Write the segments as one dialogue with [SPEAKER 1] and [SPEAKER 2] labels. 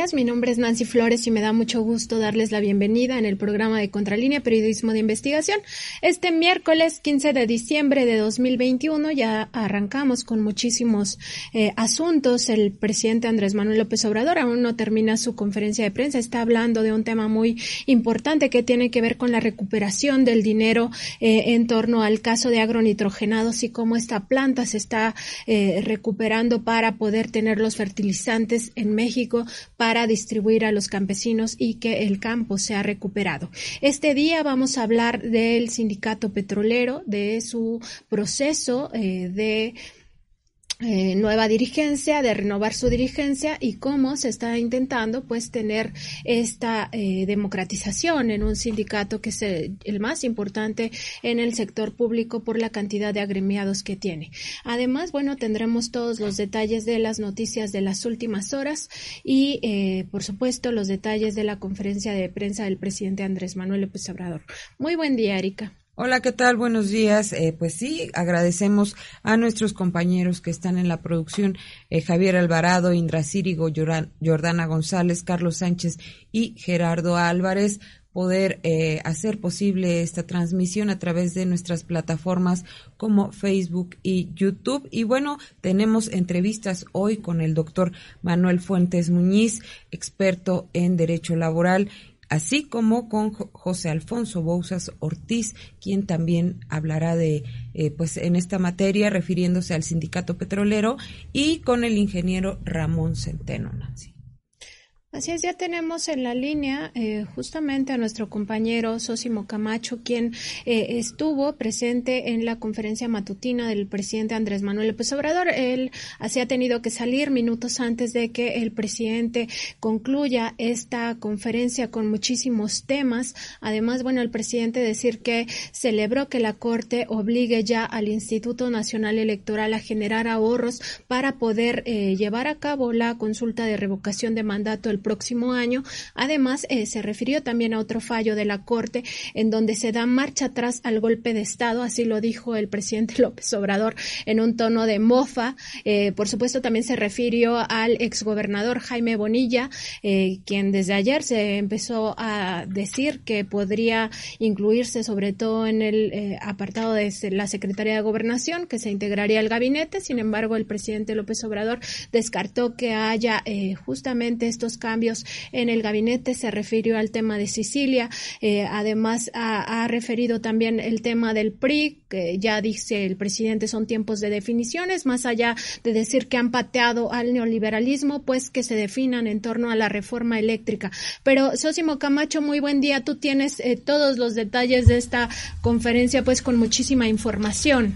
[SPEAKER 1] Días, mi nombre es Nancy Flores y me da mucho gusto darles la bienvenida en el programa de Contralínea Periodismo de Investigación. Este miércoles 15 de diciembre de 2021 ya arrancamos con muchísimos eh, asuntos. El presidente Andrés Manuel López Obrador aún no termina su conferencia de prensa, está hablando de un tema muy importante que tiene que ver con la recuperación del dinero eh, en torno al caso de agronitrogenados y cómo esta planta se está eh, recuperando para poder tener los fertilizantes en México para distribuir a los campesinos y que el campo sea recuperado. Este día vamos a hablar del sindicato petrolero, de su proceso eh, de eh, nueva dirigencia, de renovar su dirigencia y cómo se está intentando pues tener esta eh, democratización en un sindicato que es el, más importante en el sector público por la cantidad de agremiados que tiene. Además, bueno, tendremos todos los detalles de las noticias de las últimas horas y, eh, por supuesto, los detalles de la conferencia de prensa del presidente Andrés Manuel López Obrador. Muy buen día, Erika.
[SPEAKER 2] Hola, ¿qué tal? Buenos días. Eh, pues sí, agradecemos a nuestros compañeros que están en la producción, eh, Javier Alvarado, Indra Círigo, Jordana González, Carlos Sánchez y Gerardo Álvarez, poder eh, hacer posible esta transmisión a través de nuestras plataformas como Facebook y YouTube. Y bueno, tenemos entrevistas hoy con el doctor Manuel Fuentes Muñiz, experto en Derecho Laboral así como con José Alfonso Bouzas Ortiz, quien también hablará de, eh, pues en esta materia, refiriéndose al sindicato petrolero, y con el ingeniero Ramón Centeno, Nancy.
[SPEAKER 1] Así es, ya tenemos en la línea eh, justamente a nuestro compañero Sosimo Camacho, quien eh, estuvo presente en la conferencia matutina del presidente Andrés Manuel López Obrador. Él así ha tenido que salir minutos antes de que el presidente concluya esta conferencia con muchísimos temas. Además, bueno, el presidente decir que celebró que la Corte obligue ya al Instituto Nacional Electoral a generar ahorros para poder eh, llevar a cabo la consulta de revocación de mandato el próximo año. Además, eh, se refirió también a otro fallo de la Corte en donde se da marcha atrás al golpe de Estado, así lo dijo el presidente López Obrador en un tono de mofa. Eh, por supuesto, también se refirió al exgobernador Jaime Bonilla, eh, quien desde ayer se empezó a decir que podría incluirse sobre todo en el apartado de la Secretaría de Gobernación, que se integraría al gabinete. Sin embargo, el presidente López Obrador descartó que haya justamente estos cambios cambios en el gabinete, se refirió al tema de Sicilia, eh, además ha, referido también el tema del PRI, que ya dice el presidente son tiempos de definiciones, más allá de decir que han pateado al neoliberalismo, pues que se definan en torno a la reforma eléctrica. Pero Sosimo Camacho, muy buen día, tú tienes eh, todos los detalles de esta conferencia, pues con muchísima información.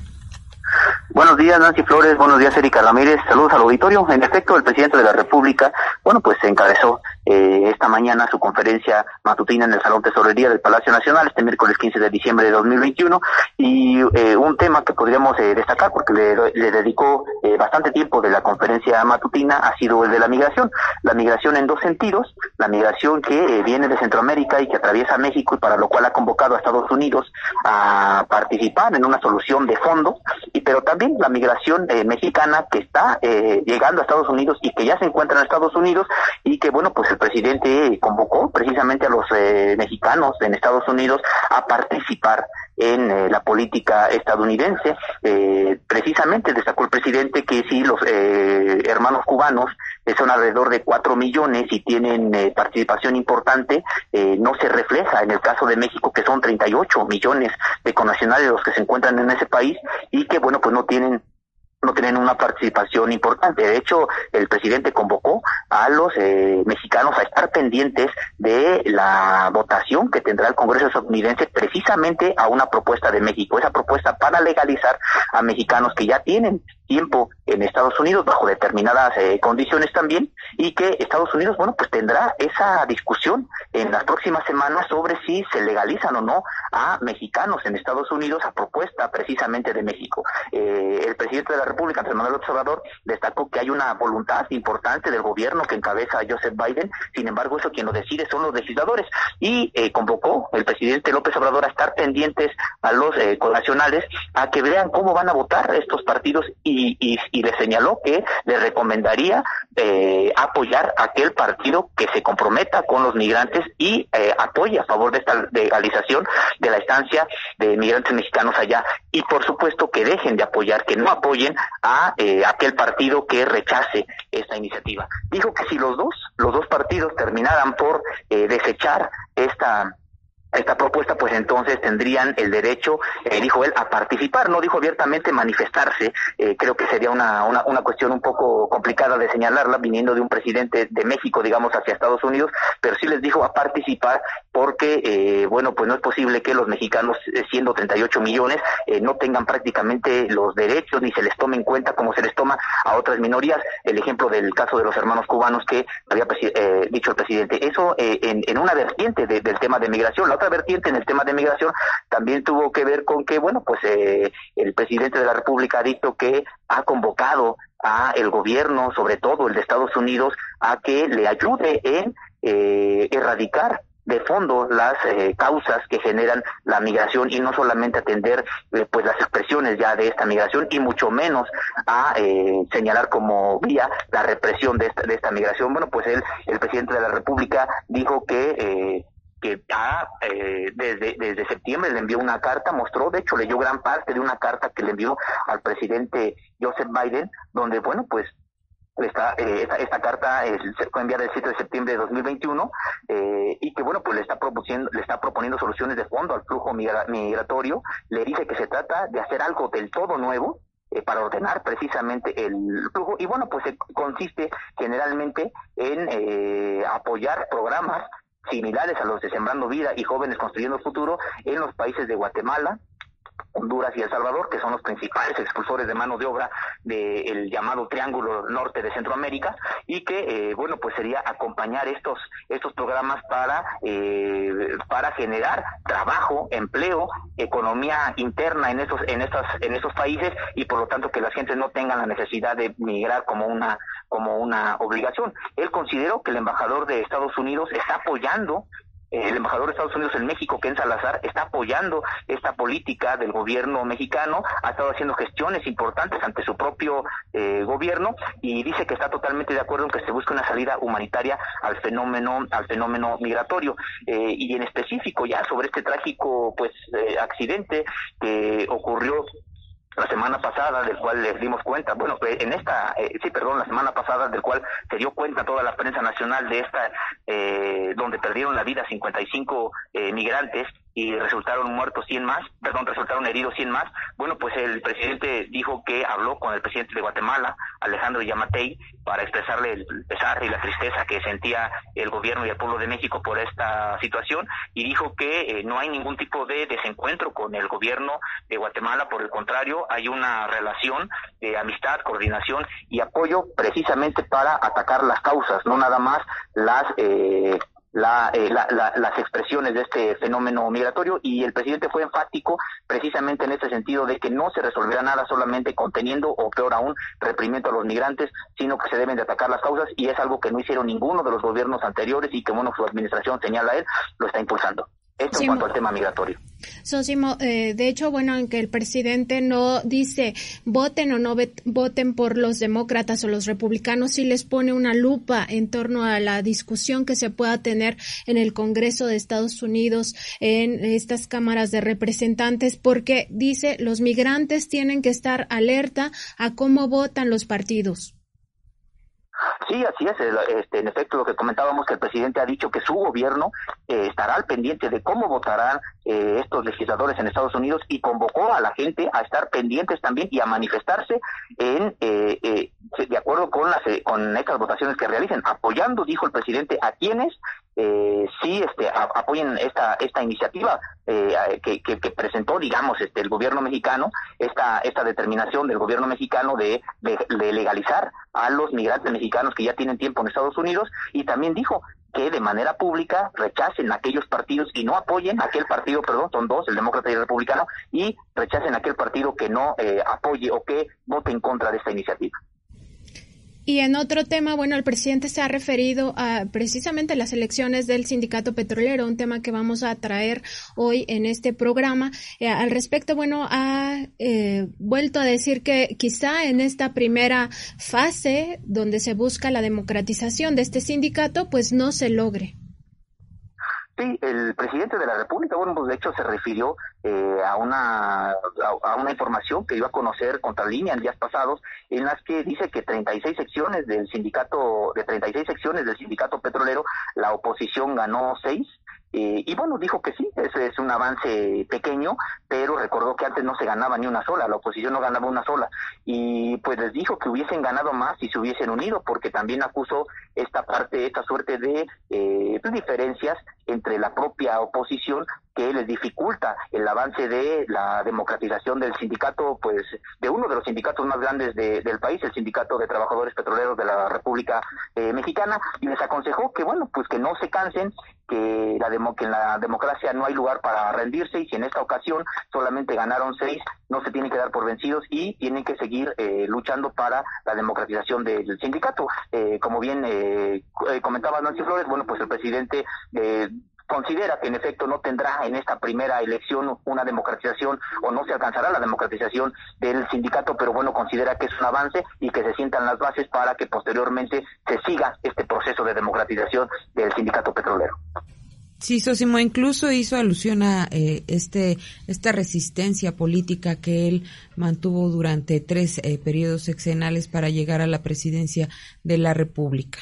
[SPEAKER 3] Buenos días, Nancy Flores. Buenos días, Erika Ramírez. Saludos al auditorio. En efecto, el presidente de la República, bueno, pues se encabezó eh, esta mañana su conferencia matutina en el Salón Tesorería del Palacio Nacional, este miércoles 15 de diciembre de 2021, y eh, un tema que podríamos eh, destacar, porque le, le dedicó bastante tiempo de la conferencia matutina, ha sido el de la migración. La migración en dos sentidos, la migración que viene de Centroamérica y que atraviesa México y para lo cual ha convocado a Estados Unidos a participar en una solución de fondo, y pero también la migración eh, mexicana que está eh, llegando a Estados Unidos y que ya se encuentra en Estados Unidos y que, bueno, pues el presidente convocó precisamente a los eh, mexicanos en Estados Unidos a participar en la política estadounidense. precisamente destacó el presidente que si los hermanos cubanos son alrededor de cuatro millones y tienen participación importante, no se refleja en el caso de México que son 38 millones de connacionales los que se encuentran en ese país y que bueno pues no tienen no tienen una participación importante. De hecho, el presidente convocó a los eh, mexicanos a estar pendientes de la votación que tendrá el Congreso estadounidense precisamente a una propuesta de México, esa propuesta para legalizar a mexicanos que ya tienen tiempo en Estados Unidos bajo determinadas eh, condiciones también y que Estados Unidos, bueno, pues tendrá esa discusión en las próximas semanas sobre si se legalizan o no a mexicanos en Estados Unidos a propuesta precisamente de México. Eh, el presidente de la República, Andrés Manuel Observador, destacó que hay una voluntad importante del gobierno que encabeza Joseph Biden, sin embargo, eso quien lo decide son los legisladores y eh, convocó el presidente López Obrador a estar pendientes a los eh, connacionales a que vean cómo van a votar estos partidos y, y le señaló que le recomendaría eh, apoyar aquel partido que se comprometa con los migrantes y eh, apoye a favor de esta legalización de la estancia de migrantes mexicanos allá y por supuesto que dejen de apoyar, que no apoyen a eh, aquel partido que rechace esta iniciativa. Dijo que si los dos, los dos partidos terminaran por eh, desechar esta esta propuesta, pues entonces tendrían el derecho, eh, dijo él, a participar, no dijo abiertamente manifestarse, eh, creo que sería una, una, una, cuestión un poco complicada de señalarla viniendo de un presidente de México, digamos, hacia Estados Unidos, pero sí les dijo a participar porque, eh, bueno, pues no es posible que los mexicanos, eh, siendo 38 millones, eh, no tengan prácticamente los derechos ni se les tome en cuenta como se les toma a otras minorías. El ejemplo del caso de los hermanos cubanos que había eh, dicho el presidente. Eso eh, en, en, una vertiente de, del tema de migración. La otra vertiente en el tema de migración también tuvo que ver con que, bueno, pues eh, el presidente de la República ha dicho que ha convocado a el gobierno, sobre todo el de Estados Unidos, a que le ayude en erradicar de fondo las eh, causas que generan la migración y no solamente atender eh, pues las expresiones ya de esta migración y mucho menos a eh, señalar como vía la represión de esta, de esta migración. Bueno, pues él, el presidente de la República dijo que que ya eh, desde, desde septiembre le envió una carta, mostró, de hecho leyó gran parte de una carta que le envió al presidente Joseph Biden, donde, bueno, pues esta, eh, esta, esta, carta eh, fue enviada el 7 de septiembre de 2021 eh, y que bueno pues le está proponiendo le está proponiendo soluciones de fondo al flujo migra migratorio. Le dice que se trata de hacer algo del todo nuevo eh, para ordenar precisamente el flujo. Y bueno pues consiste generalmente en eh, apoyar programas similares a los de Sembrando Vida y Jóvenes Construyendo Futuro en los países de Guatemala, Honduras y El Salvador, que son los principales expulsores de mano de obra del llamado Triángulo Norte de Centroamérica, y que, eh, bueno, pues sería acompañar estos, estos programas para, eh, para generar trabajo, empleo, economía interna en estos, en estas, en estos países, y por lo tanto que las gentes no tengan la necesidad de migrar como una, como una obligación. Él consideró que el embajador de Estados Unidos está apoyando el embajador de Estados Unidos en México, Ken Salazar, está apoyando esta política del gobierno mexicano, ha estado haciendo gestiones importantes ante su propio eh, gobierno y dice que está totalmente de acuerdo en que se busque una salida humanitaria al fenómeno, al fenómeno migratorio. Eh, y en específico ya sobre este trágico pues eh, accidente que ocurrió la semana pasada, del cual les dimos cuenta, bueno, en esta, eh, sí, perdón, la semana pasada, del cual se dio cuenta toda la prensa nacional de esta, eh, donde perdieron la vida 55 eh, migrantes y resultaron muertos 100 más, perdón, resultaron heridos 100 más. Bueno, pues el presidente dijo que habló con el presidente de Guatemala, Alejandro Yamatei, para expresarle el pesar y la tristeza que sentía el gobierno y el pueblo de México por esta situación y dijo que eh, no hay ningún tipo de desencuentro con el gobierno de Guatemala, por el contrario, hay una relación de amistad, coordinación y apoyo precisamente para atacar las causas, no nada más las eh, la, eh, la, la, las expresiones de este fenómeno migratorio y el presidente fue enfático precisamente en este sentido de que no se resolverá nada solamente conteniendo o peor aún reprimiendo a los migrantes, sino que se deben de atacar las causas y es algo que no hicieron ninguno de los gobiernos anteriores y que bueno su administración señala él lo está impulsando. Esto en cuanto al tema migratorio.
[SPEAKER 1] Sosimo, eh, de hecho, bueno, aunque el presidente no dice voten o no voten por los demócratas o los republicanos, sí les pone una lupa en torno a la discusión que se pueda tener en el Congreso de Estados Unidos, en estas cámaras de representantes, porque dice los migrantes tienen que estar alerta a cómo votan los partidos.
[SPEAKER 3] Sí, así es. Este, en efecto, lo que comentábamos, que el presidente ha dicho que su gobierno eh, estará al pendiente de cómo votarán eh, estos legisladores en Estados Unidos y convocó a la gente a estar pendientes también y a manifestarse en eh, eh de acuerdo con las con estas votaciones que realicen, apoyando, dijo el presidente, a quienes eh, sí este, apoyen esta esta iniciativa eh, que, presentó, digamos, este, el gobierno mexicano, esta esta determinación del gobierno mexicano de, de, legalizar a los migrantes mexicanos que ya tienen tiempo en Estados Unidos y también dijo que de manera pública rechacen aquellos partidos y no apoyen aquel partido, perdón, son dos, el demócrata y el republicano, y rechacen aquel partido que no eh, apoye o que vote en contra de esta iniciativa.
[SPEAKER 1] Y en otro tema, bueno, el presidente se ha referido a precisamente las elecciones del sindicato petrolero, un tema que vamos a traer hoy en este programa. Eh, al respecto, bueno, ha eh, vuelto a decir que quizá en esta primera fase, donde se busca la democratización de este sindicato, pues no se logre.
[SPEAKER 3] Sí, el presidente de la República, bueno, pues de hecho se refirió eh, a una a, una información que iba a conocer contra línea en días pasados, en las que dice que 36 secciones del sindicato, de 36 secciones del sindicato petrolero, la oposición ganó seis eh, y bueno, dijo que sí, ese es un avance pequeño, pero recordó que antes no se ganaba ni una sola, la oposición no ganaba una sola. Y pues les dijo que hubiesen ganado más si se hubiesen unido, porque también acusó esta parte, esta suerte de eh, diferencias entre la propia oposición que les dificulta el avance de la democratización del sindicato, pues de uno de los sindicatos más grandes del país, el Sindicato de Trabajadores Petroleros de la República eh, Mexicana, y les aconsejó que, bueno, pues que no se cansen, que, la que en la democracia no hay lugar para rendirse y si en esta ocasión solamente ganaron seis, no se tienen que dar por vencidos y tienen que seguir eh, luchando para la democratización del sindicato. Eh, como bien comentaba Nancy Flores, bueno, pues el presidente considera que en efecto no tendrá en esta primera elección una democratización o no se alcanzará la democratización del sindicato, pero bueno, considera que es un avance y que se sientan las bases para que posteriormente se siga este proceso de democratización del sindicato petrolero.
[SPEAKER 2] Sí, Sosimo incluso hizo alusión a eh, este esta resistencia política que él mantuvo durante tres eh, periodos sexenales para llegar a la presidencia de la República.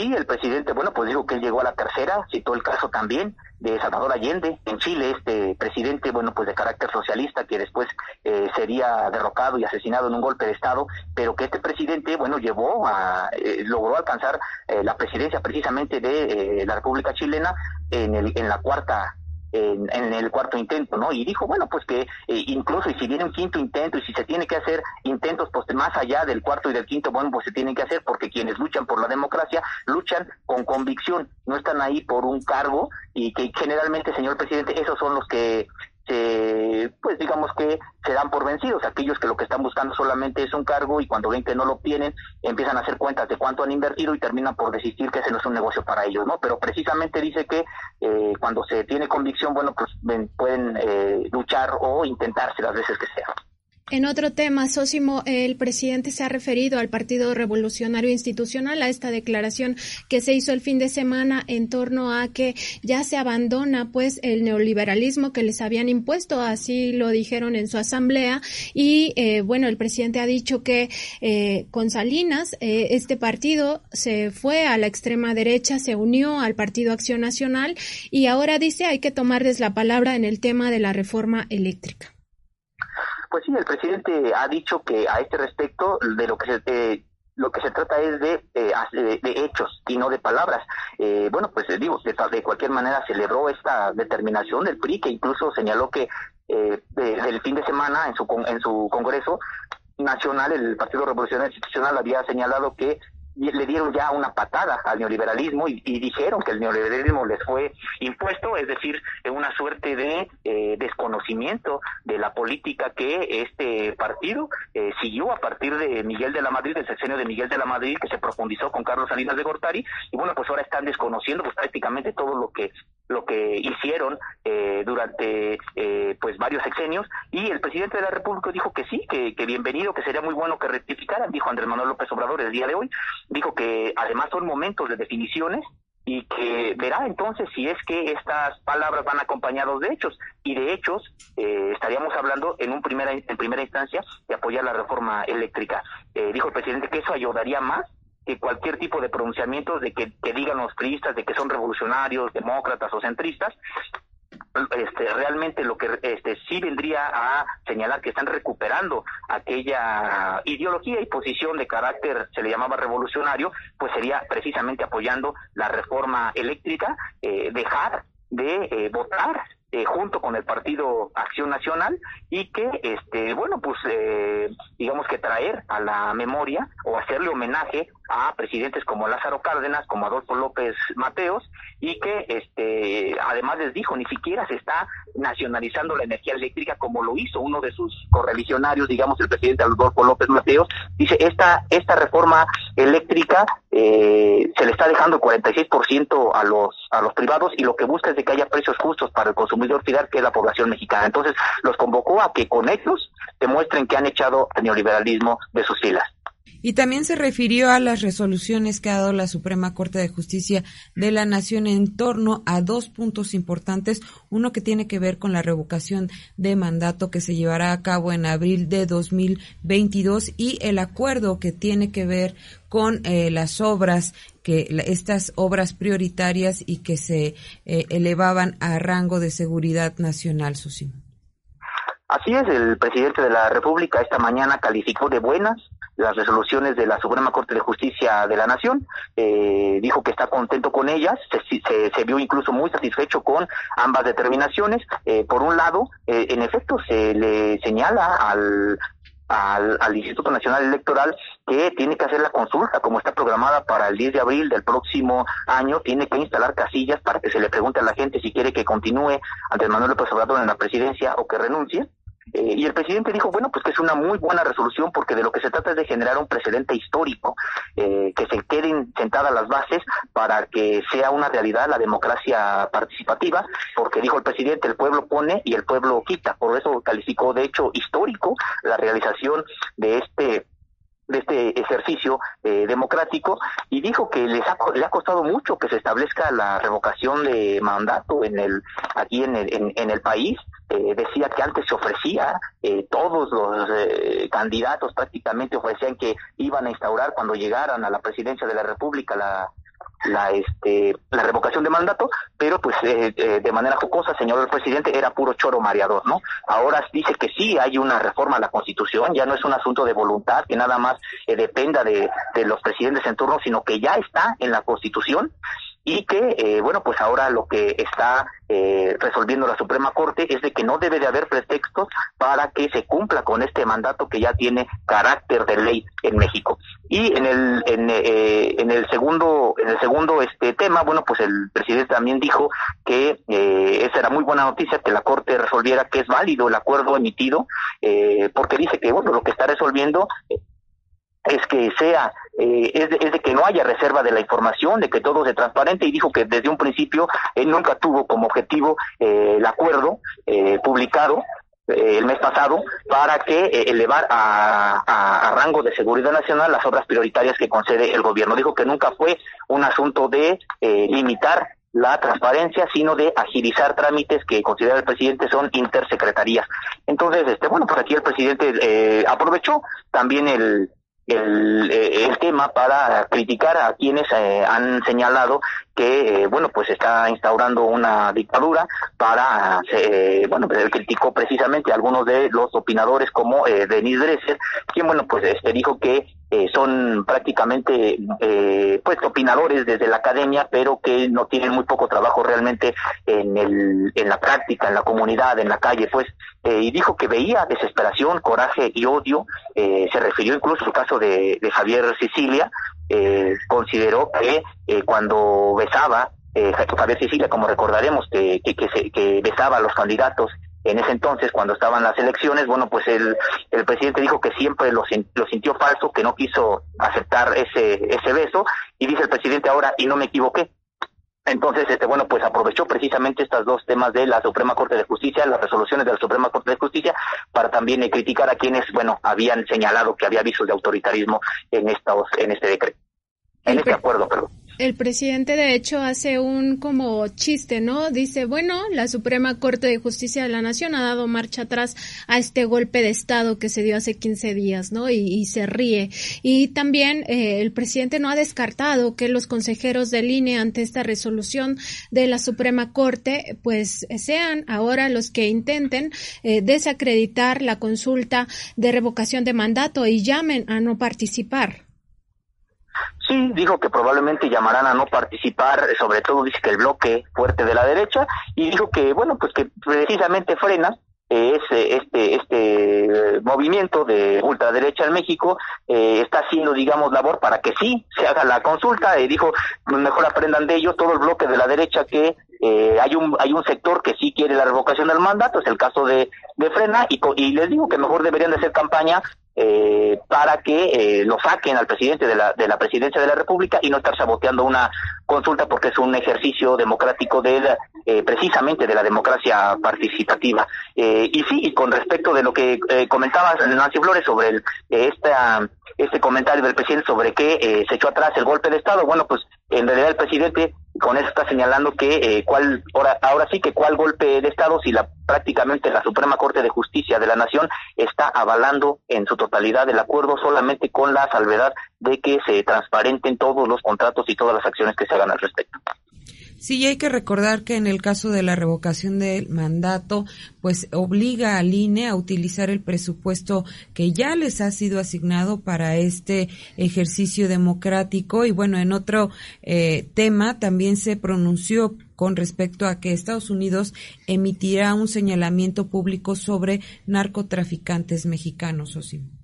[SPEAKER 3] Y el presidente, bueno, pues dijo que él llegó a la tercera, citó el caso también de Salvador Allende en Chile, este presidente, bueno, pues de carácter socialista que después eh, sería derrocado y asesinado en un golpe de Estado, pero que este presidente, bueno, llevó a, eh, logró alcanzar eh, la presidencia precisamente de la República Chilena en, el, en la cuarta en, el cuarto intento, ¿no? Y dijo, bueno, pues que eh, incluso y si viene un quinto intento y si se tiene que hacer intentos pues más allá del cuarto y del quinto, bueno, pues se tienen que hacer porque quienes luchan por la democracia luchan con convicción, no están ahí por un cargo y que generalmente, señor presidente, esos son los que pues digamos que se dan por vencidos, aquellos que lo que están buscando solamente es un cargo y cuando ven que no lo obtienen, empiezan a hacer cuentas de cuánto han invertido y terminan por desistir que ese no es un negocio para ellos, ¿no? Pero precisamente dice que eh, cuando se tiene convicción, bueno, pues pueden eh, luchar o intentarse las veces que sea.
[SPEAKER 1] En otro tema, Sósimo, el presidente se ha referido al Partido Revolucionario Institucional, a esta declaración que se hizo el fin de semana en torno a que ya se abandona pues el neoliberalismo que les habían impuesto, así lo dijeron en su asamblea. Y eh, bueno, el presidente ha dicho que eh, con Salinas eh, este partido se fue a la extrema derecha, se unió al Partido Acción Nacional y ahora dice hay que tomarles la palabra en el tema de la reforma eléctrica.
[SPEAKER 3] Pues sí, el presidente ha dicho que a este respecto de lo que se eh, lo que se trata es de, eh, de, hechos y no de palabras. Eh, bueno, pues digo, de, de, cualquier manera celebró esta determinación del PRI, que incluso señaló que eh, el fin de semana en su, en su Congreso Nacional, el Partido Revolucionario Institucional había señalado que le dieron ya una patada al neoliberalismo y, dijeron que el neoliberalismo les fue impuesto, es decir, una suerte de eh, desconocimiento de la política que este partido eh, siguió a partir de Miguel de la Madrid, del sexenio de Miguel de la Madrid, que se profundizó con Carlos Salinas de Gortari, y bueno, pues ahora están desconociendo pues, prácticamente todo lo que lo que hicieron eh, durante eh, pues varios sexenios. Y el presidente de la República dijo que sí, que, que, bienvenido, que sería muy bueno que rectificaran, dijo Andrés Manuel López Obrador el día de hoy, dijo que además son momentos de definiciones y que verá entonces si es que estas palabras van acompañados de hechos. Y de hechos eh, estaríamos hablando en un primera en primera instancia de apoyar la reforma eléctrica. Dijo el presidente que eso ayudaría más que cualquier tipo de pronunciamientos de que, digan los priistas de que son revolucionarios, demócratas o centristas, este, realmente lo que este, sí vendría a señalar que están recuperando aquella ideología y posición de carácter, se le llamaba revolucionario, pues sería precisamente apoyando la reforma eléctrica, eh, dejar de eh, votar eh, junto con el partido Acción Nacional y que este bueno pues eh, digamos que traer a la memoria o hacerle homenaje a presidentes como Lázaro Cárdenas como Adolfo López Mateos y que este además les dijo ni siquiera se está nacionalizando la energía eléctrica como lo hizo uno de sus correligionarios digamos el presidente Adolfo López Mateos dice esta esta reforma eléctrica eh, se le está dejando el 46% a los a los privados y lo que busca es de que haya precios justos para el consumidor final, que es la población mexicana. Entonces, los convocó a que con ellos demuestren que han echado al neoliberalismo de sus filas.
[SPEAKER 2] Y también se refirió a las resoluciones que ha dado la Suprema Corte de Justicia de la Nación en torno a dos puntos importantes. Uno que tiene que ver con la revocación de mandato que se llevará a cabo en abril de 2022 y el acuerdo que tiene que ver con eh, las obras que estas obras prioritarias y que se eh, elevaban a rango de seguridad nacional, Susimo.
[SPEAKER 3] Así es, el presidente de la República esta mañana calificó de buenas las resoluciones de la Suprema Corte de Justicia de la Nación, eh, dijo que está contento con ellas, se, se, vio incluso muy satisfecho con ambas determinaciones. Eh, por un lado, eh, en efecto, se le señala al, al, al, Instituto Nacional Electoral que tiene que hacer la consulta como está programada para el 10 de abril del próximo año, tiene que instalar casillas para que se le pregunte a la gente si quiere que continúe ante Manuel López Obrador en la presidencia o que renuncie. Eh, y el presidente dijo, bueno, pues que es una muy buena resolución porque de lo que se trata es de generar un precedente histórico, eh, que se queden sentadas las bases para que sea una realidad la democracia participativa, porque dijo el presidente, el pueblo pone y el pueblo quita. Por eso calificó de hecho histórico la realización de este de este ejercicio eh, democrático y dijo que les ha, le ha costado mucho que se establezca la revocación de mandato en el aquí en el, en, el país. Eh, decía que antes se ofrecía eh, todos los candidatos prácticamente ofrecían que iban a instaurar cuando llegaran a la presidencia de la república la la este la revocación de mandato, pero pues eh, eh, de manera jocosa señor presidente era puro choro mareador, ¿no? Ahora dice que sí hay una reforma a la Constitución, ya no es un asunto de voluntad que nada más eh, dependa de, de los presidentes en turno, sino que ya está en la Constitución y que, eh, bueno, pues ahora lo que está eh, resolviendo la Suprema Corte es de que no debe de haber pretextos para que se cumpla con este mandato que ya tiene carácter de ley en México. Y en el en, eh, en el segundo en el segundo este tema, bueno, pues el presidente también dijo que esa era muy buena noticia que la Corte resolviera que es válido el acuerdo emitido, porque dice que bueno lo que está resolviendo es que sea, eh, es, de, que no haya reserva de la información, de que todo sea transparente y dijo que desde un principio él nunca tuvo como objetivo eh, el acuerdo eh, publicado el mes pasado para que elevar a, rango de seguridad nacional las obras prioritarias que concede el gobierno. Dijo que nunca fue un asunto de limitar la transparencia, sino de agilizar trámites que considera el presidente son intersecretarías. Entonces, este, bueno, pues aquí el presidente aprovechó también el, el, eh, el tema para criticar a quienes eh, han señalado que, eh, bueno, pues está instaurando una dictadura para, bueno, pues él criticó precisamente a algunos de los opinadores como eh, Denis Dresser, quien, bueno, pues este dijo que son prácticamente, pues, opinadores desde la academia, pero que no tienen muy poco trabajo realmente en, el, en la práctica, en la comunidad, en la calle, pues, y dijo que veía desesperación, coraje y odio, se refirió incluso al caso de, Javier Sicilia, eh, consideró que eh, cuando besaba, eh, Javier Sicilia, como recordaremos, que, que, que, besaba a los candidatos en ese entonces, cuando estaban las elecciones, bueno, pues el, el presidente dijo que siempre lo, lo sintió falso, que no quiso aceptar ese, ese beso, y dice el presidente ahora, y no me equivoqué, entonces, este, bueno, pues aprovechó precisamente estos dos temas de la Suprema Corte de Justicia, las resoluciones de la Suprema Corte de Justicia, para también eh, criticar a quienes, bueno, habían señalado que había avisos de autoritarismo en estos, en este decreto, en este acuerdo, perdón.
[SPEAKER 1] El presidente, de hecho, hace un como chiste, ¿no? Dice, bueno, la Suprema Corte de Justicia de la Nación ha dado marcha atrás a este golpe de Estado que se dio hace 15 días, ¿no? Y, se ríe. Y también eh, el presidente no ha descartado que los consejeros de línea ante esta resolución de la Suprema Corte, pues sean ahora los que intenten eh, desacreditar la consulta de revocación de mandato y llamen a no participar.
[SPEAKER 3] Sí, dijo que probablemente llamarán a no participar, sobre todo dice que el bloque fuerte de la derecha, y dijo que, bueno, pues que precisamente frena ese, este, este movimiento de ultraderecha en México eh, está haciendo, digamos, labor para que sí se haga la consulta. y dijo, mejor aprendan de ello todo el bloque de la derecha que eh, hay un hay un sector que sí quiere la revocación del mandato, es el caso de, de Frena, y, y les digo que mejor deberían de hacer campaña eh, para que eh, lo saquen al presidente de la, de la presidencia de la República y no estar saboteando una consulta porque es un ejercicio democrático de eh, precisamente de la democracia participativa. Eh, y sí, y con respecto de lo que eh, comentabas, Nancy Flores, sobre el, esta, este comentario del presidente sobre que se echó atrás el golpe de Estado, bueno, pues en realidad el presidente con eso está señalando que eh, cuál ahora, ahora sí que cuál golpe de estado si la prácticamente la Suprema Corte de Justicia de la Nación está avalando en su totalidad el acuerdo solamente con la salvedad de que se transparenten todos los contratos y todas las acciones que se hagan al respecto.
[SPEAKER 2] Sí, hay que recordar que en el caso de la revocación del mandato, pues obliga al INE a utilizar el presupuesto que ya les ha sido asignado para este ejercicio democrático. Y bueno, en otro eh, tema también se pronunció con respecto a que Estados Unidos emitirá un señalamiento público sobre narcotraficantes mexicanos, Osim.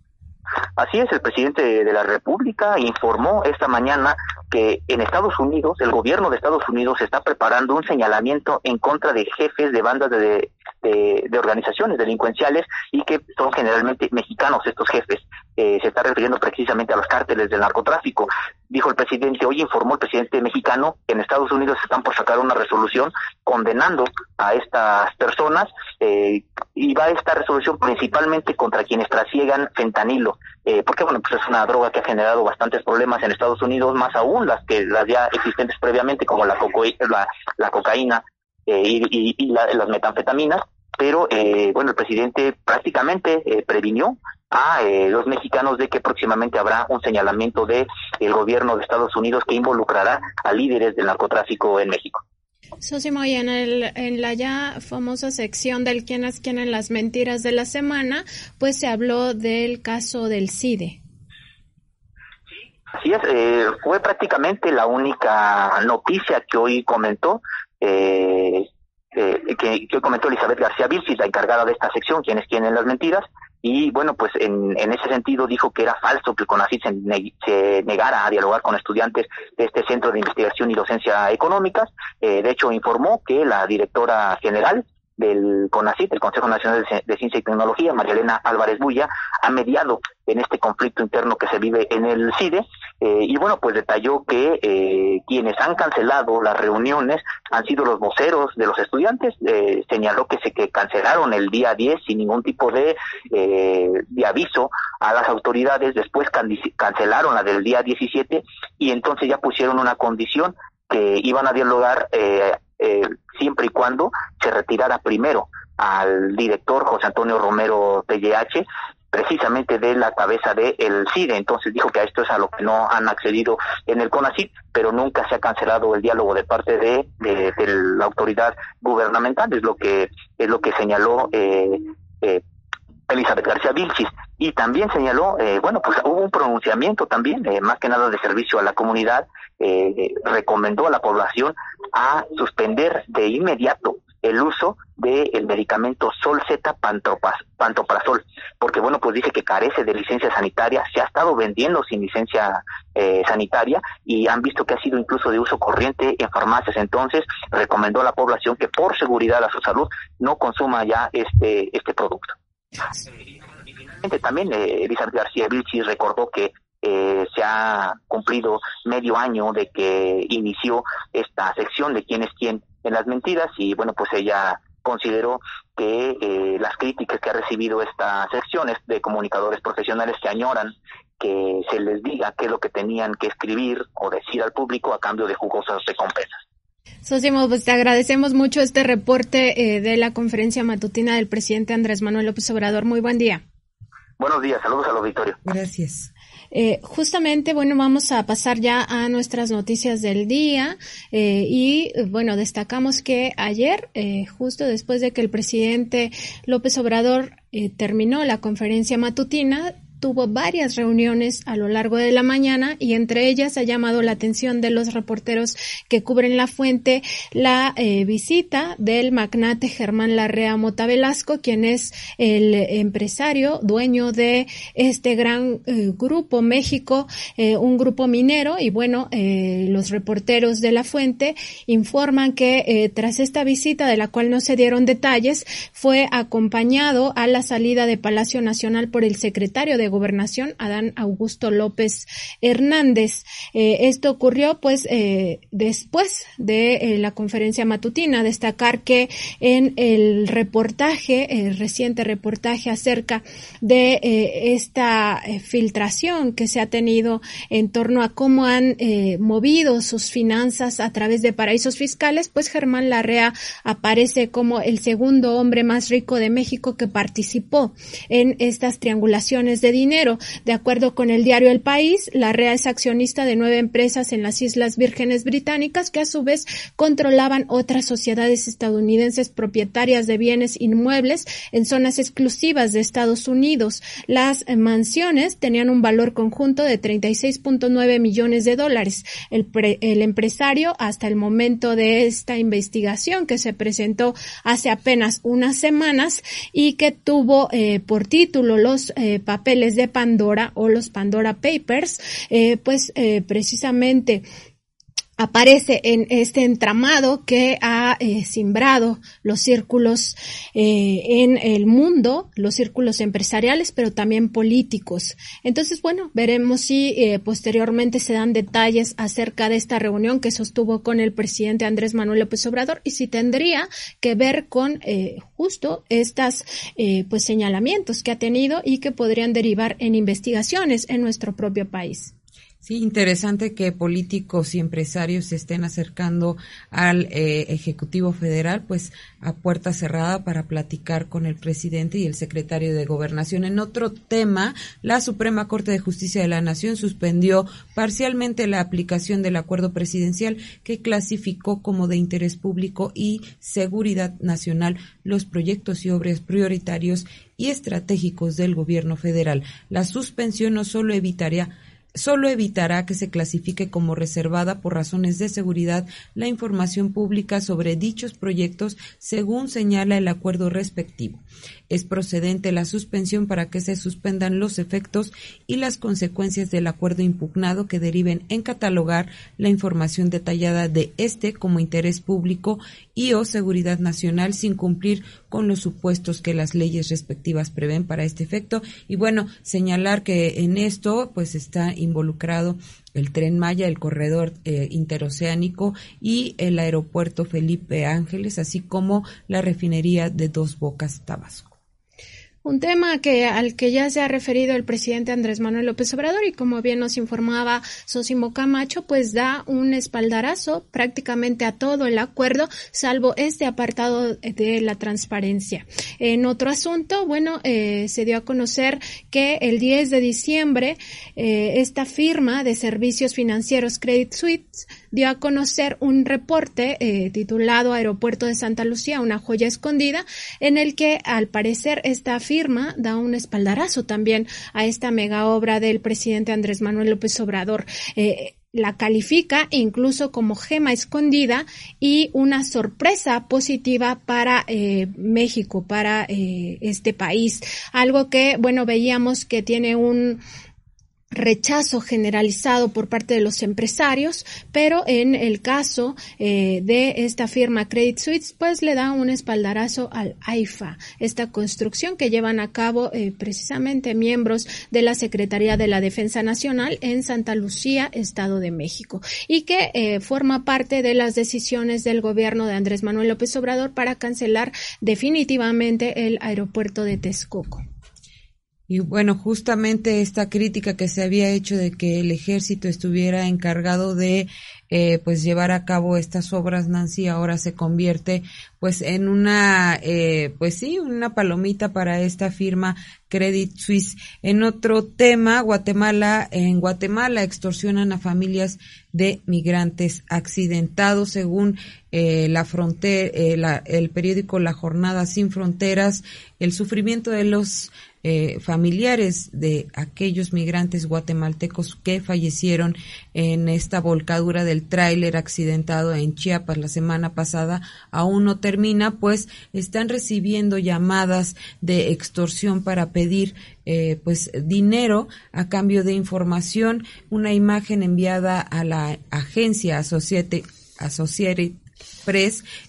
[SPEAKER 3] Así es, el presidente de la República informó esta mañana que en Estados Unidos, el gobierno de Estados Unidos está preparando un señalamiento en contra de jefes de bandas de, de, organizaciones delincuenciales y que son generalmente mexicanos estos jefes. Eh, se está refiriendo precisamente a los cárteles del narcotráfico. Dijo el presidente, hoy informó el presidente mexicano que en Estados Unidos están por sacar una resolución condenando a estas personas eh, y va esta resolución principalmente contra quienes trasiegan fentanilo, eh, porque bueno, pues es una droga que ha generado bastantes problemas en Estados Unidos, más aún las que las ya existentes previamente como la, la, cocaína y, y, las metanfetaminas. Pero eh, bueno, el presidente prácticamente eh, previnió a eh, los mexicanos de que próximamente habrá un señalamiento de el gobierno de Estados Unidos que involucrará a líderes del narcotráfico en México.
[SPEAKER 1] Sosimo, y en, el, en la ya famosa sección del quién es quién en las mentiras de la semana, pues se habló del caso del CIDE.
[SPEAKER 3] Así es, eh, fue prácticamente la única noticia que hoy comentó eh, eh, que, que, comentó Elizabeth García Vilchis, la encargada de esta sección, quienes tienen las mentiras, y bueno, pues en, en ese sentido dijo que era falso que el CONACYT se, negara a dialogar con estudiantes de este Centro de Investigación y Docencia Económicas. Eh, de hecho, informó que la directora general del CONACYT, el Consejo Nacional de Ciencia y Tecnología, María Elena Álvarez Bulla, ha mediado en este conflicto interno que se vive en el CIDE eh, y bueno, pues detalló que eh, quienes han cancelado las reuniones han sido los voceros de los estudiantes, eh, señaló que se que cancelaron el día 10 sin ningún tipo de, de aviso a las autoridades, después cancelaron la del día 17 y entonces ya pusieron una condición que iban a dialogar siempre y cuando se retirara primero al director José Antonio Romero PLH precisamente de la cabeza del el CIDE. Entonces dijo que a esto es a lo que no han accedido en el CONACYT, pero nunca se ha cancelado el diálogo de parte de, de, la autoridad gubernamental, es lo que es lo que señaló eh, eh, Elizabeth García Vilchis. Y también señaló, eh, bueno, pues hubo un pronunciamiento también, eh, más que nada de servicio a la comunidad, eh, recomendó a la población a suspender de inmediato el uso del medicamento Solzeta pantoprazol, porque bueno, pues dice que carece de licencia sanitaria, se ha estado vendiendo sin licencia eh, sanitaria y han visto que ha sido incluso de uso corriente en farmacias, entonces recomendó a la población que por seguridad a su salud no consuma ya este, este producto. También eh, Elizabeth García Vilchi recordó que eh, se ha cumplido medio año de que inició esta sección de quién es quién en las mentiras y bueno, pues ella consideró que eh, las críticas que ha recibido esta sección es de comunicadores profesionales que añoran que se les diga qué es lo que tenían que escribir o decir al público a cambio de jugosas recompensas.
[SPEAKER 1] Sosimo, pues te agradecemos mucho este reporte eh, de la conferencia matutina del presidente Andrés Manuel López Obrador. Muy buen día.
[SPEAKER 3] Buenos días, saludos al auditorio.
[SPEAKER 2] Gracias.
[SPEAKER 1] Eh, justamente, bueno, vamos a pasar ya a nuestras noticias del día eh, y, bueno, destacamos que ayer, eh, justo después de que el presidente López Obrador eh, terminó la conferencia matutina, tuvo varias reuniones a lo largo de la mañana y entre ellas ha llamado la atención de los reporteros que cubren la fuente la eh, visita del magnate Germán Larrea Mota Velasco, quien es el empresario dueño de este gran eh, grupo México, eh, un grupo minero. Y bueno, los reporteros de la fuente informan que tras esta visita de la cual no se dieron detalles, fue acompañado a la salida de Palacio Nacional por el secretario de Gobernación, Adán Augusto López Hernández. Eh, esto ocurrió pues eh, después de eh, la conferencia matutina. Destacar que en el reportaje, el reciente reportaje acerca de esta filtración que se ha tenido en torno a cómo han movido sus finanzas a través de paraísos fiscales, pues Germán Larrea aparece como el segundo hombre más rico de México que participó en estas triangulaciones de dinero. De acuerdo con el diario El País, la REA es accionista de nueve empresas en las Islas Vírgenes Británicas que a su vez controlaban otras sociedades estadounidenses propietarias de bienes inmuebles en zonas exclusivas de Estados Unidos. Las mansiones tenían un valor conjunto de 36.9 millones de dólares. El, el empresario, hasta el momento de esta investigación que se presentó hace apenas unas semanas y que tuvo eh, por título los eh, papeles de Pandora o los Pandora Papers, eh, pues eh, precisamente aparece en este entramado que ha eh, simbrado los círculos eh, en el mundo, los círculos empresariales, pero también políticos. Entonces, bueno, veremos si eh, posteriormente se dan detalles acerca de esta reunión que sostuvo con el presidente Andrés Manuel López Obrador y si tendría que ver con justo estas pues señalamientos que ha tenido y que podrían derivar en investigaciones en nuestro propio país.
[SPEAKER 2] Sí, interesante que políticos y empresarios se estén acercando al eh, Ejecutivo Federal, pues a puerta cerrada para platicar con el presidente y el secretario de Gobernación. En otro tema, la Suprema Corte de Justicia de la Nación suspendió parcialmente la aplicación del acuerdo presidencial que clasificó como de interés público y seguridad nacional los proyectos y obras prioritarios y estratégicos del gobierno federal. La suspensión no solo evitaría solo evitará que se clasifique como reservada por razones de seguridad la información pública sobre dichos proyectos según señala el acuerdo respectivo. Es procedente la suspensión para que se suspendan los efectos y las consecuencias del acuerdo impugnado que deriven en catalogar la información detallada de este como interés público y o seguridad nacional sin cumplir con los supuestos que las leyes respectivas prevén para este efecto. Y bueno, señalar que en esto pues está involucrado el tren Maya, el corredor eh, interoceánico y el aeropuerto Felipe Ángeles, así como la refinería de Dos Bocas, Tabasco.
[SPEAKER 1] Un tema que al que ya se ha referido el presidente Andrés Manuel López Obrador y como bien nos informaba Sosimo Camacho, pues da un espaldarazo prácticamente a todo el acuerdo, salvo este apartado de la transparencia. En otro asunto, bueno, eh, se dio a conocer que el 10 de diciembre eh, esta firma de servicios financieros Credit Suisse dio a conocer un reporte eh, titulado Aeropuerto de Santa Lucía, una joya escondida, en el que al parecer esta firma da un espaldarazo también a esta mega obra del presidente Andrés Manuel López Obrador. Eh, la califica incluso como gema escondida y una sorpresa positiva para eh, México, para este país. Algo que, bueno, veíamos que tiene un, rechazo generalizado por parte de los empresarios, pero en el caso eh, de esta firma Credit Suisse, pues le da un espaldarazo al AIFA, esta construcción que llevan a cabo eh, precisamente miembros de la Secretaría de la Defensa Nacional en Santa Lucía, Estado de México, y que eh, forma parte de las decisiones del gobierno de Andrés Manuel López Obrador para cancelar definitivamente el aeropuerto de Texcoco.
[SPEAKER 2] Y bueno, justamente esta crítica que se había hecho de que el ejército estuviera encargado de eh, pues llevar a cabo estas obras, Nancy, ahora se convierte pues en una, eh, pues sí, una palomita para esta firma Credit Suisse. En otro tema, Guatemala, en Guatemala extorsionan a familias de migrantes accidentados, según eh, la frontera, el periódico La Jornada Sin Fronteras, el sufrimiento de los eh, familiares de aquellos migrantes guatemaltecos que fallecieron en esta volcadura del tráiler accidentado en Chiapas la semana pasada aún no termina, pues están recibiendo llamadas de extorsión para pedir eh, pues dinero a cambio de información. Una imagen enviada a la agencia Associated, Associated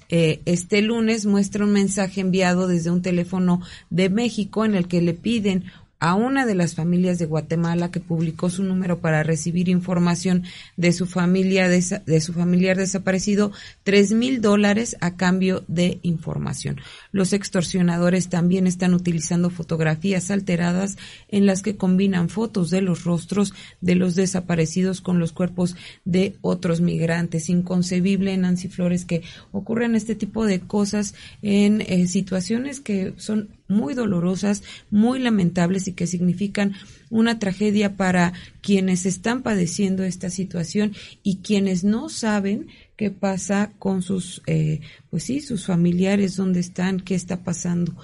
[SPEAKER 2] Eh, este lunes muestra un mensaje enviado desde un teléfono de México en el que le piden a una de las familias de Guatemala que publicó su número para recibir información de su familia de, su familiar desaparecido tres mil dólares a cambio de información. Los extorsionadores también están utilizando fotografías alteradas en las que combinan fotos de los rostros de los desaparecidos con los cuerpos de otros migrantes. Inconcebible, Nancy Flores, que ocurren este tipo de cosas en eh, situaciones que son muy dolorosas, muy lamentables y que significan una tragedia para quienes están padeciendo esta situación y quienes no saben qué pasa con sus, eh, pues sí, sus familiares, dónde están, qué está pasando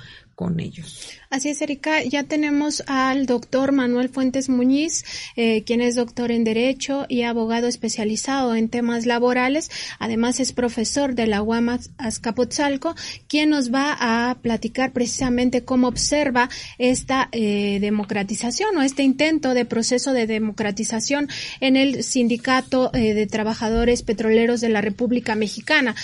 [SPEAKER 1] Así es, Erika. Ya tenemos al doctor Manuel Fuentes Muñiz, eh, quien es doctor en Derecho y abogado especializado en temas laborales. Además, es profesor de la UAM Azcapotzalco, quien nos va a platicar precisamente cómo observa esta eh, democratización o este intento de proceso de democratización en el Sindicato eh, de Trabajadores Petroleros de la República Mexicana.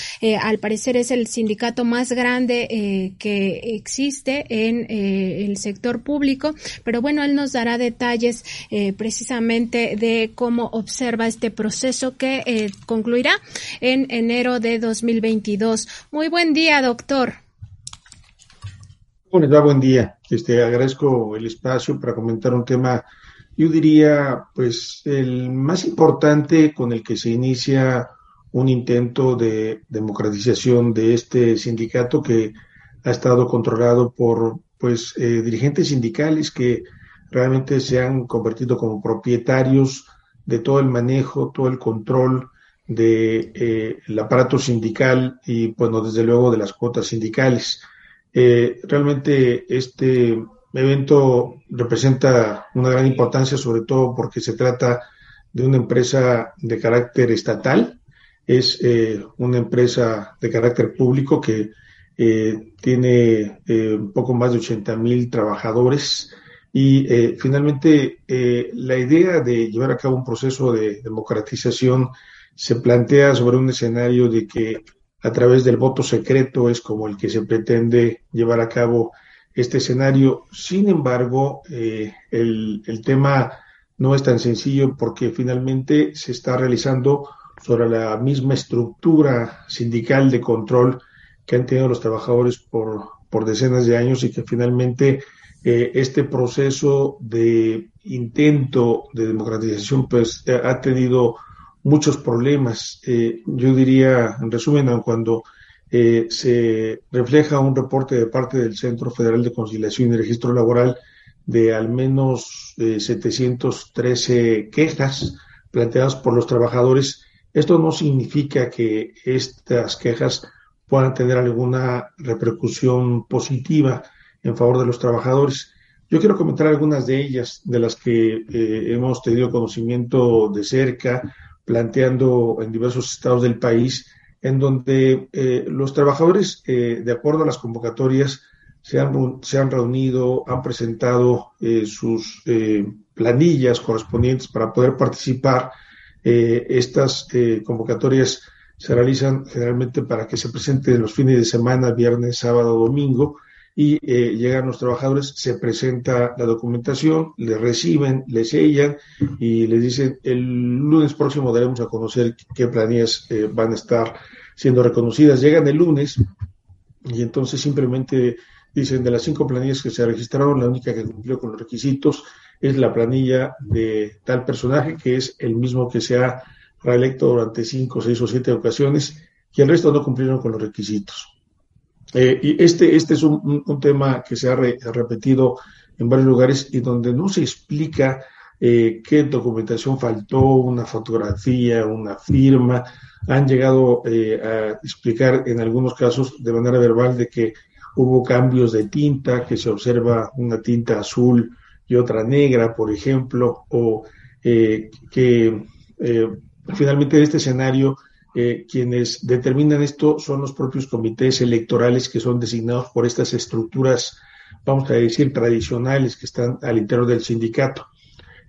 [SPEAKER 1] al parecer es el sindicato más grande que existe en eh, el sector público, pero bueno, él nos dará detalles eh, precisamente de cómo observa este proceso que eh, concluirá en enero de 2022. Muy buen día, doctor.
[SPEAKER 4] Bueno, buen día. Este, agradezco el espacio para comentar un tema, yo diría, pues, el más importante con el que se inicia un intento de democratización de este sindicato que ha estado controlado por pues eh, dirigentes sindicales que realmente se han convertido como propietarios de todo el manejo, todo el control del de, eh, aparato sindical y bueno, desde luego de las cuotas sindicales. Eh, realmente este evento representa una gran importancia, sobre todo porque se trata de una empresa de carácter estatal, es una empresa de carácter público que eh, tiene eh, un poco más de 80 mil trabajadores y eh, finalmente la idea de llevar a cabo un proceso de democratización se plantea sobre un escenario de que a través del voto secreto es como el que se pretende llevar a cabo este escenario. Sin embargo, el, el tema no es tan sencillo porque finalmente se está realizando sobre la misma estructura sindical de control que han tenido los trabajadores por, por decenas de años y que finalmente eh, este proceso de intento de democratización pues eh, ha tenido muchos problemas. Eh, yo diría, en resumen, cuando se refleja un reporte de parte del Centro Federal de Conciliación y Registro Laboral de al menos 713 quejas planteadas por los trabajadores, esto no significa que estas quejas puedan tener alguna repercusión positiva en favor de los trabajadores. Yo quiero comentar algunas de ellas, de las que eh, hemos tenido conocimiento de cerca, planteando en diversos estados del país, en donde eh, los trabajadores, eh, de acuerdo a las convocatorias, se han, se han reunido, han presentado sus planillas correspondientes para poder participar. estas convocatorias se realizan generalmente para que se presenten los fines de semana, viernes, sábado, domingo, y eh, llegan los trabajadores, se presenta la documentación, le reciben, le sellan y les dicen el lunes próximo daremos a conocer qué planillas eh, van a estar siendo reconocidas. Llegan el lunes y entonces simplemente Dicen, de las cinco planillas que se registraron, la única que cumplió con los requisitos es la planilla de tal personaje, que es el mismo que se ha reelecto durante cinco, seis o siete ocasiones, y el resto no cumplieron con los requisitos. Eh, y este, este es un, tema que se ha, repetido en varios lugares y donde no se explica eh, qué documentación faltó, una fotografía, una firma. Han llegado eh, a explicar en algunos casos de manera verbal de que hubo cambios de tinta, que se observa una tinta azul y otra negra, por ejemplo, o que finalmente en este escenario eh, quienes determinan esto son los propios comités electorales que son designados por estas estructuras, vamos a decir, tradicionales que están al interior del sindicato.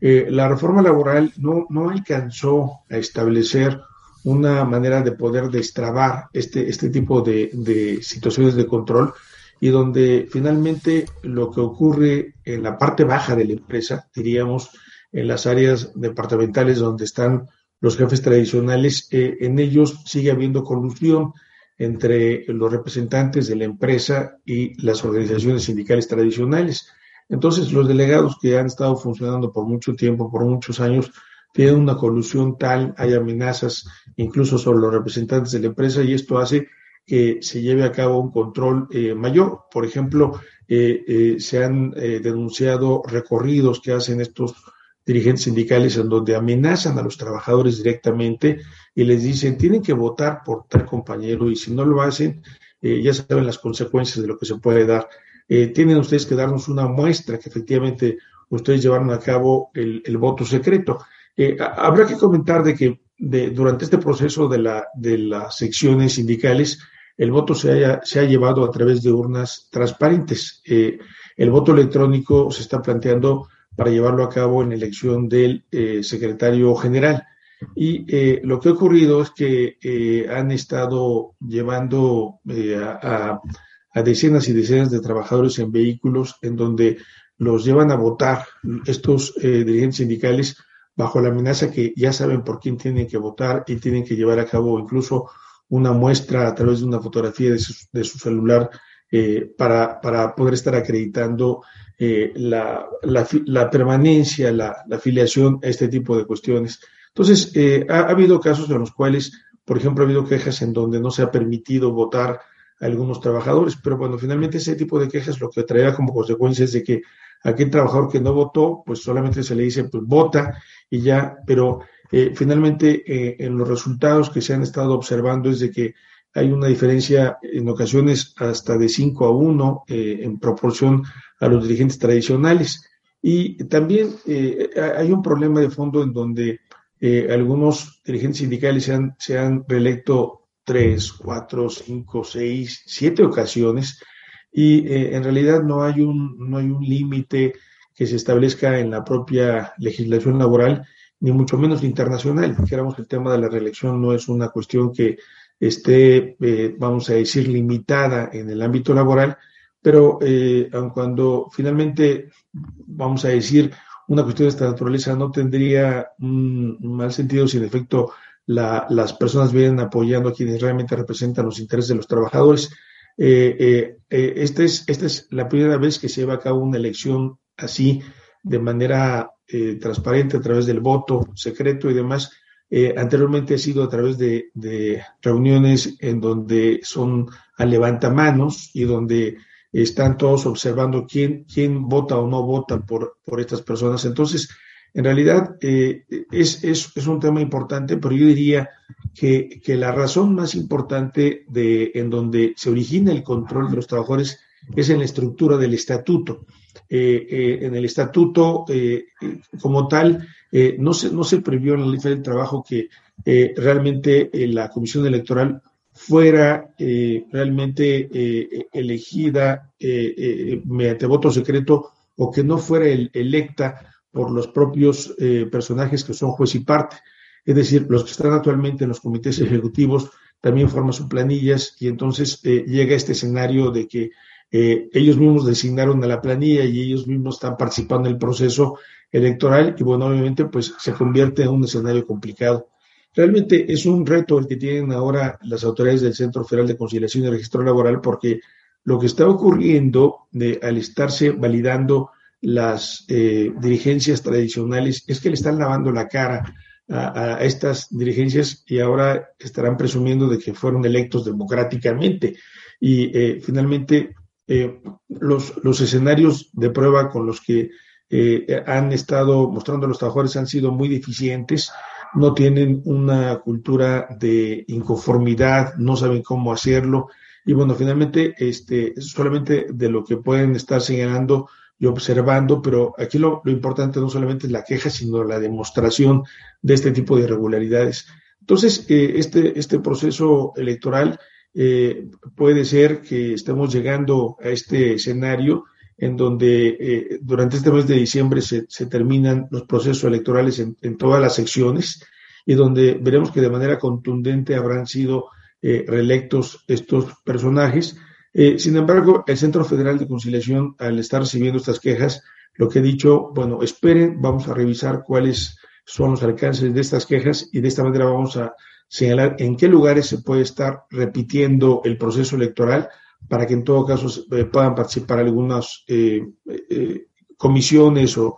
[SPEAKER 4] Eh, la reforma laboral no, no alcanzó a establecer una manera de poder destrabar este, este tipo de, de situaciones de control y donde finalmente lo que ocurre en la parte baja de la empresa, diríamos, en las áreas departamentales donde están los jefes tradicionales, eh, en ellos sigue habiendo colusión entre los representantes de la empresa y las organizaciones sindicales tradicionales. Entonces, los delegados que han estado funcionando por mucho tiempo, por muchos años, tienen una colusión tal, hay amenazas incluso sobre los representantes de la empresa y esto hace que se lleve a cabo un control eh, mayor. Por ejemplo, eh, se han denunciado recorridos que hacen estos dirigentes sindicales en donde amenazan a los trabajadores directamente y les dicen tienen que votar por tal compañero y si no lo hacen, eh, ya saben las consecuencias de lo que se puede dar. Eh, tienen ustedes que darnos una muestra que efectivamente ustedes llevaron a cabo el, voto secreto. Eh, habrá que comentar de que de, durante este proceso de, la, de las secciones sindicales, el voto se, haya, se ha llevado a través de urnas transparentes. el voto electrónico se está planteando para llevarlo a cabo en elección del eh, secretario general. Y eh, lo que ha ocurrido es que eh, han estado llevando a, decenas y decenas de trabajadores en vehículos en donde los llevan a votar estos dirigentes sindicales bajo la amenaza que ya saben por quién tienen que votar y tienen que llevar a cabo incluso una muestra a través de una fotografía de su, de su celular para, para, poder estar acreditando eh, la, la, permanencia, la, afiliación a este tipo de cuestiones. Entonces, eh, ha, habido casos en los cuales, por ejemplo, ha habido quejas en donde no se ha permitido votar a algunos trabajadores, pero bueno, finalmente ese tipo de quejas lo que traerá como consecuencia es de que aquel trabajador que no votó, pues solamente se le dice, pues vota y ya, pero eh, finalmente en los resultados que se han estado observando es de que hay una diferencia en ocasiones hasta de 5 a 1 en proporción a los dirigentes tradicionales. Y también eh, hay un problema de fondo en donde eh, algunos dirigentes sindicales se han, se reelecto tres, cuatro, cinco, seis, siete ocasiones y eh, en realidad no hay un, no hay un límite que se establezca en la propia legislación laboral, ni mucho menos internacional. Dijéramos que el tema de la reelección no es una cuestión que esté, vamos a decir, limitada en el ámbito laboral, pero eh, aun cuando finalmente, vamos a decir, una cuestión de esta naturaleza no tendría un, mal sentido si en efecto las personas vienen apoyando a quienes realmente representan los intereses de los trabajadores. Eh, eh, esta, es, esta es la primera vez que se lleva a cabo una elección así, de manera transparente, a través del voto secreto y demás. Anteriormente ha sido a través de, reuniones en donde son a levantamanos y donde están todos observando quién, quién vota o no vota por, por estas personas. Entonces, en realidad eh, es, es, un tema importante, pero yo diría que, que, la razón más importante de, en donde se origina el control de los trabajadores es en la estructura del estatuto. Eh, eh, en el estatuto, como tal, no, se, no se previó en la ley del trabajo que realmente la comisión electoral fuera eh, realmente eh, elegida eh, mediante voto secreto o que no fuera electa por los propios personajes que son juez y parte. Es decir, los que están actualmente en los comités ejecutivos también forman sus planillas y entonces llega este escenario de que ellos mismos designaron a la planilla y ellos mismos están participando en el proceso electoral y bueno, obviamente pues se convierte en un escenario complicado. Realmente es un reto el que tienen ahora las autoridades del Centro Federal de Conciliación y Registro Laboral porque lo que está ocurriendo de, al estarse validando las eh, dirigencias tradicionales es que le están lavando la cara a, estas dirigencias y ahora estarán presumiendo de que fueron electos democráticamente. Y eh, finalmente, eh, los, los escenarios de prueba con los que han estado mostrando los trabajadores han sido muy deficientes, no tienen una cultura de inconformidad, no saben cómo hacerlo. Y bueno, finalmente, este, solamente de lo que pueden estar señalando y observando, pero aquí lo, importante no solamente es la queja, sino la demostración de este tipo de irregularidades. Entonces, eh, este, este proceso electoral eh, puede ser que estemos llegando a este escenario en donde eh, durante este mes de diciembre se, terminan los procesos electorales en, todas las secciones y donde veremos que de manera contundente habrán sido reelectos estos personajes. Eh, sin embargo, el Centro Federal de Conciliación, al estar recibiendo estas quejas, lo que he dicho, bueno, esperen, vamos a revisar cuáles son los alcances de estas quejas y de esta manera vamos a señalar en qué lugares se puede estar repitiendo el proceso electoral para que en todo caso eh, puedan participar algunas eh, comisiones o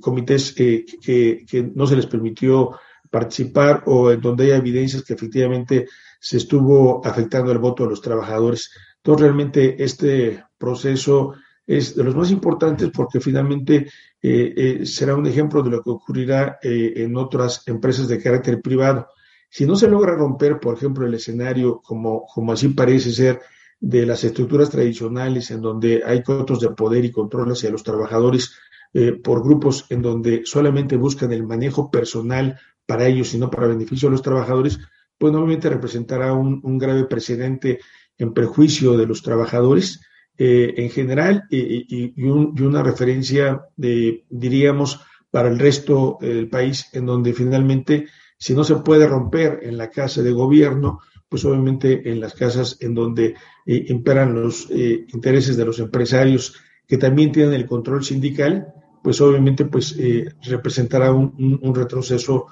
[SPEAKER 4] comités que, que, no se les permitió participar o en donde haya evidencias que efectivamente se estuvo afectando el voto de los trabajadores. Entonces, realmente este proceso es de los más importantes porque finalmente eh, eh, será un ejemplo de lo que ocurrirá eh, en otras empresas de carácter privado. Si no se logra romper, por ejemplo, el escenario, como, como así parece ser, de las estructuras tradicionales en donde hay cotos de poder y control hacia los trabajadores por grupos en donde solamente buscan el manejo personal para ellos y no para beneficio de los trabajadores, pues obviamente representará un, un grave precedente en perjuicio de los trabajadores eh, en general y, una referencia, de, diríamos, para el resto del país, en donde finalmente, si no se puede romper en la casa de gobierno, pues obviamente en las casas en donde eh, imperan los eh, intereses de los empresarios que también tienen el control sindical, pues obviamente pues representará un, retroceso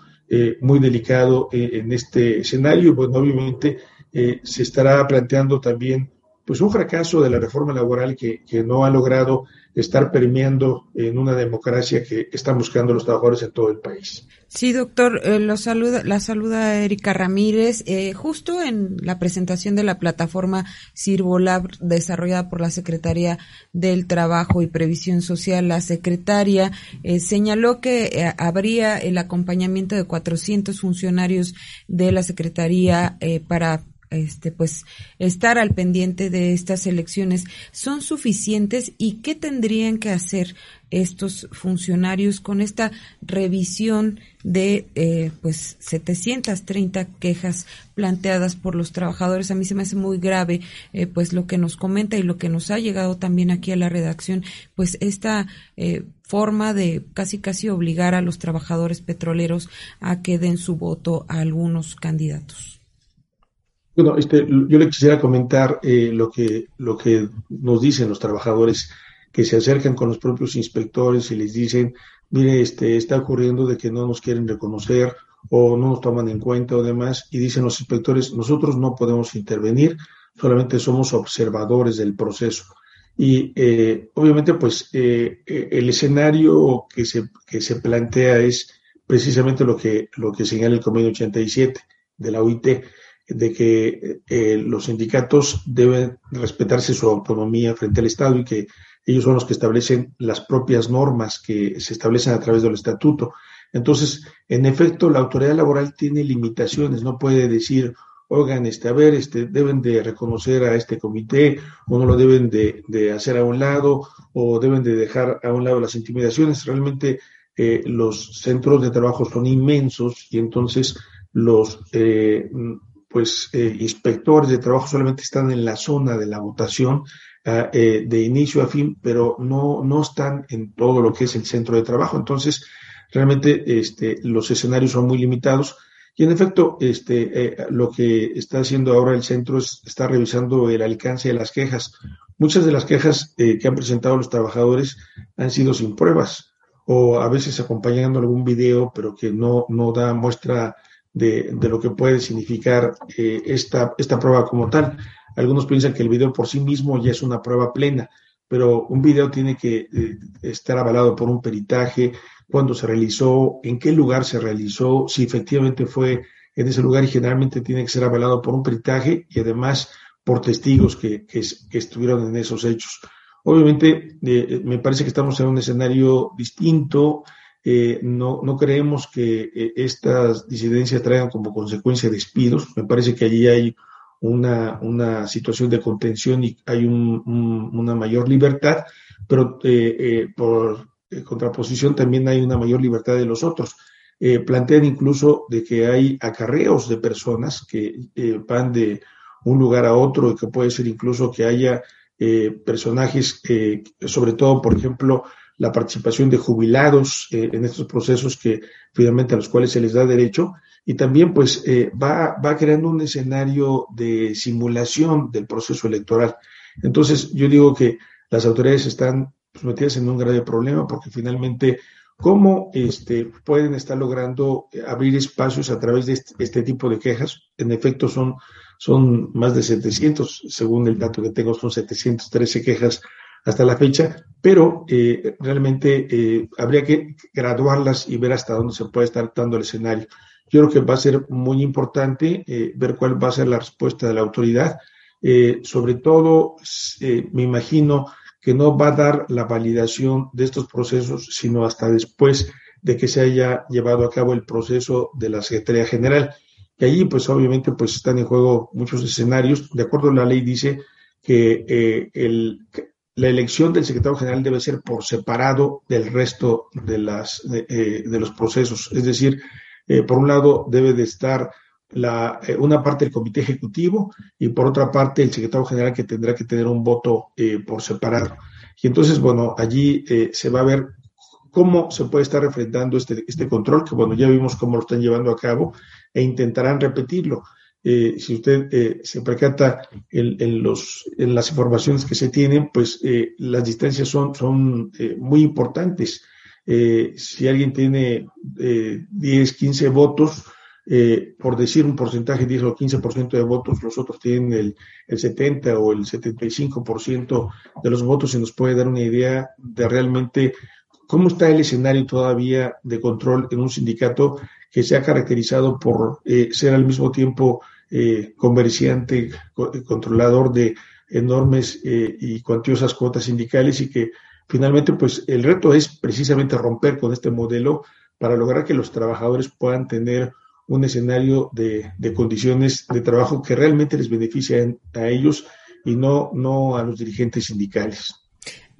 [SPEAKER 4] muy delicado en este escenario. Bueno, obviamente eh, se estará planteando también pues un fracaso de la reforma laboral que, no ha logrado estar permeando en una democracia que están buscando los trabajadores en todo el país.
[SPEAKER 2] Sí, doctor, eh, lo saluda, la saluda Erika Ramírez. Eh, justo en la presentación de la plataforma Sirvolab desarrollada por la Secretaría del Trabajo y Previsión Social, la secretaria señaló que habría el acompañamiento de 400 funcionarios de la Secretaría para este pues estar al pendiente de estas elecciones. Son suficientes y qué tendrían que hacer estos funcionarios con esta revisión de eh, pues 730 quejas planteadas por los trabajadores a mí se me hace muy grave eh, pues lo que nos comenta y lo que nos ha llegado también aquí a la redacción pues esta eh, forma de casi casi obligar a los trabajadores petroleros a que den su voto a algunos candidatos
[SPEAKER 4] bueno, este, yo le quisiera comentar eh, lo, que, lo que nos dicen los trabajadores que se acercan con los propios inspectores y les dicen, mire, este, está ocurriendo de que no nos quieren reconocer o no nos toman en cuenta o demás, y dicen los inspectores, nosotros no podemos intervenir, solamente somos observadores del proceso. Y eh, obviamente, pues eh, el escenario que se, que se plantea es precisamente lo que, lo que señala el convenio 87 de la OIT, de que eh, los sindicatos deben respetarse su autonomía frente al Estado y que ellos son los que establecen las propias normas que se establecen a través del estatuto. Entonces, en efecto, la autoridad laboral tiene limitaciones, no puede decir, oigan, este, a ver, este, deben de reconocer a este comité, o no lo deben de, de hacer a un lado, o deben de dejar a un lado las intimidaciones. Realmente eh, los centros de trabajo son inmensos y entonces los eh, pues eh, inspectores de trabajo solamente están en la zona de la votación ah, eh, de inicio a fin, pero no, no están en todo lo que es el centro de trabajo. Entonces, realmente este, los escenarios son muy limitados. Y en efecto, este, eh, lo que está haciendo ahora el centro es está revisando el alcance de las quejas. Muchas de las quejas que han presentado los trabajadores han sido sin pruebas o a veces acompañando algún video, pero que no, no da muestra de, de lo que puede significar eh, esta, esta prueba como tal. Algunos piensan que el video por sí mismo ya es una prueba plena, pero un video tiene que eh, estar avalado por un peritaje, cuándo se realizó, en qué lugar se realizó, si efectivamente fue en ese lugar y generalmente tiene que ser avalado por un peritaje y además por testigos que, que, estuvieron en esos hechos. Obviamente, eh, me parece que estamos en un escenario distinto. Eh, no, no creemos que eh, estas disidencias traigan como consecuencia despidos. Me parece que allí hay una, una situación de contención y hay un, una mayor libertad, pero por contraposición también hay una mayor libertad de los otros. Eh, plantean incluso de que hay acarreos de personas que eh, van de un lugar a otro y que puede ser incluso que haya eh, personajes, sobre todo, por ejemplo, la participación de jubilados en estos procesos que finalmente a los cuales se les da derecho y también pues va, va creando un escenario de simulación del proceso electoral. Entonces yo digo que las autoridades están pues, metidas en un grave problema porque finalmente ¿Cómo este, pueden estar logrando abrir espacios a través de este, este, tipo de quejas? En efecto, son, son más de 700, según el dato que tengo, son 713 quejas hasta la fecha, pero eh, realmente eh, habría que graduarlas y ver hasta dónde se puede estar dando el escenario. Yo creo que va a ser muy importante eh, ver cuál va a ser la respuesta de la autoridad. sobre todo, me imagino que no va a dar la validación de estos procesos, sino hasta después de que se haya llevado a cabo el proceso de la Secretaría General. Y allí, pues obviamente, pues están en juego muchos escenarios. De acuerdo a la ley, dice que eh, el, la elección del secretario general debe ser por separado del resto de, las, de, eh, los procesos. Es decir, eh, por un lado debe de estar la, eh, una parte del comité ejecutivo y por otra parte el secretario general que tendrá que tener un voto eh, por separado. Y entonces, bueno, allí se va a ver cómo se puede estar refrendando este, este control, que bueno, ya vimos cómo lo están llevando a cabo e intentarán repetirlo. Si usted se percata en, en, los, en las informaciones que se tienen, pues las distancias son, son muy importantes. si alguien tiene 10, 15 votos, eh, por decir un porcentaje, 10 o 15% de votos, los otros tienen el, el 70 o el 75% de los votos y nos puede dar una idea de realmente cómo está el escenario todavía de control en un sindicato que se ha caracterizado por eh, ser al mismo tiempo eh, comerciante, controlador de enormes eh, y cuantiosas cuotas sindicales y que finalmente pues el reto es precisamente romper con este modelo para lograr que los trabajadores puedan tener un escenario de, de, condiciones de trabajo que realmente les beneficien a ellos y no, no a los dirigentes sindicales.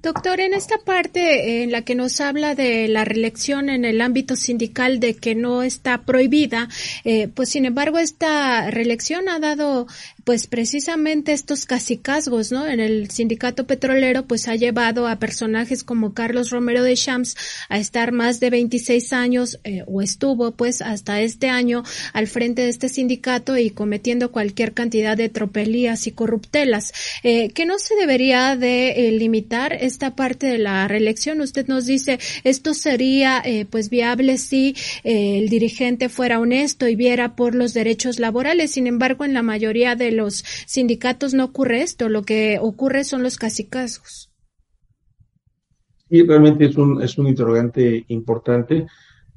[SPEAKER 1] Doctor, en esta parte en la que nos habla de la reelección en el ámbito sindical de que no está prohibida, eh, pues sin embargo esta reelección ha dado pues precisamente estos casicazgos, ¿no? En el sindicato petrolero, pues ha llevado a personajes como Carlos Romero de Champs a estar más de 26 años, eh, o estuvo pues hasta este año al frente de este sindicato y cometiendo cualquier cantidad de tropelías y corruptelas. Eh, que no se debería de eh, limitar esta parte de la reelección. Usted nos dice, esto sería eh, pues viable si eh, el dirigente fuera honesto y viera por los derechos laborales. Sin embargo, en la mayoría los sindicatos no ocurre esto, lo que ocurre son los casicazgos.
[SPEAKER 4] Sí, realmente es un, es un interrogante importante.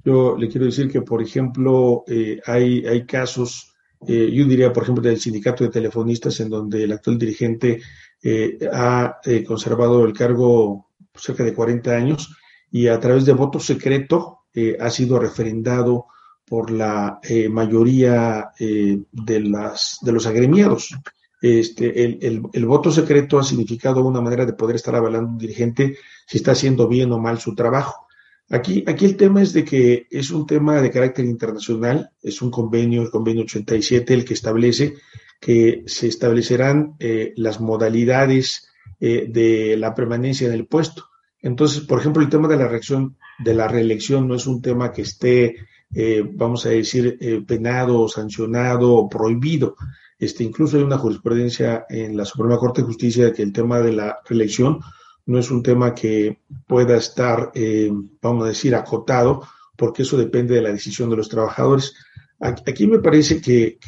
[SPEAKER 4] Yo le quiero decir que, por ejemplo, eh, hay, hay casos, eh, yo diría, por ejemplo, del sindicato de telefonistas, en donde el actual dirigente eh, ha conservado el cargo cerca de 40 años y a través de voto secreto ha sido referendado por la eh, mayoría eh, de, las, de los agremiados. Este, el, el, voto secreto ha significado una manera de poder estar avalando un dirigente si está haciendo bien o mal su trabajo. Aquí, aquí el tema es de que es un tema de carácter internacional, es un convenio, el convenio 87, el que establece que se establecerán eh, las modalidades de la permanencia en el puesto. Entonces, por ejemplo, el tema de la reacción de la reelección no es un tema que esté eh, vamos a decir, eh, penado, sancionado o prohibido. Este, incluso hay una jurisprudencia en la Suprema Corte de Justicia de que el tema de la reelección no es un tema que pueda estar, eh, vamos a decir, acotado, porque eso depende de la decisión de los trabajadores. Aquí me parece que,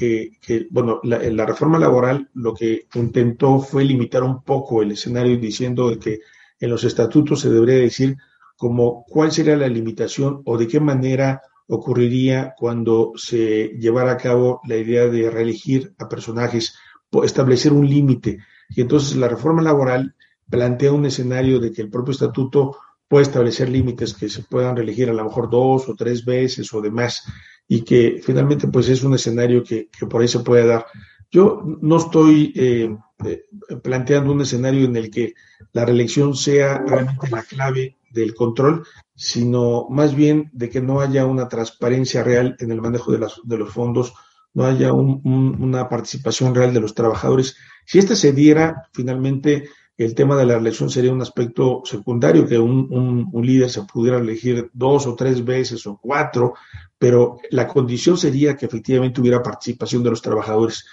[SPEAKER 4] bueno, la, reforma laboral lo que intentó fue limitar un poco el escenario diciendo que en los estatutos se debería decir como cuál sería la limitación o de qué manera ocurriría cuando se llevara a cabo la idea de reelegir a personajes, establecer un límite. Y entonces la reforma laboral plantea un escenario de que el propio estatuto puede establecer límites que se puedan reelegir a lo mejor dos o tres veces o demás y que finalmente pues es un escenario que, por ahí se puede dar. Yo no estoy eh, eh, planteando un escenario en el que la reelección sea realmente la clave del control, sino más bien de que no haya una transparencia real en el manejo de, los fondos, no haya una participación real de los trabajadores. Si esta se diera, finalmente el tema de la elección sería un aspecto secundario, que un, líder se pudiera elegir dos o tres veces o cuatro, pero la condición sería que efectivamente hubiera participación de los trabajadores.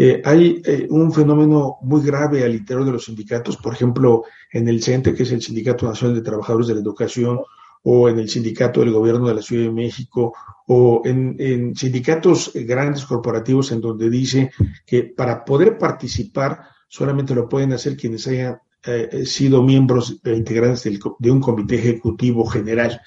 [SPEAKER 4] Eh, hay eh, un fenómeno muy grave al interior de los sindicatos, por ejemplo, en el CENTE, que es el Sindicato Nacional de Trabajadores de la Educación, o en el Sindicato del Gobierno de la Ciudad de México, o en, sindicatos grandes corporativos en donde dice que para poder participar solamente lo pueden hacer quienes hayan eh, sido miembros e integrantes de un comité ejecutivo general.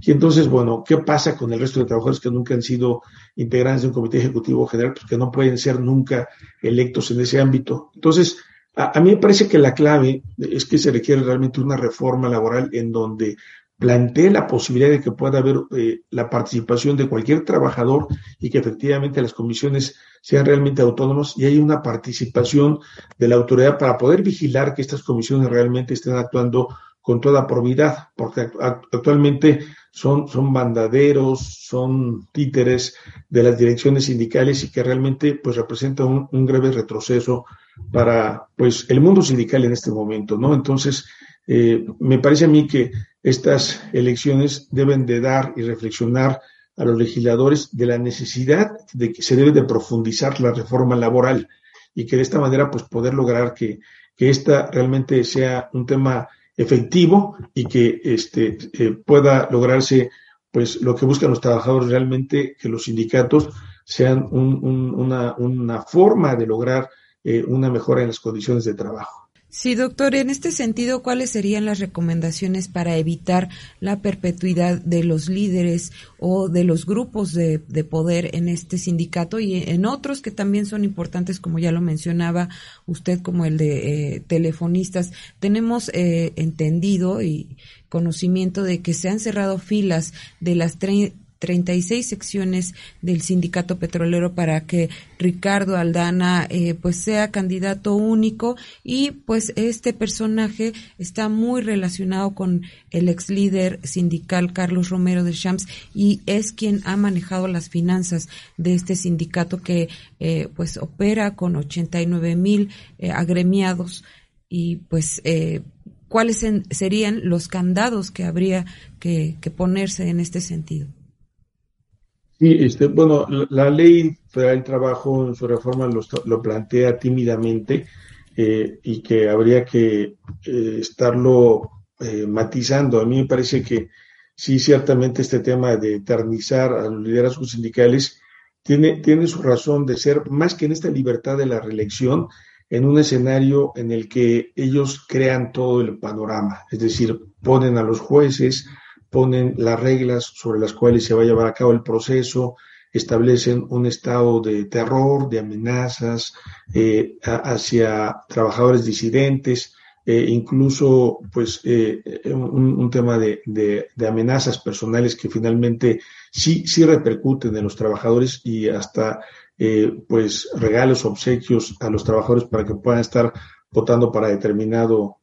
[SPEAKER 4] Y entonces, bueno, ¿qué pasa con el resto de trabajadores que nunca han sido integrantes de un comité ejecutivo general? Pues que no pueden ser nunca electos en ese ámbito. Entonces, a, mí me parece que la clave es que se requiere realmente una reforma laboral en donde plantee la posibilidad de que pueda haber eh, la participación de cualquier trabajador y que efectivamente las comisiones sean realmente autónomas y hay una participación de la autoridad para poder vigilar que estas comisiones realmente estén actuando con toda probidad, porque actualmente son, son bandaderos, son títeres de las direcciones sindicales y que realmente pues representa un, un grave retroceso para pues el mundo sindical en este momento, ¿no? Entonces, eh, me parece a mí que estas elecciones deben de dar y reflexionar a los legisladores de la necesidad de que se debe de profundizar la reforma laboral y que de esta manera pues poder lograr que, que esta realmente sea un tema efectivo y que este, eh, pueda lograrse pues lo que buscan los trabajadores realmente, que los sindicatos sean una, una, forma de lograr eh, una mejora en las condiciones de trabajo.
[SPEAKER 2] Sí, doctor, en este sentido, ¿cuáles serían las recomendaciones para evitar la perpetuidad de los líderes o de los grupos de, poder en este sindicato y en otros que también son importantes, como ya lo mencionaba usted, como el de eh, telefonistas? Tenemos eh, entendido y conocimiento de que se han cerrado filas de las 36 secciones del sindicato petrolero para que Ricardo Aldana eh, pues sea candidato único y pues este personaje está muy relacionado con el ex líder sindical Carlos Romero de Champs y es quien ha manejado las finanzas de este sindicato que eh, pues opera con 89 mil eh, agremiados y pues cuáles serían los candados que habría que ponerse en este sentido.
[SPEAKER 4] Sí, este, bueno, la, ley federal del trabajo en su reforma lo, plantea tímidamente eh, y que habría que eh, estarlo eh, matizando. A mí me parece que sí, ciertamente este tema de eternizar a los liderazgos sindicales tiene, tiene su razón de ser, más que en esta libertad de la reelección, en un escenario en el que ellos crean todo el panorama, es decir, ponen a los jueces, ponen las reglas sobre las cuales se va a llevar a cabo el proceso, establecen un estado de terror, de amenazas eh, hacia trabajadores disidentes, eh, incluso pues eh, un, tema de, de, amenazas personales que finalmente sí, sí repercuten en los trabajadores y hasta pues regalos, obsequios a los trabajadores para que puedan estar votando para determinado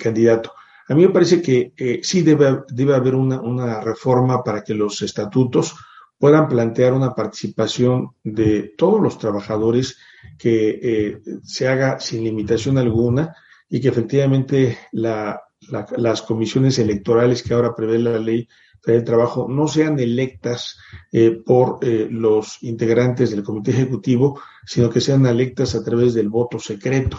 [SPEAKER 4] candidato. A mí me parece que sí debe, debe haber una, una, reforma para que los estatutos puedan plantear una participación de todos los trabajadores que eh, se haga sin limitación alguna y que efectivamente la, las comisiones electorales que ahora prevé la ley del trabajo no sean electas eh, por eh, los integrantes del comité ejecutivo, sino que sean electas a través del voto secreto.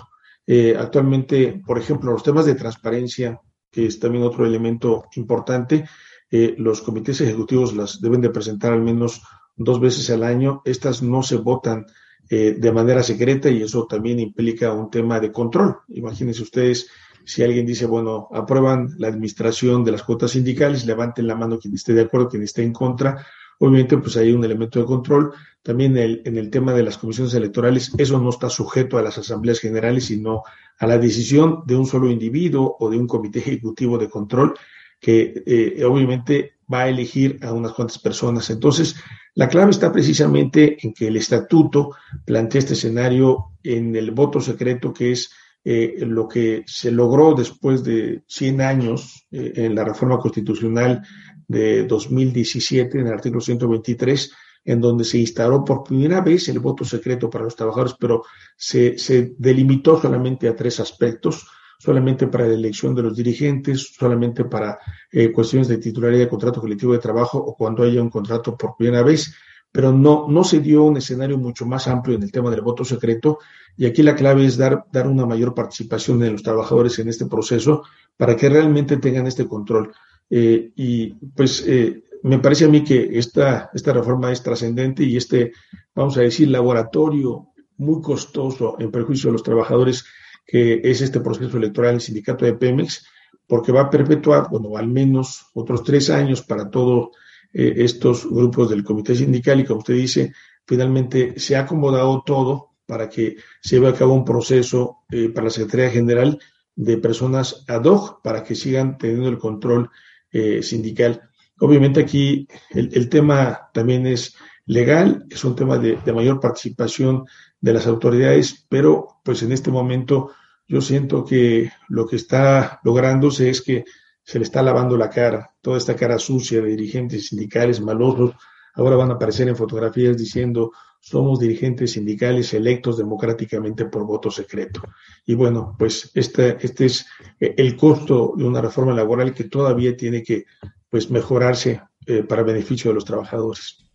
[SPEAKER 4] actualmente, por ejemplo, los temas de transparencia que es también otro elemento importante. Eh, los comités ejecutivos las deben de presentar al menos dos veces al año, estas no se votan eh, de manera secreta y eso también implica un tema de control. Imagínense ustedes si alguien dice, bueno, aprueban la administración de las cuotas sindicales, levanten la mano quien esté de acuerdo, quien esté en contra. Obviamente, pues hay un elemento de control. También el, en el tema de las comisiones electorales, eso no está sujeto a las asambleas generales, sino a la decisión de un solo individuo o de un comité ejecutivo de control que eh, obviamente va a elegir a unas cuantas personas. Entonces, la clave está precisamente en que el estatuto plantea este escenario en el voto secreto, que es eh, lo que se logró después de 100 años eh, en la reforma constitucional de 2017, en el artículo 123, en donde se instaló por primera vez el voto secreto para los trabajadores, pero se, se delimitó solamente a tres aspectos solamente para la elección de los dirigentes, solamente para eh, cuestiones de titularidad de contrato colectivo de trabajo o cuando haya un contrato por primera vez, pero no, no se dio un escenario mucho más amplio en el tema del voto secreto y aquí la clave es dar, dar una mayor participación de los trabajadores en este proceso para que realmente tengan este control. Eh, y pues eh, me parece a mí que esta, esta reforma es trascendente y este, vamos a decir, laboratorio muy costoso en perjuicio de los trabajadores que es este proceso electoral en el sindicato de Pemex, porque va a perpetuar, bueno, al menos otros tres años para todos eh, estos grupos del comité sindical y como usted dice, finalmente se ha acomodado todo para que se lleve a cabo un proceso eh, para la Secretaría General de personas ad hoc para que sigan teniendo el control eh, sindical. Obviamente aquí el, tema también es legal, es un tema de, de mayor participación de las autoridades, pero pues en este momento yo siento que lo que está lográndose es que se le está lavando la cara, toda esta cara sucia de dirigentes sindicales malosos, ahora van a aparecer en fotografías diciendo somos dirigentes sindicales electos democráticamente por voto secreto. Y bueno, pues este, es el costo de una reforma laboral que todavía tiene que pues mejorarse eh, para beneficio de los trabajadores.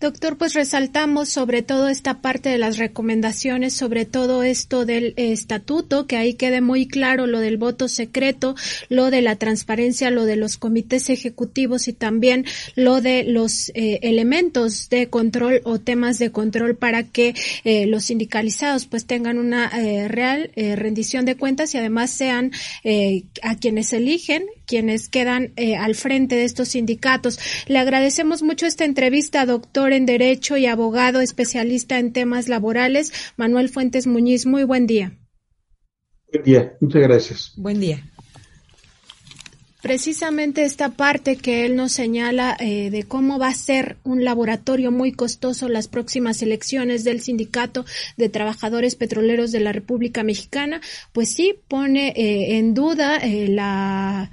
[SPEAKER 1] Doctor, pues resaltamos sobre todo esta parte de las recomendaciones, sobre todo esto del estatuto, que ahí quede muy claro lo del voto secreto, lo de la transparencia, lo de los comités ejecutivos y también lo de los eh, elementos de control o temas de control para que eh, los sindicalizados pues tengan una eh, real rendición de cuentas y además sean a quienes eligen, quienes quedan al frente de estos sindicatos. Le agradecemos mucho esta entrevista, doctor en Derecho y abogado especialista en temas laborales, Manuel Fuentes Muñiz. Muy buen día.
[SPEAKER 4] Buen día, muchas gracias.
[SPEAKER 2] Buen día
[SPEAKER 1] precisamente esta parte que él nos señala eh, de cómo va a ser un laboratorio muy costoso las próximas elecciones del sindicato de trabajadores petroleros de la República Mexicana, pues sí pone eh, en duda eh, la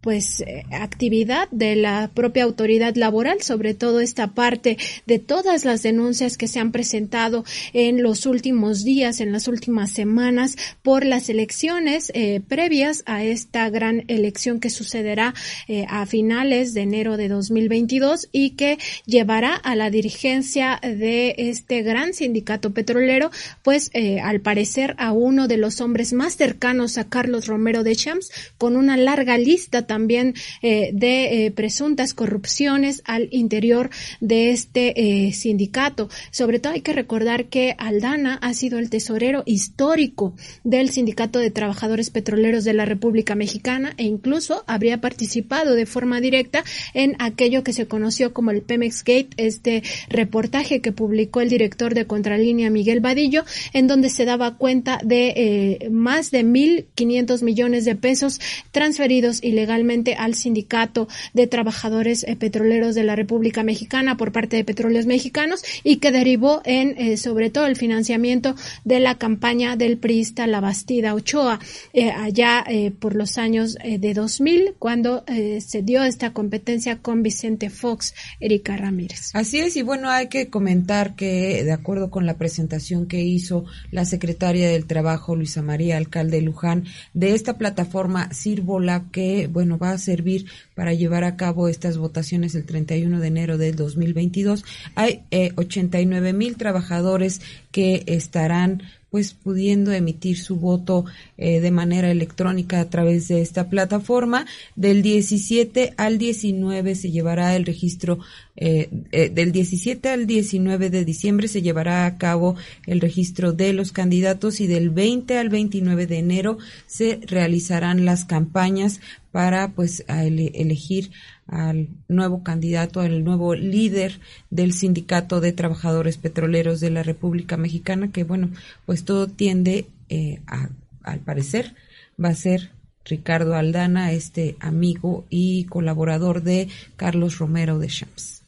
[SPEAKER 1] pues eh, actividad de la propia autoridad laboral, sobre todo esta parte de todas las denuncias que se han presentado en los últimos días, en las últimas semanas por las elecciones eh, previas a esta gran elección que sucederá eh, a finales de enero de 2022 y que llevará a la dirigencia de este gran sindicato petrolero, pues al parecer a uno de los hombres más cercanos a Carlos Romero de Champs, con una larga lista también eh, de eh, presuntas corrupciones al interior de este eh, sindicato. Sobre todo hay que recordar que Aldana ha sido el tesorero histórico del Sindicato de Trabajadores Petroleros de la República Mexicana e incluso habría participado de forma directa en aquello que se conoció como el Pemex Gate, este reportaje que publicó el director de Contralínea Miguel Vadillo, en donde se daba cuenta de más de 1.500 millones de pesos transferidos ilegalmente al sindicato de trabajadores eh, petroleros de la República Mexicana por parte de Petróleos Mexicanos y que derivó en eh, sobre todo el financiamiento de la campaña del priista La Bastida Ochoa eh, allá por los años de 2000 cuando se dio esta competencia con Vicente Fox, Erika Ramírez.
[SPEAKER 2] Así es y bueno hay que comentar que de acuerdo con la presentación que hizo la secretaria del Trabajo Luisa María Alcalde Luján de esta plataforma Sirvolab que bueno va a servir para llevar a cabo estas votaciones el 31 de enero del 2022. Hay eh, 89 mil trabajadores que estarán pues pudiendo emitir su voto eh, de manera electrónica a través de esta plataforma. Del 17 al 19 se llevará el registro, eh, eh, del 17 al 19 de diciembre se llevará a cabo el registro de los candidatos y del 20 al 29 de enero se realizarán las campañas para pues elegir al nuevo candidato, al nuevo líder del Sindicato de Trabajadores Petroleros de la República Mexicana, que bueno, pues todo tiende eh, a, al parecer, va a ser Ricardo Aldana, este amigo y colaborador de Carlos Romero de Champs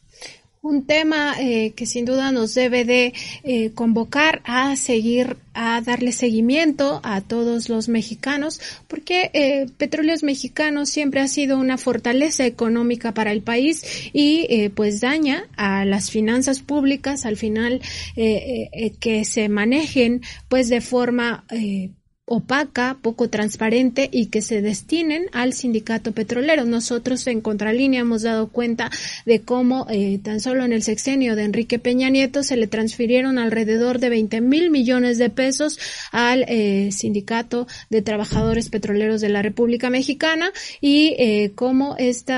[SPEAKER 1] un tema eh, que sin duda nos debe de eh, convocar a seguir, a darle seguimiento a todos los mexicanos, porque eh, Petróleos Mexicanos siempre ha sido una fortaleza económica para el país y eh, pues daña a las finanzas públicas al final que se manejen pues de forma opaca, poco transparente y que se destinen al sindicato petrolero. Nosotros en Contralínea hemos dado cuenta de cómo eh, tan solo en el sexenio de Enrique Peña Nieto se le transfirieron alrededor de 20 mil millones de pesos al eh, sindicato de trabajadores petroleros de la República Mexicana y eh, cómo este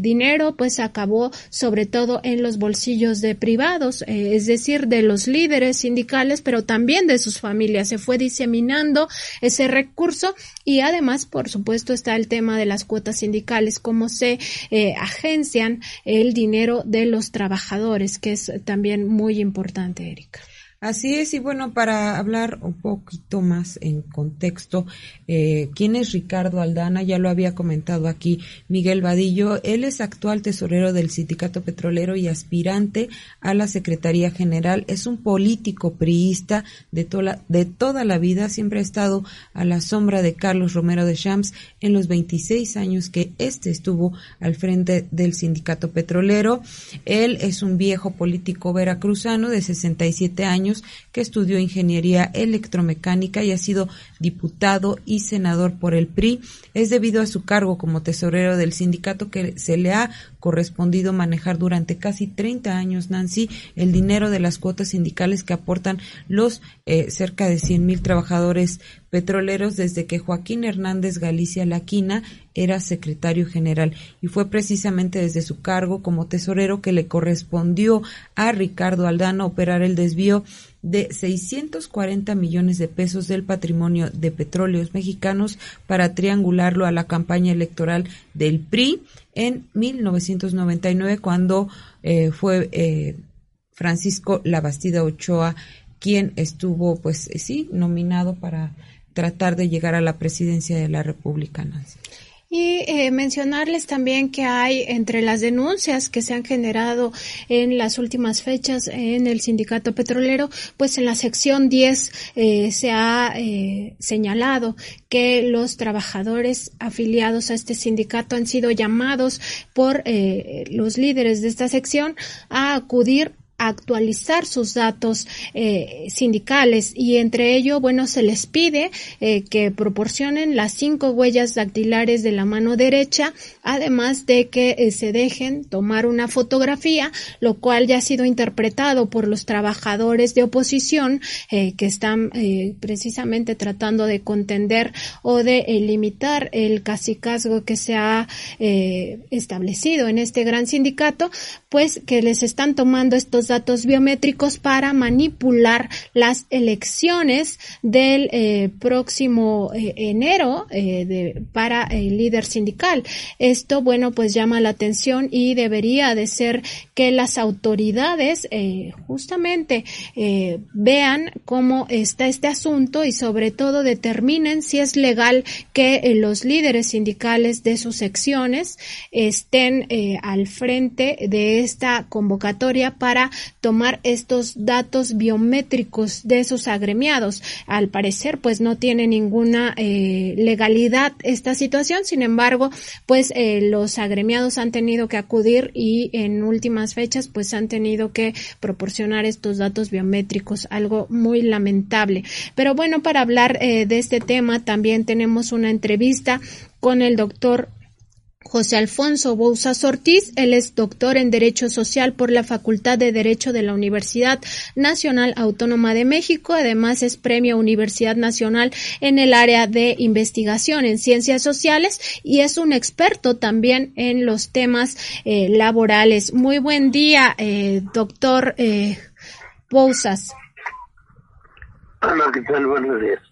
[SPEAKER 1] dinero pues acabó sobre todo en los bolsillos de privados, es decir, de los líderes sindicales, pero también de sus familias. Se fue diseminando ese recurso y además, por supuesto, está el tema de las cuotas sindicales, cómo se eh, agencian el dinero de los trabajadores, que es también muy importante, Erika.
[SPEAKER 2] Así es, y bueno, para hablar un poquito más en contexto, eh, ¿quién es Ricardo Aldana? Ya lo había comentado aquí Miguel Vadillo. Él es actual tesorero del Sindicato Petrolero y aspirante a la Secretaría General. Es un político priista de, toda de toda la vida. Siempre ha estado a la sombra de Carlos Romero de Champs en los 26 años que éste estuvo al frente del Sindicato Petrolero. Él es un viejo político veracruzano de 67 años que estudió ingeniería electromecánica y ha sido diputado y senador por el PRI. Es debido a su cargo como tesorero del sindicato que se le ha correspondido manejar durante casi 30 años, Nancy, el dinero de las cuotas sindicales que aportan los eh, cerca de 100 mil trabajadores petroleros desde que Joaquín Hernández Galicia Laquina era secretario general y fue precisamente desde su cargo como tesorero que le correspondió a Ricardo Aldana operar el desvío de 640 millones de pesos del patrimonio de petróleos mexicanos para triangularlo a la campaña electoral del PRI en 1999 cuando eh, fue eh, Francisco Labastida Ochoa quien estuvo pues sí nominado para tratar de llegar a la presidencia de la República.
[SPEAKER 1] Y eh, mencionarles también que hay entre las denuncias que se han generado en las últimas fechas en el sindicato petrolero, pues en la sección 10 eh, se ha eh, señalado que los trabajadores afiliados a este sindicato han sido llamados por los líderes de esta sección a acudir actualizar sus datos eh, sindicales. Y entre ello, bueno, se les pide eh, que proporcionen las cinco huellas dactilares de la mano derecha, además de que eh, se dejen tomar una fotografía, lo cual ya ha sido interpretado por los trabajadores de oposición que están precisamente tratando de contender o de limitar el casicazgo que se ha establecido en este gran sindicato, pues que les están tomando estos datos biométricos para manipular las elecciones del eh, próximo eh, enero eh, para el líder sindical. Esto, bueno, pues llama la atención y debería de ser que las autoridades justamente vean cómo está este asunto y sobre todo determinen si es legal que los líderes sindicales de sus secciones estén al frente de esta convocatoria para tomar estos datos biométricos de esos agremiados. Al parecer, pues no tiene ninguna eh, legalidad esta situación. Sin embargo, pues eh, los agremiados han tenido que acudir y en últimas fechas, pues han tenido que proporcionar estos datos biométricos, algo muy lamentable. Pero bueno, para hablar eh, de este tema, también tenemos una entrevista con el doctor José Alfonso Bouzas Ortiz. Él es doctor en Derecho Social por la Facultad de Derecho de la Universidad Nacional Autónoma de México. Además, es premio Universidad Nacional en el área de investigación en ciencias sociales y es un experto también en los temas eh, laborales. Muy buen día, eh, doctor eh, Bouzas.
[SPEAKER 5] Hola, ¿qué tal? Buenos días.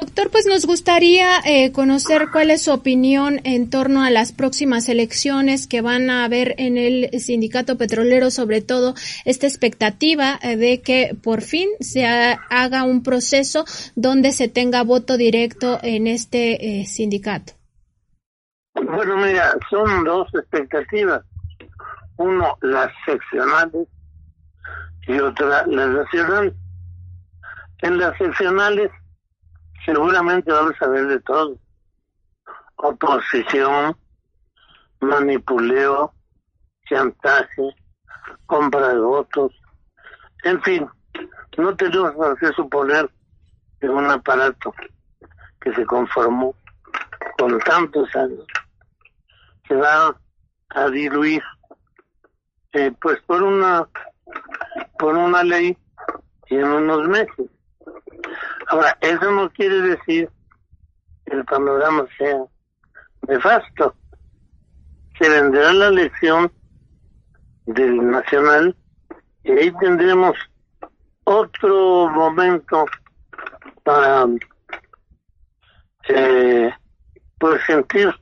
[SPEAKER 1] Doctor, pues nos gustaría eh, conocer cuál es su opinión en torno a las próximas elecciones que van a haber en el sindicato petrolero, sobre todo esta expectativa eh, de que por fin se haga un proceso donde se tenga voto directo en este eh, sindicato.
[SPEAKER 5] Bueno, mira, son dos expectativas. Uno, las seccionales y otra, las nacionales. En las seccionales seguramente vamos a ver de todo. Oposición, manipuleo, chantaje, compra de votos, en fin, no tenemos por qué suponer que un aparato que se conformó con tantos años se va a diluir eh, pues por una por una ley y en unos meses Ahora, eso no quiere decir que el panorama sea nefasto. Se vendrá la elección del Nacional y ahí tendremos otro momento para eh, pues sentir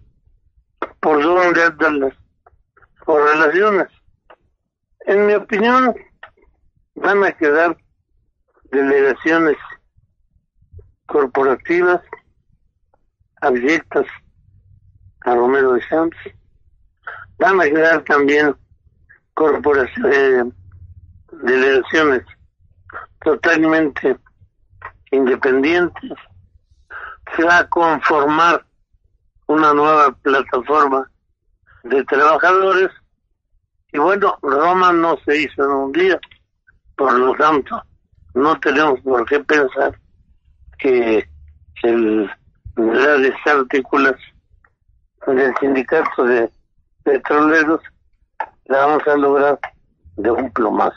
[SPEAKER 5] por dónde andan las correlaciones. En mi opinión, van a quedar delegaciones corporativas abyectas a Romero de Santos. Van a quedar también corporaciones, eh, delegaciones totalmente independientes. Se va a conformar una nueva plataforma de trabajadores y bueno, Roma no se hizo en un día, por lo tanto, no tenemos por qué pensar que el, las desarticulación del sindicato de petroleros la vamos a lograr de un plomazo.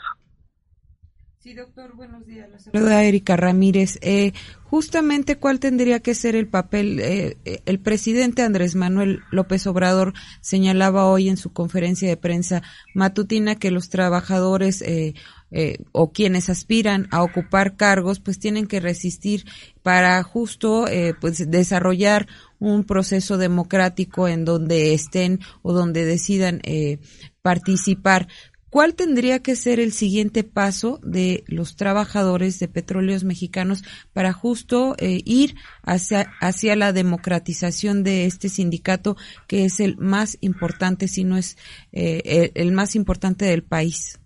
[SPEAKER 2] Sí, doctor, buenos días. La saluda Erika Ramírez. Eh, justamente, ¿cuál tendría que ser el papel? Eh, eh, el presidente Andrés Manuel López Obrador señalaba hoy en su conferencia de prensa matutina que los trabajadores eh, eh, o quienes aspiran a ocupar cargos, pues tienen que resistir para justo eh, pues desarrollar un proceso democrático en donde estén o donde decidan eh, participar. ¿Cuál tendría que ser el siguiente paso de los trabajadores de petróleos mexicanos para justo ir hacia, hacia la democratización de este sindicato que es el más importante, si no es el más importante del país?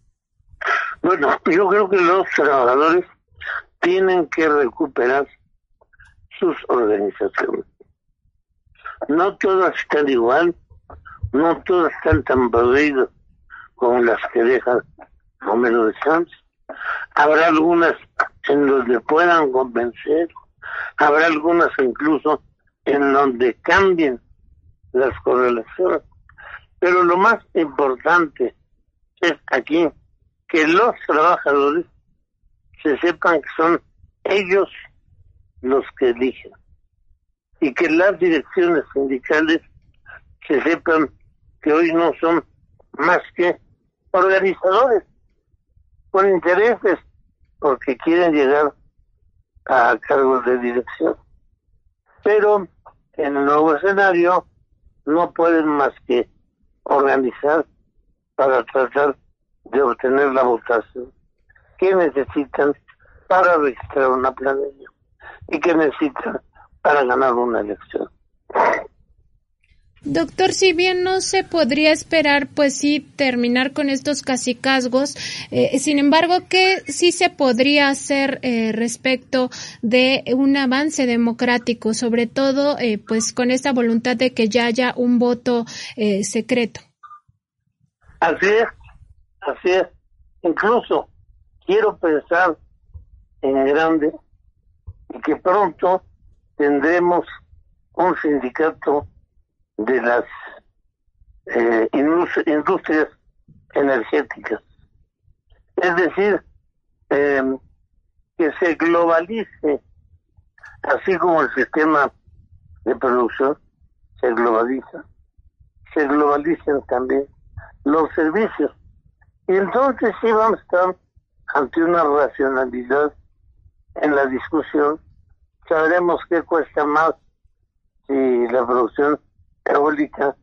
[SPEAKER 5] Bueno, yo creo que los trabajadores tienen que recuperar sus organizaciones. No todas están igual, no todas están tan perdidas como las que deja Romero de Santos. Habrá algunas en donde puedan convencer, habrá algunas incluso en donde cambien las correlaciones. Pero lo más importante es aquí que los trabajadores se sepan que son ellos los que eligen y que las direcciones sindicales se sepan que hoy no son más que organizadores con intereses porque quieren llegar a cargos de dirección. Pero en el nuevo escenario no pueden más que organizar para tratar de obtener la votación que necesitan para registrar una planilla y que necesitan para ganar una elección.
[SPEAKER 1] Doctor, si bien no se podría esperar, pues sí, terminar con estos casicazgos, eh, sin embargo, ¿qué sí se podría hacer eh, respecto de un avance democrático, sobre todo, eh, pues con esta voluntad de que ya haya un voto secreto?
[SPEAKER 5] Así es, Es. Incluso quiero pensar en grande y que pronto tendremos un sindicato de las eh, industrias energéticas. Es decir, em, que se globalice, así como el sistema de producción se globaliza, se globalicen también los servicios. Y entonces sí vamos a estar ante una racionalidad en la discusión. Sabremos qué cuesta más si la producción eólica,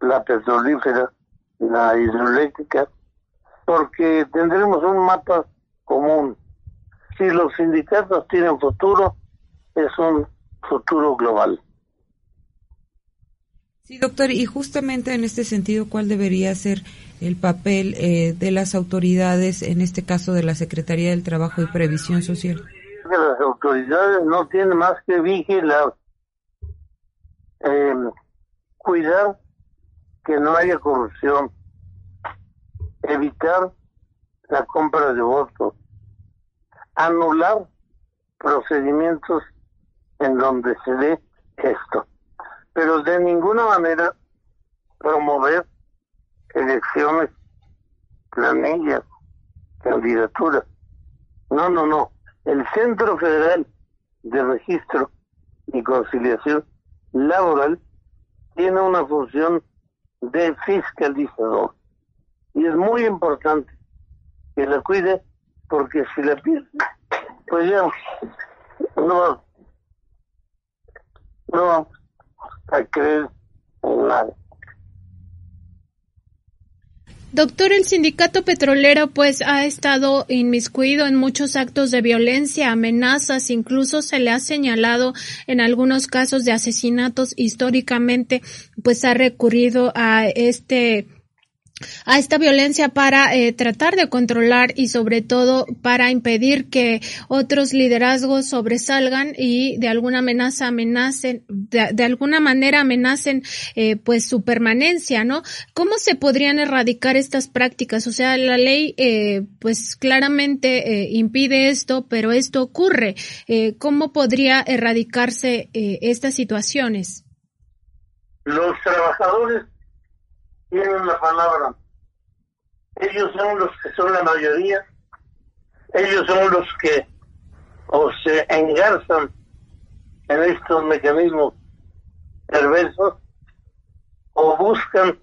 [SPEAKER 5] la petrolífera, la hidroeléctrica, porque tendremos un mapa común. Si los sindicatos tienen futuro, es un futuro global.
[SPEAKER 2] Sí, doctor, y justamente en este sentido, ¿cuál debería ser el papel eh, de las autoridades, en este caso de la Secretaría del Trabajo y Previsión Social?
[SPEAKER 5] Las autoridades no tienen más que vigilar, eh, cuidar que no haya corrupción, evitar la compra de votos, anular procedimientos en donde se dé esto pero de ninguna manera promover elecciones, planillas, candidaturas. No, no, no. El Centro Federal de Registro y Conciliación Laboral tiene una función de fiscalizador. Y es muy importante que la cuide porque si la pierde, pues ya no, no
[SPEAKER 1] Doctor, el sindicato petrolero pues ha estado inmiscuido en muchos actos de violencia, amenazas, incluso se le ha señalado en algunos casos de asesinatos históricamente pues ha recurrido a este a esta violencia para eh, tratar de controlar y sobre todo para impedir que otros liderazgos sobresalgan y de alguna amenaza amenacen de, alguna manera amenacen eh, pues su permanencia no cómo se podrían erradicar estas prácticas o sea la ley eh, pues claramente impide esto pero esto ocurre. Cómo podría erradicarse estas situaciones
[SPEAKER 5] los trabajadores tienen la palabra. Ellos son los que son la mayoría, ellos son los que o se engarzan en estos mecanismos perversos o buscan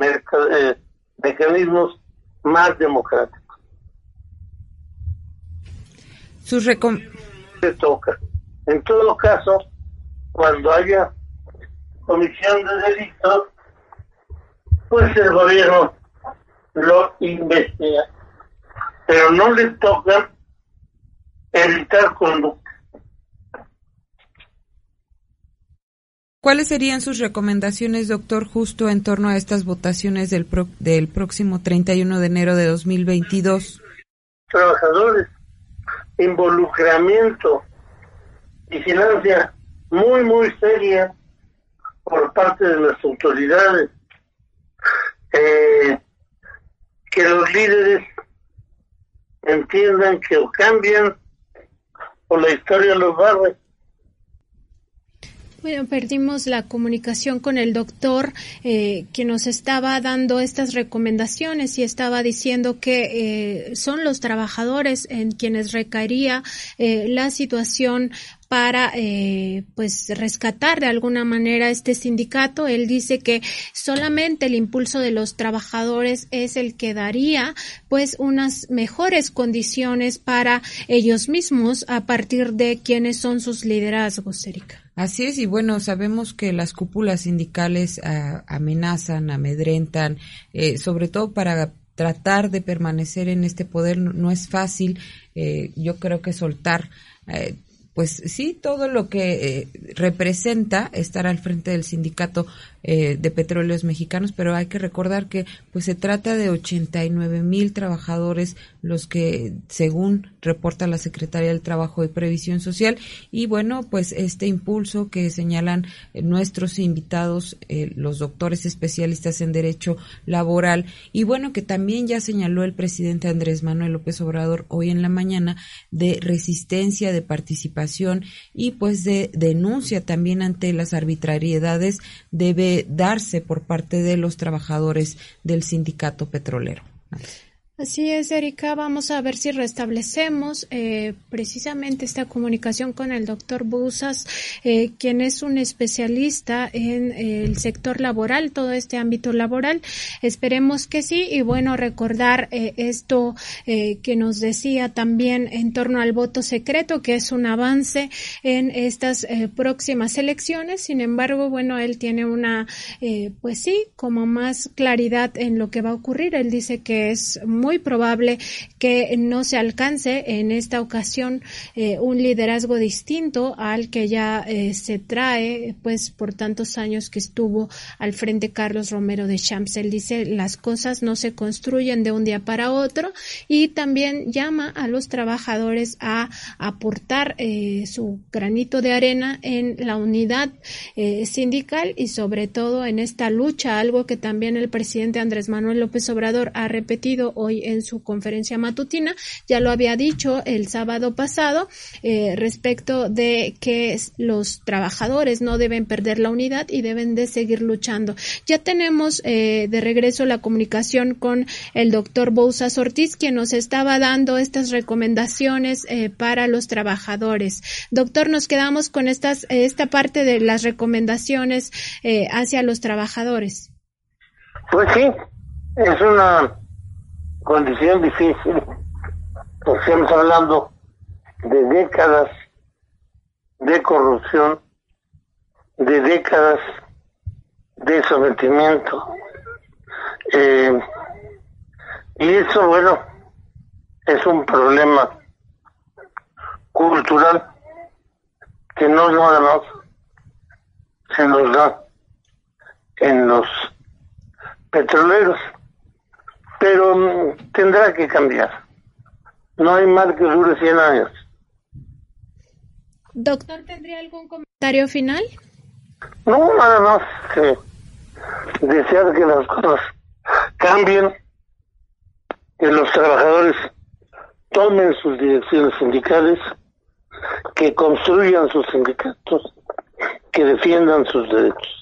[SPEAKER 5] eh, mecanismos más democráticos.
[SPEAKER 2] Sus
[SPEAKER 5] se toca. En todo caso, cuando haya comisión de delitos, pues el gobierno lo investiga, pero no le toca evitar conducta.
[SPEAKER 2] ¿Cuáles serían sus recomendaciones, doctor, justo en torno a estas votaciones del, del próximo 31 de enero de 2022?
[SPEAKER 5] Trabajadores, involucramiento, vigilancia muy, muy seria por parte de las autoridades eh, que los líderes entiendan que o cambian o la historia los barre.
[SPEAKER 1] Bueno, perdimos la comunicación con el doctor eh, que nos estaba dando estas recomendaciones y estaba diciendo que eh, son los trabajadores en quienes recaería eh, la situación para eh, pues rescatar de alguna manera este sindicato. Él dice que solamente el impulso de los trabajadores es el que daría pues unas mejores condiciones para ellos mismos a partir de quienes son sus liderazgos, Erika.
[SPEAKER 2] Así es, y bueno, sabemos que las cúpulas sindicales ah, amenazan, amedrentan, eh, sobre todo para tratar de permanecer en este poder no, es fácil. Eh, yo creo que soltar eh, pues sí, todo lo que eh, representa estar al frente del sindicato eh, de petróleos mexicanos, pero hay que recordar que pues se trata de 89 mil trabajadores los que según reporta la Secretaría del Trabajo y Previsión Social y bueno pues este impulso que señalan eh, nuestros invitados los doctores especialistas en derecho laboral y bueno que también ya señaló el presidente Andrés Manuel López Obrador hoy en la mañana de resistencia de participación y pues de denuncia también ante las arbitrariedades debe darse por parte de los trabajadores del sindicato petrolero.
[SPEAKER 1] Así es, Erika. Vamos a ver si restablecemos eh, precisamente esta comunicación con el doctor Busas, eh, quien es un especialista en el sector laboral, todo este ámbito laboral. Esperemos que sí. Y bueno, recordar eh, esto que nos decía también en torno al voto secreto, que es un avance en estas próximas elecciones. Sin embargo, bueno, él tiene una, pues sí, como más claridad en lo que va a ocurrir. Él dice que es muy muy probable que no se alcance en esta ocasión eh, un liderazgo distinto al que ya eh, se trae pues por tantos años que estuvo al frente Carlos Romero de Champs. Él dice las cosas no se construyen de un día para otro y también llama a los trabajadores a aportar eh, su granito de arena en la unidad sindical y sobre todo en esta lucha, algo que también el presidente Andrés Manuel López Obrador ha repetido hoy en su conferencia matutina. Ya lo había dicho el sábado pasado eh, respecto de que los trabajadores no deben perder la unidad y deben de seguir luchando. Ya tenemos eh, de regreso la comunicación con el doctor Bouzas Ortiz, quien nos estaba dando estas recomendaciones eh, para los trabajadores. Doctor, nos quedamos con estas, esta parte de las recomendaciones hacia los trabajadores.
[SPEAKER 5] Pues sí, es una condición difícil, porque estamos hablando de décadas de corrupción, de décadas de sometimiento. Eh, y eso, bueno, es un problema cultural que no nada más se nos da en los petroleros pero mm, tendrá que cambiar. No hay mal que dure 100 años.
[SPEAKER 1] Doctor, ¿tendría algún comentario final?
[SPEAKER 5] No, nada más que desear que las cosas cambien, que los trabajadores tomen sus direcciones sindicales, que construyan sus sindicatos, que defiendan sus derechos.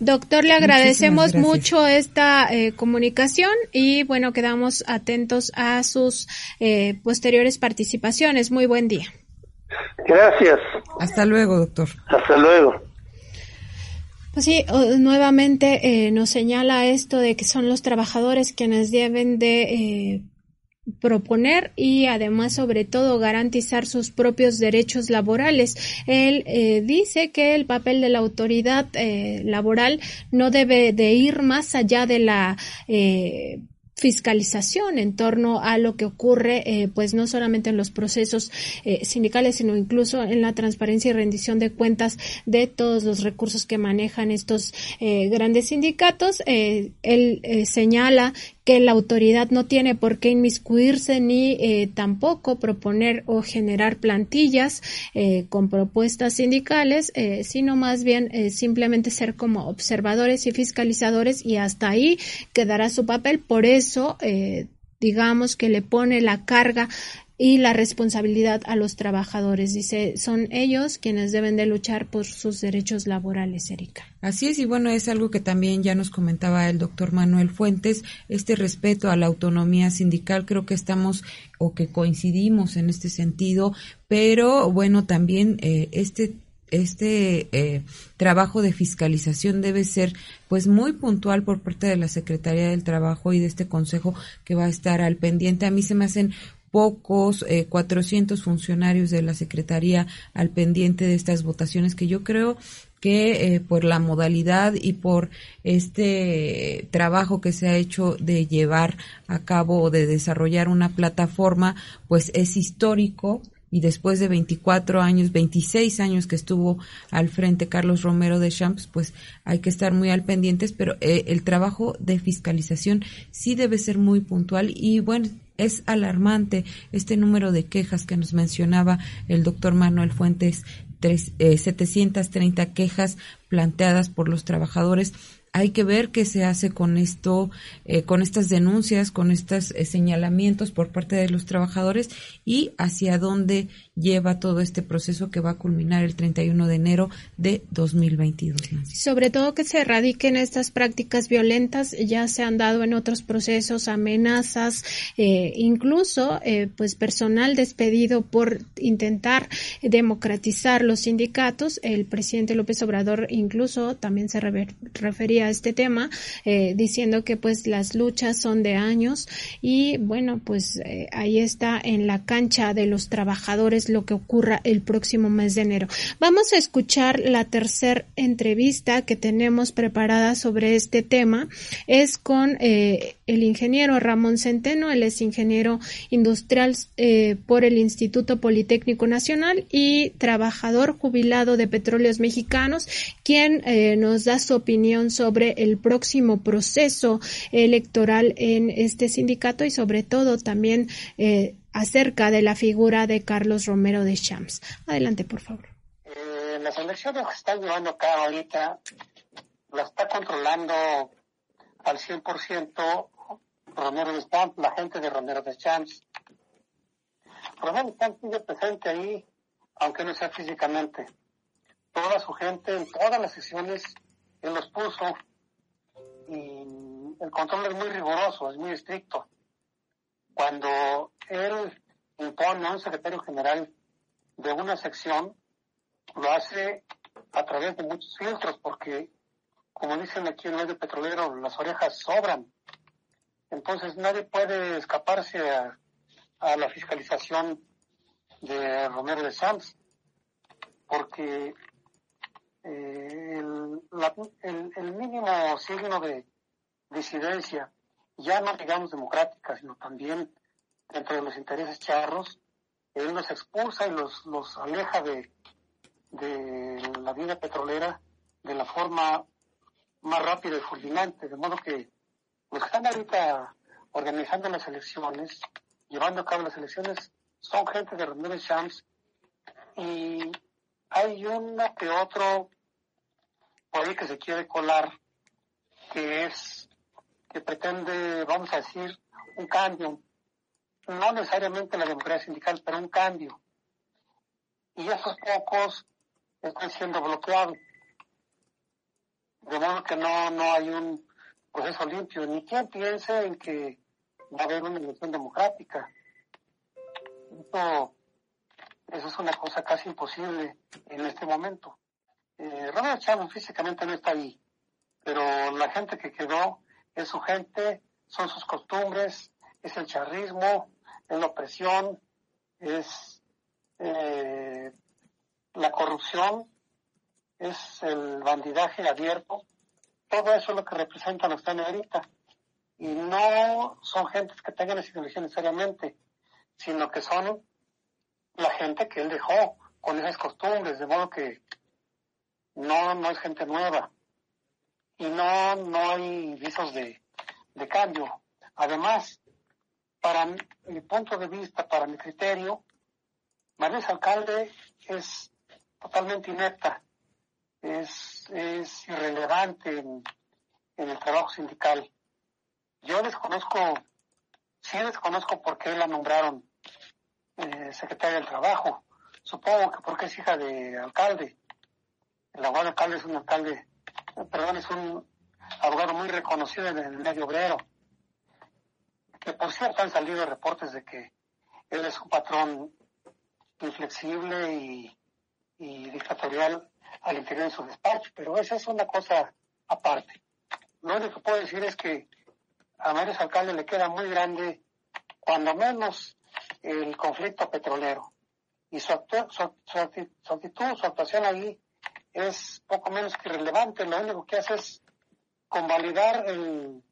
[SPEAKER 1] Doctor, le agradecemos mucho esta eh, comunicación y bueno, quedamos atentos a sus eh, posteriores participaciones. Muy buen día.
[SPEAKER 5] Gracias.
[SPEAKER 2] Hasta luego, doctor.
[SPEAKER 5] Hasta luego.
[SPEAKER 1] Pues sí, nuevamente eh, nos señala esto de que son los trabajadores quienes deben de proponer y además sobre todo garantizar sus propios derechos laborales. Él eh, dice que el papel de la autoridad eh, laboral no debe de ir más allá de la eh, fiscalización en torno a lo que ocurre, eh, pues no solamente en los procesos eh, sindicales, sino incluso en la transparencia y rendición de cuentas de todos los recursos que manejan estos eh, grandes sindicatos. él señala que la autoridad no tiene por qué inmiscuirse ni tampoco proponer o generar plantillas con propuestas sindicales, sino más bien simplemente ser como observadores y fiscalizadores y hasta ahí quedará su papel. Por eso eh, digamos que le pone la carga y la responsabilidad a los trabajadores. Dice, son ellos quienes deben de luchar por sus derechos laborales, Erika.
[SPEAKER 2] Así es, y bueno, es algo que también ya nos comentaba el doctor Manuel Fuentes, este respeto a la autonomía sindical, creo que estamos o que coincidimos en este sentido, pero bueno, también eh, este este eh, trabajo de fiscalización debe ser pues muy puntual por parte de la Secretaría del Trabajo y de este consejo que va a estar al pendiente. A mí se me hacen pocos, eh, 400 funcionarios de la Secretaría al pendiente de estas votaciones que yo creo que eh, por la modalidad y por este trabajo que se ha hecho de llevar a cabo o de desarrollar una plataforma, pues es histórico y después de 24 años, 26 años que estuvo al frente Carlos Romero de Champs, pues hay que estar muy al pendientes, pero eh, el trabajo de fiscalización sí debe ser muy puntual y bueno, es alarmante este número de quejas que nos mencionaba el doctor Manuel Fuentes, tres, 730 eh, quejas planteadas por los trabajadores hay que ver qué se hace con esto, eh, con estas denuncias, con estos eh, señalamientos por parte de los trabajadores y hacia dónde lleva todo este proceso que va a culminar el 31 de enero de 2022.
[SPEAKER 1] Sobre todo que se erradiquen estas prácticas violentas, ya se han dado en otros procesos amenazas, eh, incluso eh, pues personal despedido por intentar democratizar los sindicatos. El presidente López Obrador incluso también se refería a este tema, eh, diciendo que pues las luchas son de años y bueno pues ahí está en la cancha de los trabajadores lo que ocurra el próximo mes de enero. Vamos a escuchar la tercera entrevista que tenemos preparada sobre este tema. Es con eh, el ingeniero Ramón Centeno, él es ingeniero industrial eh, por el Instituto Politécnico Nacional y trabajador jubilado de Petróleos Mexicanos, quien eh, nos da su opinión sobre el próximo proceso electoral en este sindicato y sobre todo también acerca de la figura de Carlos Romero de Champs. Adelante, por favor.
[SPEAKER 6] Eh, las elecciones que están llevando a cabo ahorita la está controlando al 100% Romero de Champs, la gente de Romero de Champs. Romero de Champs sigue presente ahí, aunque no sea físicamente. Toda su gente, en todas las sesiones, él los puso. Y el control es muy riguroso, es muy estricto cuando él impone a un secretario general de una sección, lo hace a través de muchos filtros, porque, como dicen aquí en el medio petrolero, las orejas sobran. Entonces nadie puede escaparse a, la fiscalización de Romero de Sanz, porque eh, el, el, mínimo signo de disidencia ya no digamos democrática, sino también dentro de los intereses charros, él los expulsa y los, los aleja de, de la vida petrolera de la forma más rápida y fulminante, de modo que los que están ahorita organizando las elecciones, llevando a cabo las elecciones, son gente de Romero Shams y hay uno que otro por ahí que se quiere colar, que es que pretende, vamos a decir, un cambio, no necesariamente la democracia sindical, pero un cambio. Y esos pocos están siendo bloqueados. De modo que no, no hay un proceso limpio, ni quien piense en que va a haber una elección democrática. Eso, es una cosa casi imposible en este momento. Eh, Robert Chávez físicamente no está ahí, pero la gente que quedó es su gente, son sus costumbres, es el charrismo, es la opresión, es eh, la corrupción, es el bandidaje abierto. Todo eso es lo que representan los ahorita. Y no son gentes que tengan esa ideología necesariamente, sino que son la gente que él dejó con esas costumbres, de modo que no, no es gente nueva y no, no hay visos de, de cambio. Además, para mi punto de vista, para mi criterio, María Alcalde es totalmente inepta, es, es irrelevante en, el trabajo sindical. Yo desconozco, sí desconozco por qué la nombraron eh, secretaria del Trabajo. Supongo que porque es hija de alcalde. El abogado alcalde es un alcalde perdón, es un abogado muy reconocido en el medio obrero, que por cierto han salido reportes de que él es un patrón inflexible y, dictatorial al interior de su despacho, pero esa es una cosa aparte. Lo único que puedo decir es que a Mario Alcalde le queda muy grande, cuando menos, el conflicto petrolero. Y su, su, su actitud, su actuación ahí es poco menos que irrelevante. Lo único que hace es convalidar el,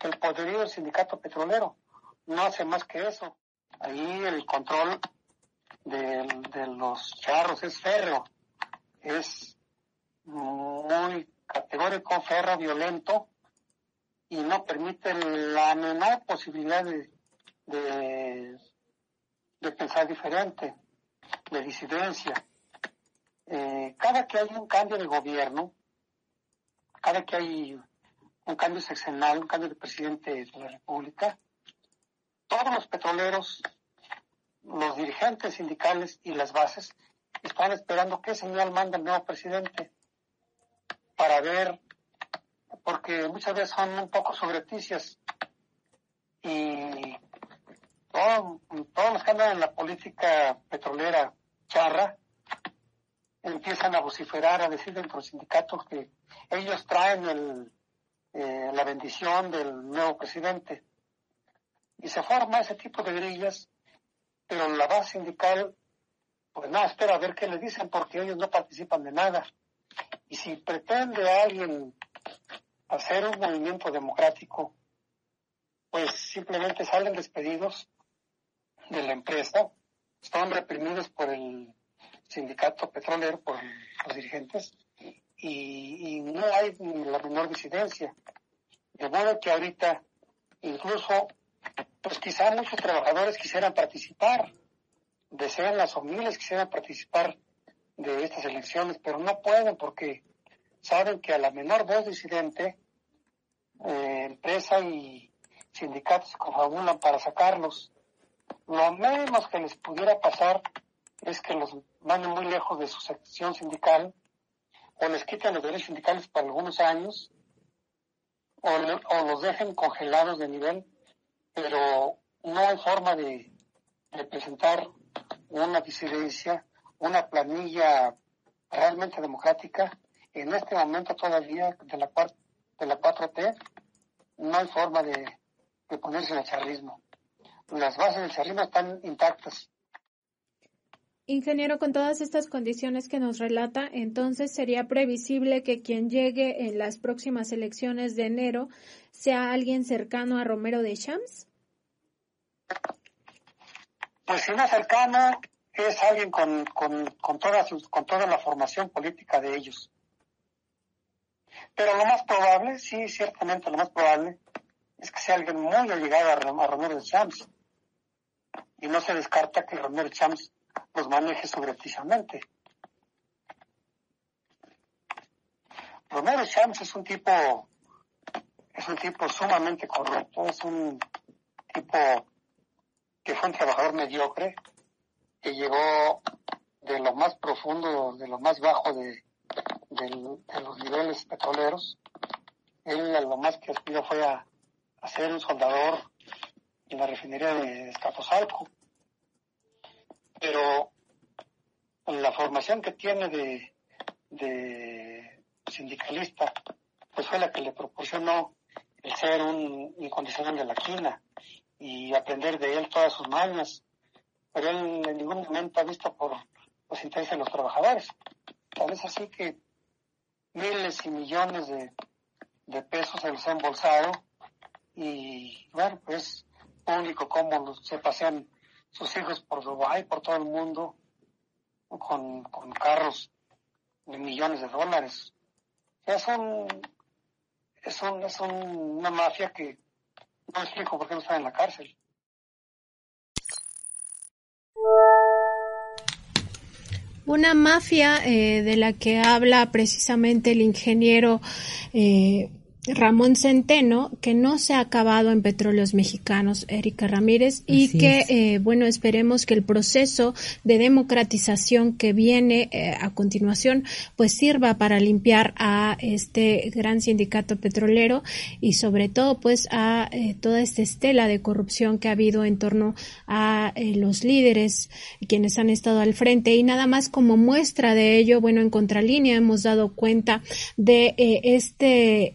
[SPEAKER 6] el poderío del sindicato petrolero. No hace más que eso. Ahí el control de, de los charros es férreo. Es muy categórico, férreo, violento y no permite la menor posibilidad de, de, de pensar diferente, de disidencia. Eh, cada que hay un cambio de gobierno, cada que hay un cambio sexenal, un cambio de presidente de la República, todos los petroleros, los dirigentes sindicales y las bases están esperando qué señal manda el nuevo presidente para ver, porque muchas veces son un poco sobreticias y todos los que andan en la política petrolera charra empiezan a vociferar, a decir dentro de los sindicatos que ellos traen el, eh, la bendición del nuevo presidente. Y se forma ese tipo de grillas, pero la base sindical, pues nada, espera a ver qué le dicen, porque ellos no participan de nada. Y si pretende alguien hacer un movimiento democrático, pues simplemente salen despedidos de la empresa, son reprimidos por el sindicato petrolero, por los dirigentes, y, no hay la menor disidencia. De modo que ahorita, incluso, pues quizá muchos trabajadores quisieran participar, desean las familias quisieran participar de estas elecciones, pero no pueden porque saben que a la menor voz disidente, eh, empresa y sindicatos confabulan para sacarlos. Lo menos que les pudiera pasar es que los manden muy lejos de su sección sindical o les quiten los derechos sindicales por algunos años o, o los dejen congelados de nivel, pero no hay forma de, presentar una disidencia, una planilla realmente democrática. En este momento todavía de la, de la 4T no hay forma de, de ponerse en el charrismo. Las bases del charrismo están intactas.
[SPEAKER 1] Ingeniero, con todas estas condiciones que nos relata, entonces sería previsible que quien llegue en las próximas elecciones de enero sea alguien cercano a Romero de Champs.
[SPEAKER 6] Pues si no cercano, es alguien con, con, con, toda con toda la formación política de ellos. Pero lo más probable, sí, ciertamente lo más probable, es que sea alguien muy allegado a, a Romero de Champs. Y no se descarta que Romero de Champs los maneje sobrepticiamente. Romero Chams es un tipo, es un tipo sumamente correcto, es un tipo que fue un trabajador mediocre, que llegó de lo más profundo, de lo más bajo de, los niveles petroleros. Él lo más que aspiró fue a, a ser un soldador en la refinería de Escapozalco pero la formación que tiene de, de sindicalista, pues fue la que le proporcionó el ser un incondicional de la quina y aprender de él todas sus mañas. Pero él en ningún momento ha visto por los intereses de los trabajadores. Tal vez así que miles y millones de, de pesos se los ha embolsado y bueno, pues público como se pasean sus hijos por Dubái, por todo el mundo, con, carros de millones de dólares. Es, un, es, un, es una mafia que no explico por qué no está en la cárcel.
[SPEAKER 1] Una mafia eh, de la que habla precisamente el ingeniero eh, Ramón Centeno, que no se ha acabado en Petróleos Mexicanos, Erika Ramírez, y que, eh, bueno, esperemos que el proceso de democratización que viene eh, a continuación, pues sirva para limpiar a este gran sindicato petrolero y sobre todo, pues, a eh, toda esta estela de corrupción que ha habido en torno a los líderes, quienes han estado al frente. Y nada más como muestra de ello, bueno, en contralínea hemos dado cuenta de este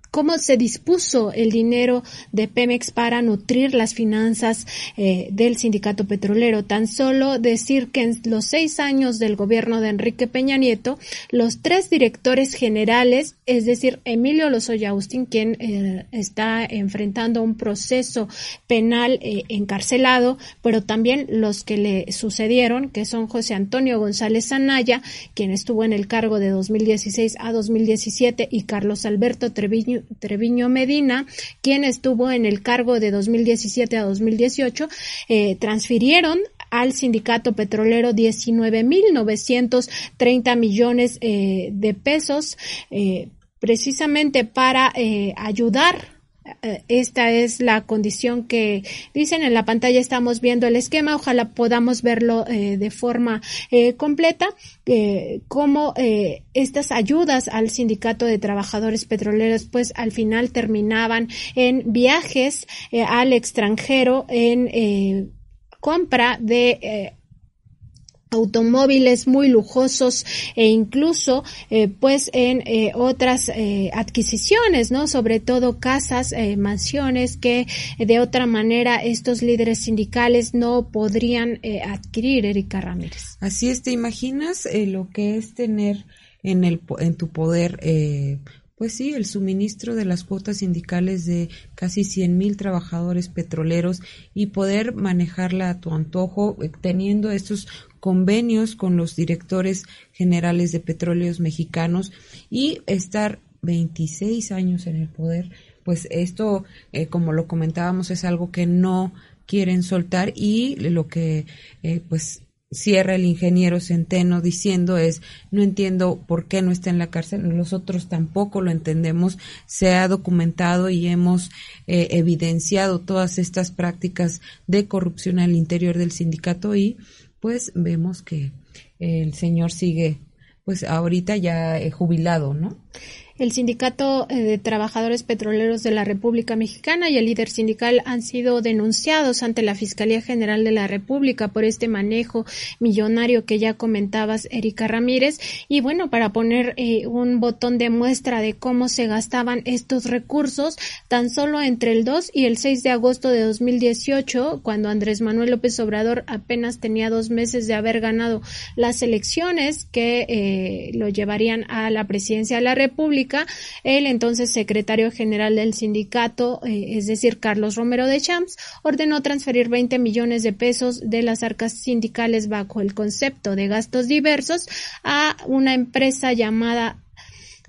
[SPEAKER 1] cómo se dispuso el dinero de Pemex para nutrir las finanzas eh, del sindicato petrolero. Tan solo decir que en los seis años del gobierno de Enrique Peña Nieto, los tres directores generales, es decir, Emilio Lozoya Austin, quien eh, está enfrentando un proceso penal eh, encarcelado, pero también los que le sucedieron, que son José Antonio González Anaya, quien estuvo en el cargo de 2016 a 2017, y Carlos Alberto Treviño Treviño Medina, quien estuvo en el cargo de 2017 a 2018, eh, transfirieron al sindicato petrolero 19.930 millones eh, de pesos. Eh, precisamente para ayudar eh, esta es la condición que dicen en la pantalla estamos viendo el esquema ojalá podamos verlo eh, de forma eh, completa eh, cómo estas ayudas al sindicato de trabajadores petroleros pues al final terminaban en viajes al extranjero en compra de automóviles muy lujosos e incluso eh, pues en eh, otras eh, adquisiciones no sobre todo casas mansiones que de otra manera estos líderes sindicales no podrían adquirir Erika Ramírez.
[SPEAKER 2] Así es te imaginas lo que es tener en el en tu poder pues sí, el suministro de las cuotas sindicales de casi 100 mil trabajadores petroleros y poder manejarla a tu antojo, teniendo estos convenios con los directores generales de petróleos mexicanos y estar 26 años en el poder, pues esto, eh, como lo comentábamos, es algo que no quieren soltar y lo que eh, pues cierra el ingeniero Centeno diciendo es no entiendo por qué no está en la cárcel nosotros tampoco lo entendemos se ha documentado y hemos eh, evidenciado todas estas prácticas de corrupción al interior del sindicato y pues vemos que el señor sigue, pues ahorita ya eh, jubilado, ¿no?
[SPEAKER 1] El Sindicato eh, de Trabajadores Petroleros de la República Mexicana y el líder sindical han sido denunciados ante la Fiscalía General de la República por este manejo millonario que ya comentabas, Erika Ramírez. Y bueno, para poner eh, un botón de muestra de cómo se gastaban estos recursos, tan solo entre el 2 y el 6 de agosto de 2018, cuando Andrés Manuel López Obrador apenas tenía dos meses de haber ganado las elecciones que eh, lo llevarían a la presidencia de la República, el entonces secretario general del sindicato, eh, es decir, Carlos Romero de Champs, ordenó transferir 20 millones de pesos de las arcas sindicales bajo el concepto de gastos diversos a una empresa llamada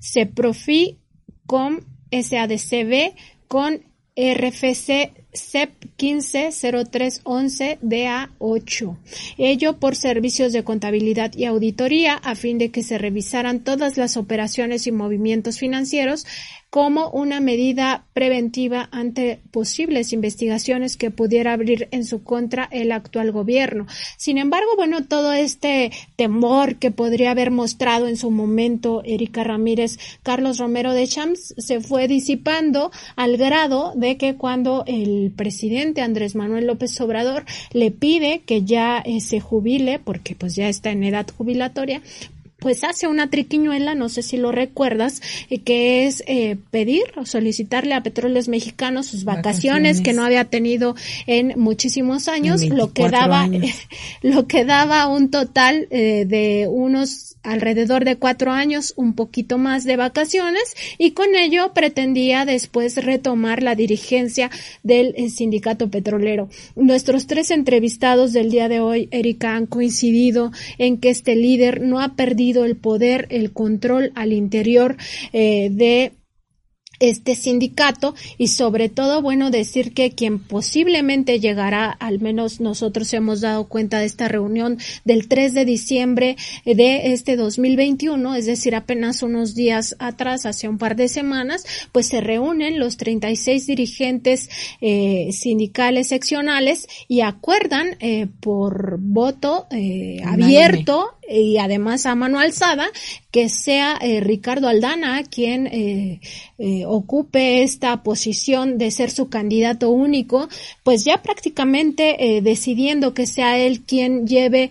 [SPEAKER 1] Ceprofi con SADCB con RFC CEP 150311 DA8. Ello por servicios de contabilidad y auditoría a fin de que se revisaran todas las operaciones y movimientos financieros como una medida preventiva ante posibles investigaciones que pudiera abrir en su contra el actual gobierno. Sin embargo, bueno, todo este temor que podría haber mostrado en su momento Erika Ramírez, Carlos Romero de Champs, se fue disipando al grado de que cuando el presidente Andrés Manuel López Obrador le pide que ya eh, se jubile, porque pues ya está en edad jubilatoria, pues hace una triquiñuela, no sé si lo recuerdas, eh, que es eh, pedir o solicitarle a Petróleos Mexicanos sus vacaciones, que no había tenido en muchísimos años, lo que daba lo que daba un total eh, de unos alrededor de cuatro años, un poquito más de vacaciones y con ello pretendía después retomar la dirigencia del sindicato petrolero. Nuestros tres entrevistados del día de hoy, Erika, han coincidido en que este líder no ha perdido el poder, el control al interior eh, de este sindicato y sobre todo, bueno, decir que quien posiblemente llegará, al menos nosotros hemos dado cuenta de esta reunión del 3 de diciembre de este 2021, es decir, apenas unos días atrás, hace un par de semanas, pues se reúnen los 36 dirigentes eh, sindicales seccionales y acuerdan eh, por voto eh, abierto y además a mano alzada que sea eh, Ricardo Aldana quien eh, eh, ocupe esta posición de ser su candidato único, pues ya prácticamente decidiendo que sea él quien lleve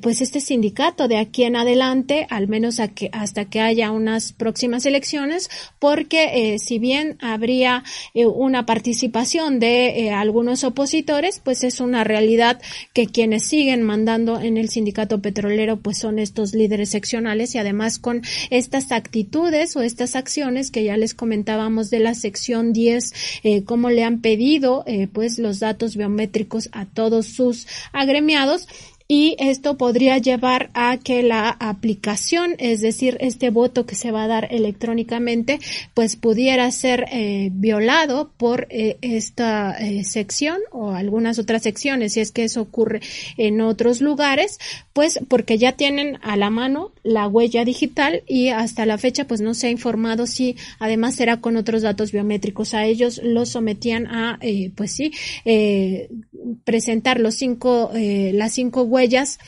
[SPEAKER 1] pues este sindicato de aquí en adelante, al menos hasta que haya unas próximas elecciones, porque si bien habría una participación de algunos opositores, pues es una realidad que quienes siguen mandando en el sindicato petrolero pues son estos líderes seccionales y además con estas actitudes o estas acciones que ya les comentábamos de la sección 10, eh, cómo le han pedido eh, pues los datos biométricos a todos sus agremiados y esto podría llevar a que la aplicación, es decir, este voto que se va a dar electrónicamente, pues pudiera ser eh, violado por eh, esta eh, sección o algunas otras secciones, si es que eso ocurre en otros lugares, pues porque ya tienen a la mano la huella digital y hasta la fecha pues no se ha informado si además era con otros datos biométricos. A ellos los sometían a, eh, pues sí, eh, presentar los cinco, eh, las cinco huellas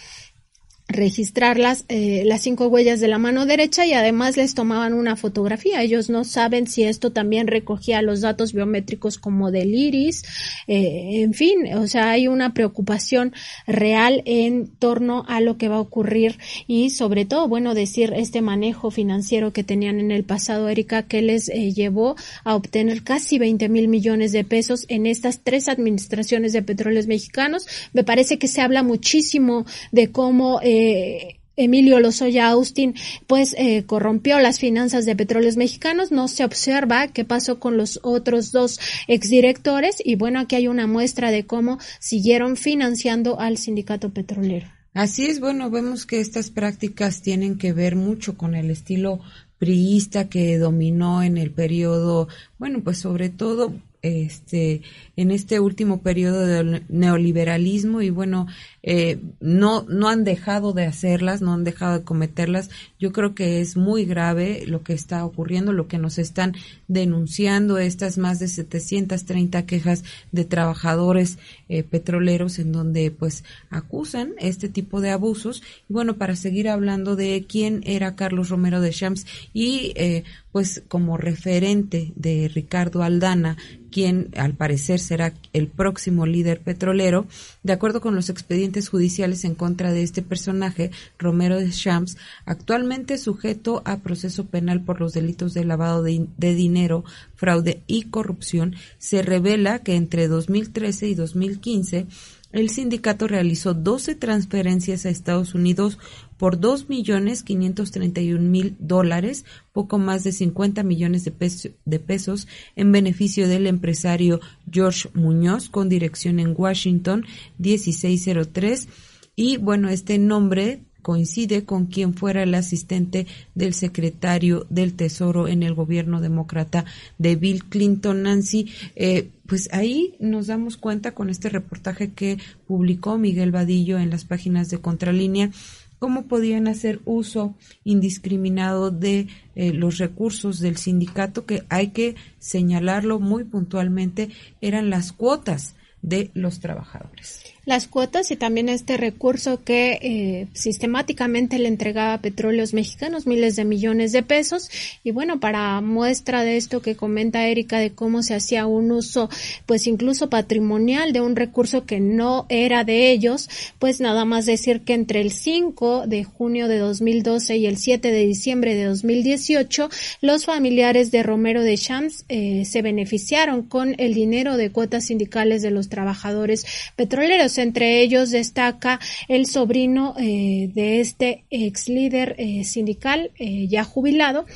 [SPEAKER 1] registrarlas eh, las cinco huellas de la mano derecha y además les tomaban una fotografía. Ellos no saben si esto también recogía los datos biométricos como del iris, eh, en fin, o sea, hay una preocupación real en torno a lo que va a ocurrir y sobre todo, bueno, decir este manejo financiero que tenían en el pasado, Erika, que les eh, llevó a obtener casi 20 mil millones de pesos en estas tres administraciones de petróleos mexicanos. Me parece que se habla muchísimo de cómo eh, Emilio Lozoya Austin pues eh, corrompió las finanzas de petróleos mexicanos. No se observa qué pasó con los otros dos exdirectores y bueno, aquí hay una muestra de cómo siguieron financiando al sindicato petrolero.
[SPEAKER 2] Así es, bueno, vemos que estas prácticas tienen que ver mucho con el estilo priista que dominó en el periodo, bueno, pues sobre todo este en este último periodo del neoliberalismo y bueno eh, no no han dejado de hacerlas no han dejado de cometerlas. Yo creo que es muy grave lo que está ocurriendo lo que nos están denunciando estas más de 730 quejas de trabajadores eh, petroleros en donde pues acusan este tipo de abusos. Y bueno para seguir hablando de quién era Carlos Romero de Champs y eh, pues como referente de Ricardo Aldana quien al parecer será el próximo líder petrolero, de acuerdo con los expedientes judiciales en contra de este personaje, Romero de Champs, actualmente sujeto a proceso penal por los delitos de lavado de, de dinero, fraude y corrupción, se revela que entre 2013 y 2015 el sindicato realizó 12 transferencias a Estados Unidos por dos millones quinientos treinta y un mil dólares, poco más de 50 millones de, de pesos en beneficio del empresario George Muñoz con dirección en Washington 1603 y bueno, este nombre coincide con quien fuera el asistente del secretario del Tesoro en el gobierno demócrata de Bill Clinton, Nancy. Eh, pues ahí nos damos cuenta con este reportaje que publicó Miguel Vadillo en las páginas de Contralínea cómo podían hacer uso indiscriminado de eh, los recursos del sindicato, que hay que señalarlo muy puntualmente, eran las cuotas de los trabajadores
[SPEAKER 1] las cuotas y también este recurso que eh, sistemáticamente le entregaba petróleos mexicanos miles de millones de pesos. Y bueno para muestra de esto que comenta Erika de cómo se hacía un uso pues incluso patrimonial de un recurso que no era de ellos pues nada más decir que entre el 5 de junio de 2012 y el 7 de diciembre de 2018 los familiares de Romero de Champs eh, se beneficiaron con el dinero de cuotas sindicales de los trabajadores petroleros entre ellos destaca el sobrino eh, de este ex líder eh, sindical eh, ya jubilado,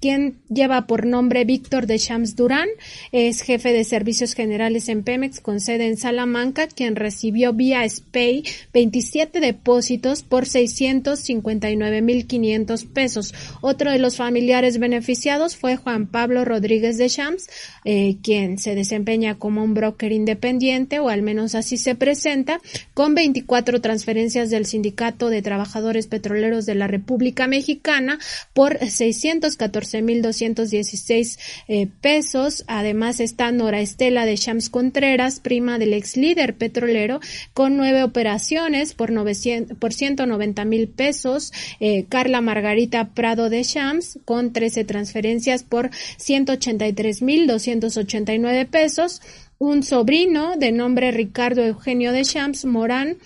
[SPEAKER 1] quien lleva por nombre Víctor de Shams Durán, es jefe de servicios generales en Pemex con sede en Salamanca, quien recibió vía SPAY 27 depósitos por 659.500 pesos. Otro de los familiares beneficiados fue Juan Pablo Rodríguez de Shams, quien se desempeña como un broker independiente, o al menos así se presenta con 24 transferencias del Sindicato de Trabajadores Petroleros de la República Mexicana por 614.216 eh, pesos. Además está Nora Estela de Shams Contreras, prima del ex líder petrolero, con nueve operaciones por, 900, por 190 mil pesos. Eh, Carla Margarita Prado de Shams con 13 transferencias por 183.289 pesos un sobrino de nombre Ricardo Eugenio de Champs Morán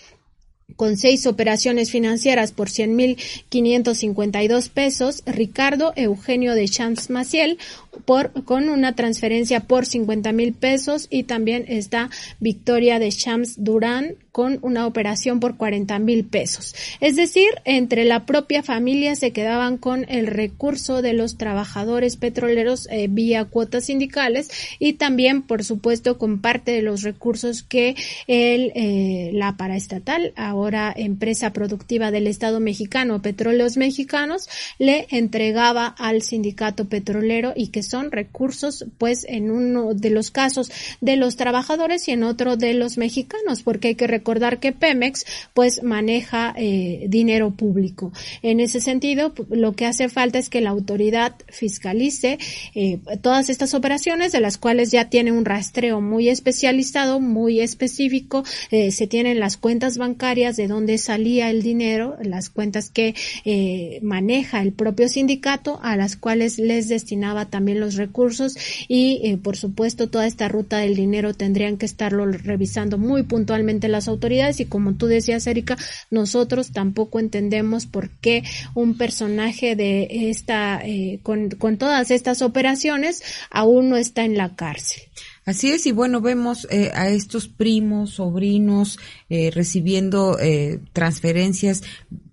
[SPEAKER 1] con seis operaciones financieras por 100.552 pesos, Ricardo Eugenio de Champs Maciel por, con una transferencia por 50.000 pesos y también está Victoria de Champs Durán con una operación por 40 mil pesos. Es decir, entre la propia familia se quedaban con el recurso de los trabajadores petroleros eh, vía cuotas sindicales y también, por supuesto, con parte de los recursos que el, eh, la paraestatal, ahora empresa productiva del Estado mexicano, Petróleos Mexicanos, le entregaba al sindicato petrolero y que son recursos, pues, en uno de los casos de los trabajadores y en otro de los mexicanos, porque hay que recordar que Pemex, pues, maneja eh, dinero público. En ese sentido, lo que hace falta es que la autoridad fiscalice eh, todas estas operaciones, de las cuales ya tiene un rastreo muy especializado, muy específico, eh, se tienen las cuentas bancarias de dónde salía el dinero, las cuentas que eh, maneja el propio sindicato, a las cuales les destinaba también los recursos y, eh, por supuesto, toda esta ruta del dinero tendrían que estarlo revisando muy puntualmente las autoridades y, como tú decías, Erika, nosotros tampoco entendemos por qué un personaje de esta, eh, con, con todas estas operaciones, aún no está en la cárcel.
[SPEAKER 2] Así es, y bueno, vemos eh, a estos primos, sobrinos, eh, recibiendo eh, transferencias,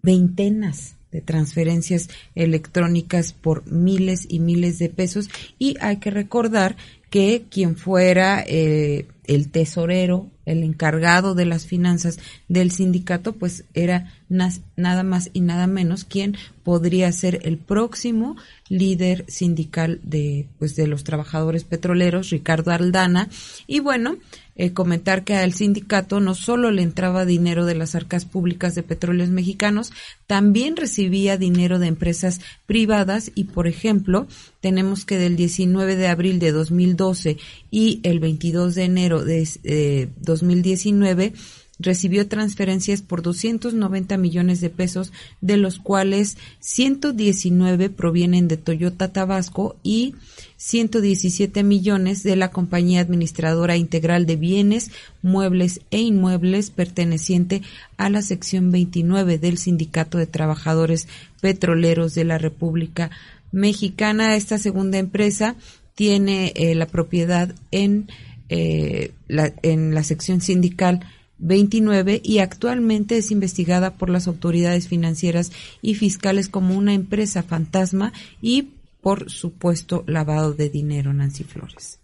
[SPEAKER 2] veintenas de transferencias electrónicas por miles y miles de pesos. Y hay que recordar que quien fuera el tesorero, el encargado de las finanzas del sindicato, pues era nada más y nada menos quien podría ser el próximo líder sindical de, pues, de los trabajadores petroleros, Ricardo Aldana. Y bueno, eh, comentar que al sindicato no solo le entraba dinero de las arcas públicas de petróleos mexicanos, también recibía dinero de empresas privadas y, por ejemplo, tenemos que del 19 de abril de 2012 y el 22 de enero de eh, 2019 recibió transferencias por 290 millones de pesos, de los cuales 119 provienen de Toyota Tabasco y 117 millones de la compañía administradora integral de bienes, muebles e inmuebles perteneciente a la sección 29 del Sindicato de Trabajadores Petroleros de la República Mexicana. Esta segunda empresa tiene eh, la propiedad en, eh, la, en la sección sindical 29 y actualmente es investigada por las autoridades financieras y fiscales como una empresa fantasma y por supuesto lavado de dinero, Nancy Flores.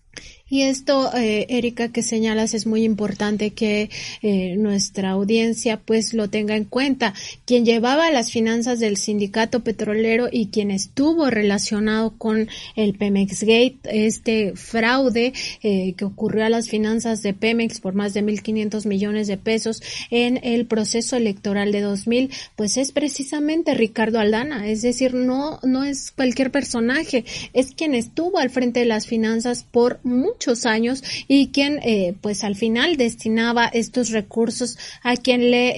[SPEAKER 1] Y esto, eh, Erika, que señalas es muy importante que eh, nuestra audiencia pues lo tenga en cuenta. Quien llevaba las finanzas del sindicato petrolero y quien estuvo relacionado con el Pemex Gate, este fraude eh, que ocurrió a las finanzas de Pemex por más de 1.500 millones de pesos en el proceso electoral de 2000, pues es precisamente Ricardo Aldana. Es decir, no, no es cualquier personaje, es quien estuvo al frente de las finanzas por muchos años y quien eh, pues al final destinaba estos recursos a quien le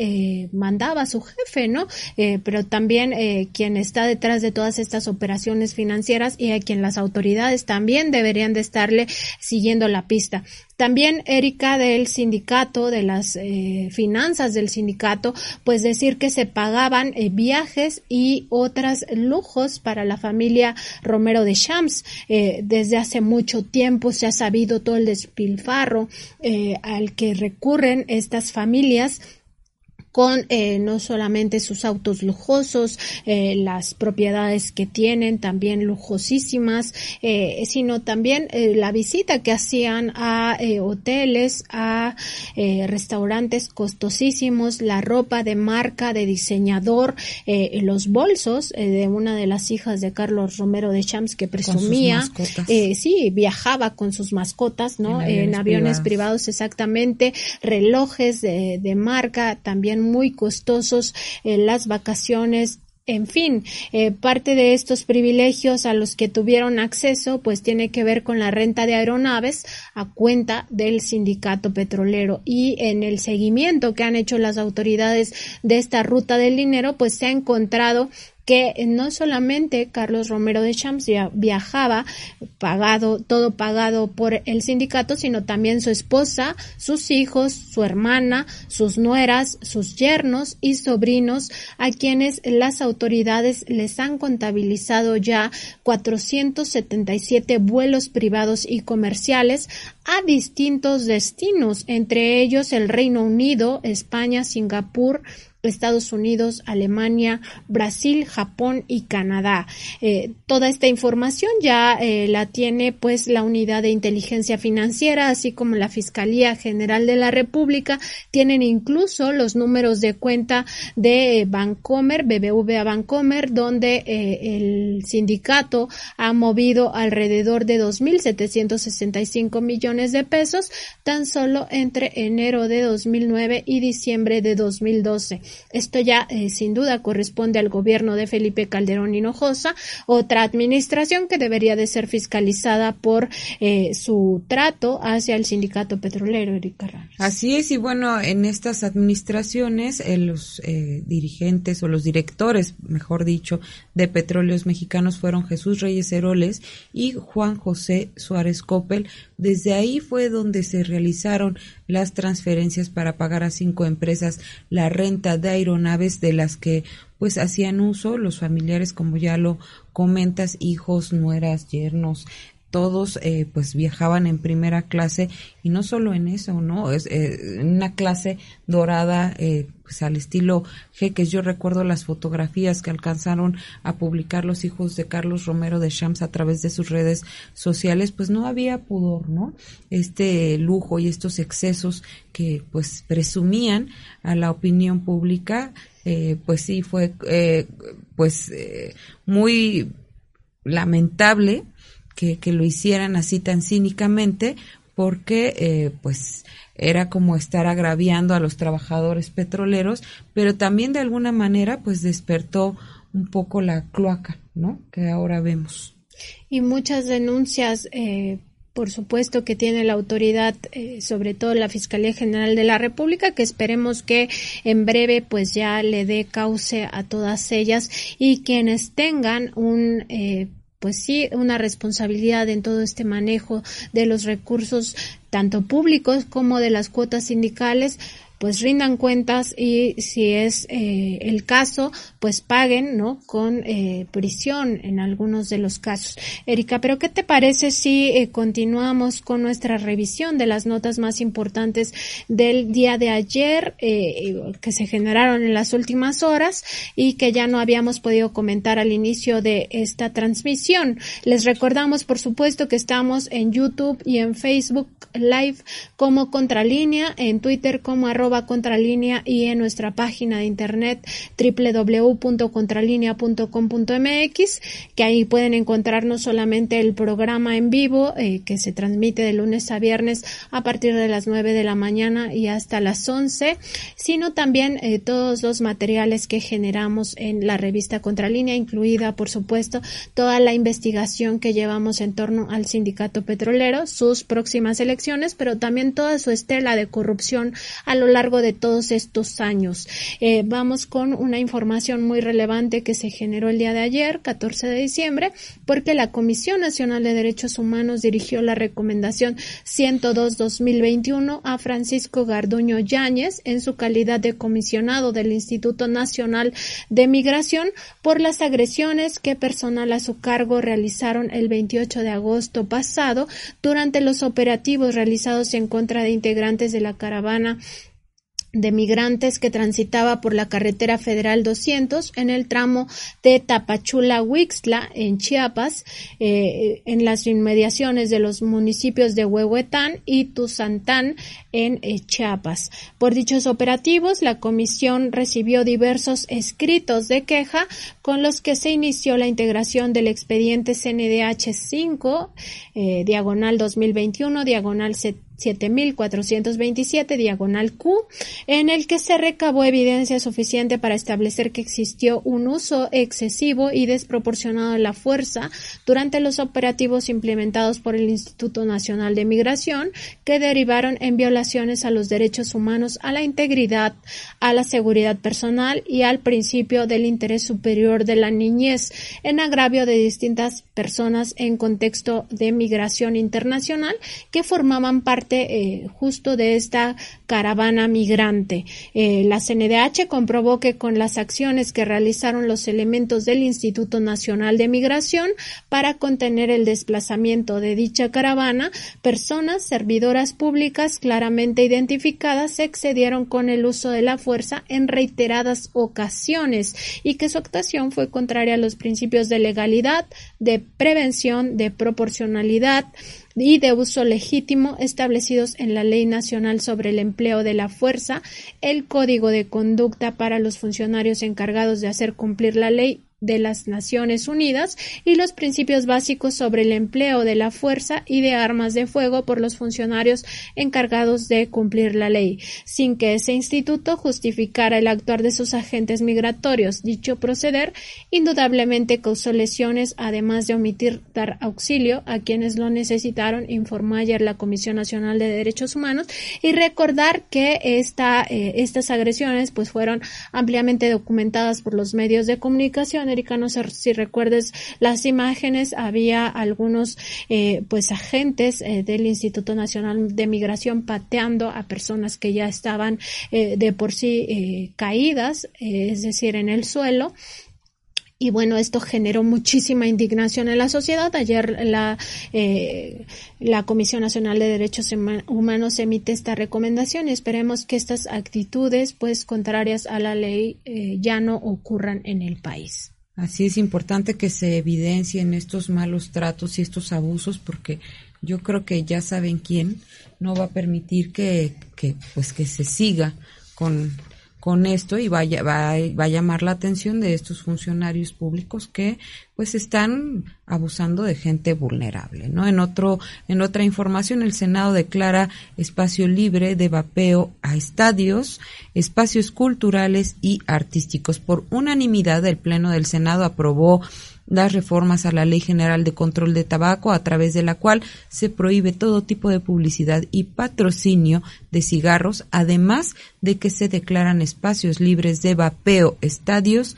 [SPEAKER 1] eh, mandaba su jefe, ¿no? Eh, pero también eh, quien está detrás de todas estas operaciones financieras y a quien las autoridades también deberían de estarle siguiendo la pista. También Erika del sindicato, de las eh, finanzas del sindicato, pues decir que se pagaban eh, viajes y otras lujos para la familia Romero de Shams. Eh, desde hace mucho tiempo se ha sabido todo el despilfarro al que recurren estas familias con eh, no solamente sus autos lujosos, eh, las propiedades que tienen también lujosísimas, eh, sino también eh, la visita que hacían a eh, hoteles, a eh, restaurantes costosísimos, la ropa de marca, de diseñador, eh, los bolsos eh, de una de las hijas de Carlos Romero de Champs que presumía, eh, sí, viajaba con sus mascotas, ¿no? En aviones, en aviones privados. privados. exactamente, relojes de, de marca, también muy costosos, eh, las vacaciones en fin, eh, parte de estos privilegios a los que tuvieron acceso, pues tiene que ver con la renta de aeronaves a cuenta del sindicato petrolero. Y en el seguimiento que han hecho las autoridades de esta ruta del dinero, pues se ha encontrado que no solamente Carlos Romero de Champs viajaba pagado, todo pagado por el sindicato, sino también su esposa, sus hijos, su hermana, sus nueras, sus yernos y sobrinos, a quienes las autoridades les han contabilizado ya 477 vuelos privados y comerciales a distintos destinos, entre ellos el Reino Unido, España, Singapur, Estados Unidos, Alemania, Brasil, Japón y Canadá. Eh, toda esta información ya eh, la tiene pues la unidad de inteligencia financiera, así como la Fiscalía General de la República. Tienen incluso los números de cuenta de Bancomer, BBVA Bancomer, donde eh, el sindicato ha movido alrededor de 2.765 millones de pesos tan solo entre enero de 2009 y diciembre de 2012. Esto ya eh, sin duda corresponde al gobierno de Felipe Calderón Hinojosa, otra administración que debería de ser fiscalizada por eh, su trato hacia el sindicato petrolero, Erika
[SPEAKER 2] Así es, y bueno, en estas administraciones eh, los dirigentes o los directores, mejor dicho, de petróleos mexicanos fueron Jesús Reyes Heroles y Juan José Suárez Coppel. Desde ahí fue donde se realizaron las transferencias para pagar a cinco empresas la renta de aeronaves de las que pues hacían uso los familiares como ya lo comentas hijos nueras yernos todos eh, pues viajaban en primera clase y no solo en eso, ¿no? Es eh, una clase dorada eh, pues al estilo jeques. Yo recuerdo las fotografías que alcanzaron a publicar los hijos de Carlos Romero de Shams a través de sus redes sociales, pues no había pudor, ¿no? Este lujo y estos excesos que pues presumían a la opinión pública, eh, pues sí fue pues muy lamentable que, que lo hicieran así tan cínicamente porque eh, pues era como estar agraviando a los trabajadores petroleros, pero también de alguna manera pues despertó un poco la cloaca, ¿no? Que ahora vemos.
[SPEAKER 1] Y muchas denuncias, eh, por supuesto, que tiene la autoridad, eh, sobre todo la Fiscalía General de la República, que esperemos que en breve pues ya le dé cauce a todas ellas y quienes tengan un eh, pues sí, una responsabilidad en todo este manejo de los recursos tanto públicos como de las cuotas sindicales, pues rindan cuentas y si es eh, el caso, pues paguen, ¿no? Con eh, prisión en algunos de los casos. Erika, pero ¿qué te parece si eh, continuamos con nuestra revisión de las notas más importantes del día de ayer que se generaron en las últimas horas y que ya no habíamos podido comentar al inicio de esta transmisión? Les recordamos, por supuesto, que estamos en YouTube y en Facebook Live como Contralínea, en Twitter como arroba contralínea y en nuestra página de internet www.contralinea.com.mx, que ahí pueden encontrar no solamente el programa en vivo eh, que se transmite de lunes a viernes a partir de las 9 de la mañana y hasta las 11, sino también eh, todos los materiales que generamos en la revista Contralínea, incluida, por supuesto, toda la investigación que llevamos en torno al sindicato petrolero, sus próximas elecciones, pero también toda su estela de corrupción a lo largo largo de todos estos años. Eh, vamos con una información muy relevante que se generó el día de ayer, 14 de diciembre, porque la Comisión Nacional de Derechos Humanos dirigió la recomendación 102-2021 a Francisco Garduño Yáñez en su calidad de comisionado del Instituto Nacional de Migración por las agresiones que personal a su cargo realizaron el 28 de agosto pasado durante los operativos realizados en contra de integrantes de la caravana de migrantes que transitaba por la carretera federal 200 en el tramo de Tapachula-Huixtla en Chiapas, eh, en las inmediaciones de los municipios de Huehuetán y Tuzantán en eh, Chiapas. Por dichos operativos, la comisión recibió diversos escritos de queja con los que se inició la integración del expediente CNDH 5, eh, diagonal 2021, diagonal 7427 diagonal Q, en el que se recabó evidencia suficiente para establecer que existió un uso excesivo y desproporcionado de la fuerza durante los operativos implementados por el Instituto Nacional de Migración, que derivaron en violaciones a los derechos humanos, a la integridad, a la seguridad personal y al principio del interés superior de la niñez, en agravio de distintas personas en contexto de migración internacional que formaban parte eh, justo de esta caravana migrante. Eh, la CNDH comprobó que con las acciones que realizaron los elementos del Instituto Nacional de Migración para contener el desplazamiento de dicha caravana, personas servidoras públicas claramente identificadas se excedieron con el uso de la fuerza en reiteradas ocasiones y que su actuación fue contraria a los principios de legalidad, de prevención, de proporcionalidad, y de uso legítimo establecidos en la Ley Nacional sobre el Empleo de la Fuerza, el Código de Conducta para los funcionarios encargados de hacer cumplir la ley de las Naciones Unidas y los principios básicos sobre el empleo de la fuerza y de armas de fuego por los funcionarios encargados de cumplir la ley, sin que ese instituto justificara el actuar de sus agentes migratorios. Dicho proceder indudablemente causó lesiones, además de omitir dar auxilio a quienes lo necesitaron, informó ayer la Comisión Nacional de Derechos Humanos, y recordar que esta, eh, estas agresiones pues fueron ampliamente documentadas por los medios de comunicación si recuerdes las imágenes, había algunos eh, pues agentes eh, del Instituto Nacional de Migración pateando a personas que ya estaban eh, de por sí caídas, es decir, en el suelo. Y bueno, esto generó muchísima indignación en la sociedad. Ayer la, la Comisión Nacional de Derechos Humanos emite esta recomendación y esperemos que estas actitudes, pues contrarias a la ley, ya no ocurran en el país.
[SPEAKER 2] Así es importante que se evidencien estos malos tratos y estos abusos porque yo creo que ya saben quién no va a permitir que, pues que se siga con con esto y vaya, va, va, a llamar la atención de estos funcionarios públicos que pues están abusando de gente vulnerable, ¿no? En otro, en otra información, el Senado declara espacio libre de vapeo a estadios, espacios culturales y artísticos. Por unanimidad, el Pleno del Senado aprobó las reformas a la Ley General de Control de Tabaco, a través de la cual se prohíbe todo tipo de publicidad y patrocinio de cigarros, además de que se declaran espacios libres de vapeo, estadios,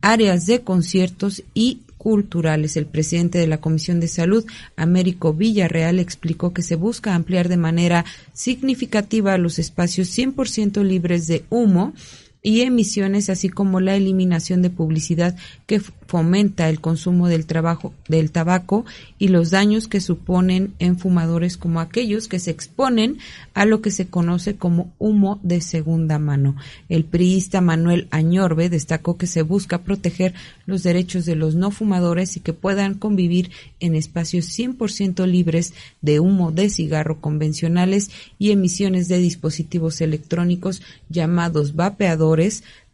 [SPEAKER 2] áreas de conciertos y culturales. El presidente de la Comisión de Salud, Américo Villarreal, explicó que se busca ampliar de manera significativa los espacios 100% libres de humo y emisiones, así como la eliminación de publicidad que fomenta el consumo del trabajo del tabaco y los daños que suponen en fumadores como aquellos que se exponen a lo que se conoce como humo de segunda mano. El priista Manuel Añorbe destacó que se busca proteger los derechos de los no fumadores y que puedan convivir en espacios 100% libres de humo de cigarro convencionales y emisiones de dispositivos electrónicos llamados vapeadores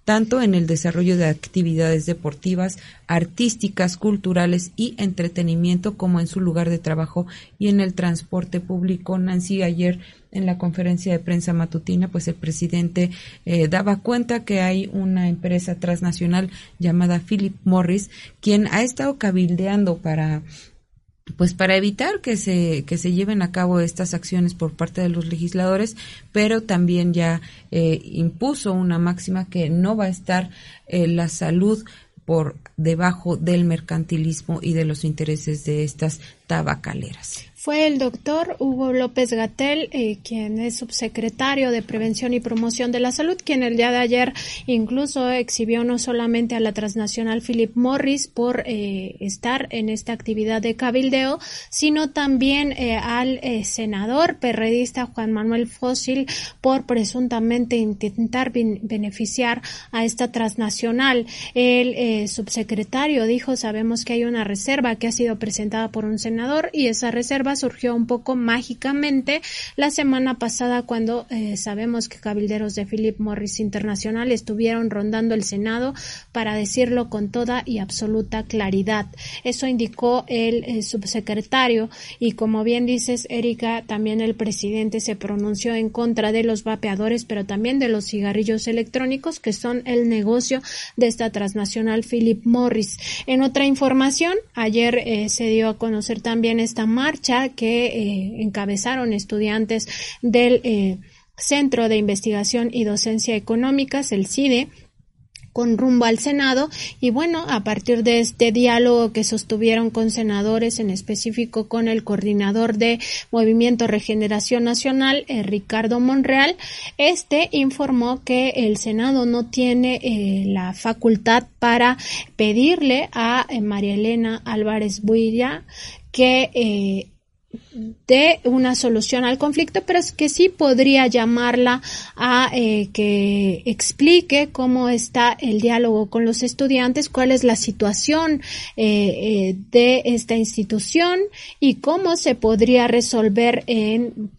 [SPEAKER 2] tanto en el desarrollo de actividades deportivas, artísticas, culturales y entretenimiento como en su lugar de trabajo y en el transporte público. Nancy ayer en la conferencia de prensa matutina, pues el presidente eh, daba cuenta que hay una empresa transnacional llamada Philip Morris, quien ha estado cabildeando para pues para evitar que se que se lleven a cabo estas acciones por parte de los legisladores, pero también ya eh, impuso una máxima que no va a estar eh, la salud por debajo del mercantilismo y de los intereses de estas tabacaleras.
[SPEAKER 1] Fue el doctor Hugo López Gatel, eh, quien es subsecretario de Prevención y Promoción de la Salud, quien el día de ayer incluso exhibió no solamente a la transnacional Philip Morris por eh, estar en esta actividad de cabildeo, sino también eh, al senador perredista Juan Manuel Fósil por presuntamente intentar beneficiar a esta transnacional. El subsecretario dijo, sabemos que hay una reserva que ha sido presentada por un senador y esa reserva surgió un poco mágicamente la semana pasada cuando eh, sabemos que cabilderos de Philip Morris Internacional estuvieron rondando el Senado para decirlo con toda y absoluta claridad. Eso indicó el, el subsecretario y como bien dices, Erika, también el presidente se pronunció en contra de los vapeadores, pero también de los cigarrillos electrónicos que son el negocio de esta transnacional Philip Morris. En otra información, ayer eh, se dio a conocer también esta marcha que eh, encabezaron estudiantes del eh, Centro de Investigación y Docencia Económicas, el CIDE, con rumbo al Senado. Y bueno, a partir de este diálogo que sostuvieron con senadores, en específico con el coordinador de Movimiento Regeneración Nacional, eh, Ricardo Monreal, este informó que el Senado no tiene eh, la facultad para pedirle a María Elena Álvarez Builla que de una solución al conflicto, pero es que sí podría llamarla a eh, que explique cómo está el diálogo con los estudiantes, cuál es la situación eh, eh, de esta institución y cómo se podría resolver en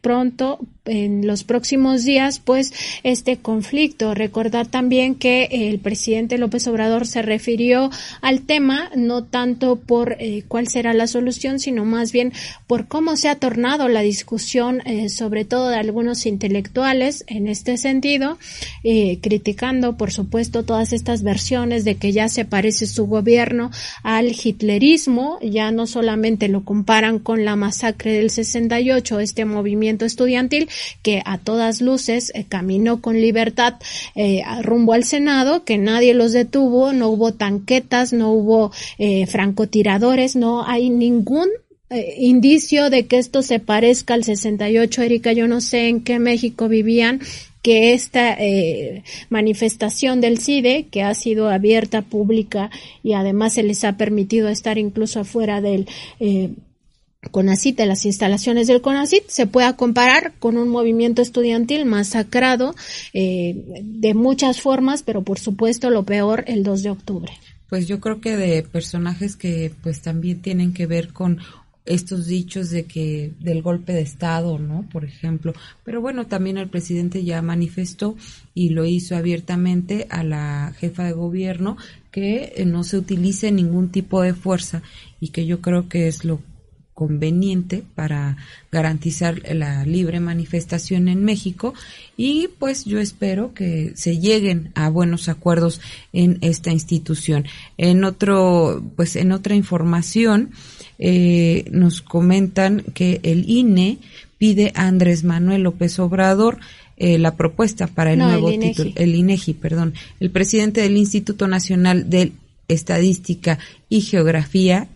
[SPEAKER 1] pronto en los próximos días pues este conflicto. Recordar también que el presidente López Obrador se refirió al tema no tanto por eh, cuál será la solución, sino más bien por cómo se ha tornado la discusión, eh, sobre todo de algunos intelectuales en este sentido, eh, criticando por supuesto todas estas versiones de que ya se parece su gobierno al hitlerismo, ya no solamente lo comparan con la masacre del 68, este movimiento estudiantil, que a todas luces eh, caminó con libertad eh, rumbo al Senado, que nadie los detuvo, no hubo tanquetas, no hubo eh, francotiradores, no hay ningún indicio de que esto se parezca al 68, Erika, yo no sé en qué México vivían que esta manifestación del CIDE, que ha sido abierta, pública y además se les ha permitido estar incluso afuera del CONACIT, de las instalaciones del CONACIT, se pueda comparar con un movimiento estudiantil masacrado eh, de muchas formas, pero por supuesto lo peor el 2 de octubre.
[SPEAKER 2] Pues yo creo que de personajes que pues también tienen que ver con estos dichos de que del golpe de estado, ¿no? Por ejemplo, pero bueno, también el presidente ya manifestó y lo hizo abiertamente a la jefa de gobierno que eh, no se utilice ningún tipo de fuerza y que yo creo que es lo conveniente para garantizar la libre manifestación en México y pues yo espero que se lleguen a buenos acuerdos en esta institución. En otro, pues en otra información eh, nos comentan que el INE pide a Andrés Manuel López Obrador eh, la propuesta para el nuevo título, el INEGI, perdón. El presidente del Instituto Nacional de Estadística y Geografía,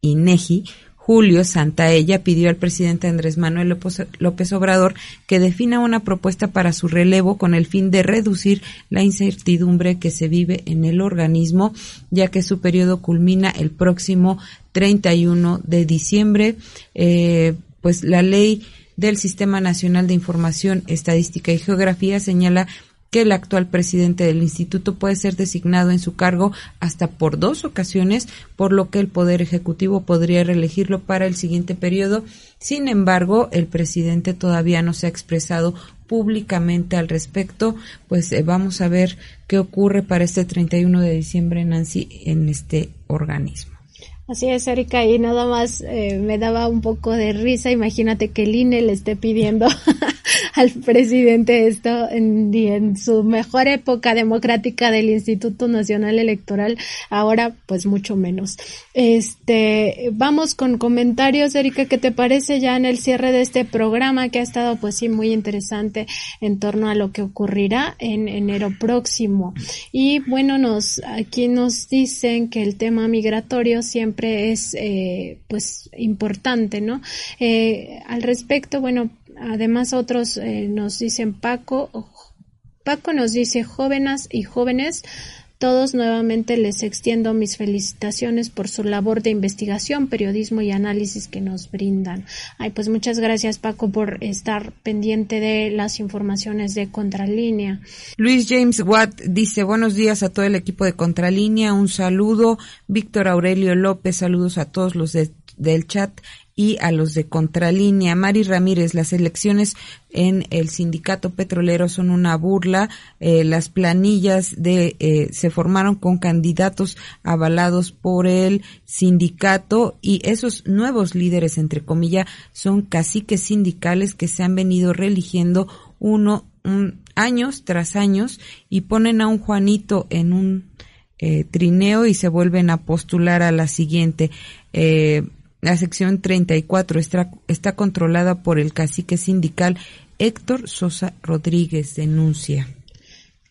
[SPEAKER 2] INEGI, Julio Santaella pidió al presidente Andrés Manuel López Obrador que defina una propuesta para su relevo con el fin de reducir la incertidumbre que se vive en el organismo, ya que su periodo culmina el próximo 31 de diciembre. Eh, pues la ley del Sistema Nacional de Información, Estadística y Geografía señala que el actual presidente del instituto puede ser designado en su cargo hasta por dos ocasiones, por lo que el Poder Ejecutivo podría reelegirlo para el siguiente periodo. Sin embargo, el presidente todavía no se ha expresado públicamente al respecto, pues eh, vamos a ver qué ocurre para este 31 de diciembre, Nancy, en este organismo.
[SPEAKER 1] Así es, Erika, y nada más eh, me daba un poco de risa. Imagínate que el INE le esté pidiendo al presidente esto en, en, su mejor época democrática del Instituto Nacional Electoral, ahora pues mucho menos. Este, vamos con comentarios, Erika, ¿qué te parece ya en el cierre de este programa que ha estado pues sí muy interesante en torno a lo que ocurrirá en enero próximo? Y bueno, nos, aquí nos dicen que el tema migratorio siempre es eh, pues importante, ¿no? Eh, al respecto, bueno, además otros eh, nos dicen Paco, Paco nos dice jóvenes y jóvenes todos nuevamente les extiendo mis felicitaciones por su labor de investigación, periodismo y análisis que nos brindan. Ay, pues muchas gracias Paco por estar pendiente de las informaciones de Contralínea.
[SPEAKER 2] Luis James Watt dice buenos días a todo el equipo de Contralínea, un saludo. Víctor Aurelio López, saludos a todos los del chat y a los de Contralínea. Mari Ramírez, las elecciones en el sindicato petrolero son una burla. Eh, las planillas de eh, se formaron con candidatos avalados por el sindicato y esos nuevos líderes, entre comillas, son caciques sindicales que se han venido religiendo uno años tras años y ponen a un Juanito en un eh, trineo y se vuelven a postular a la siguiente. La sección 34 está, está controlada por el cacique sindical Héctor Sosa Rodríguez, denuncia.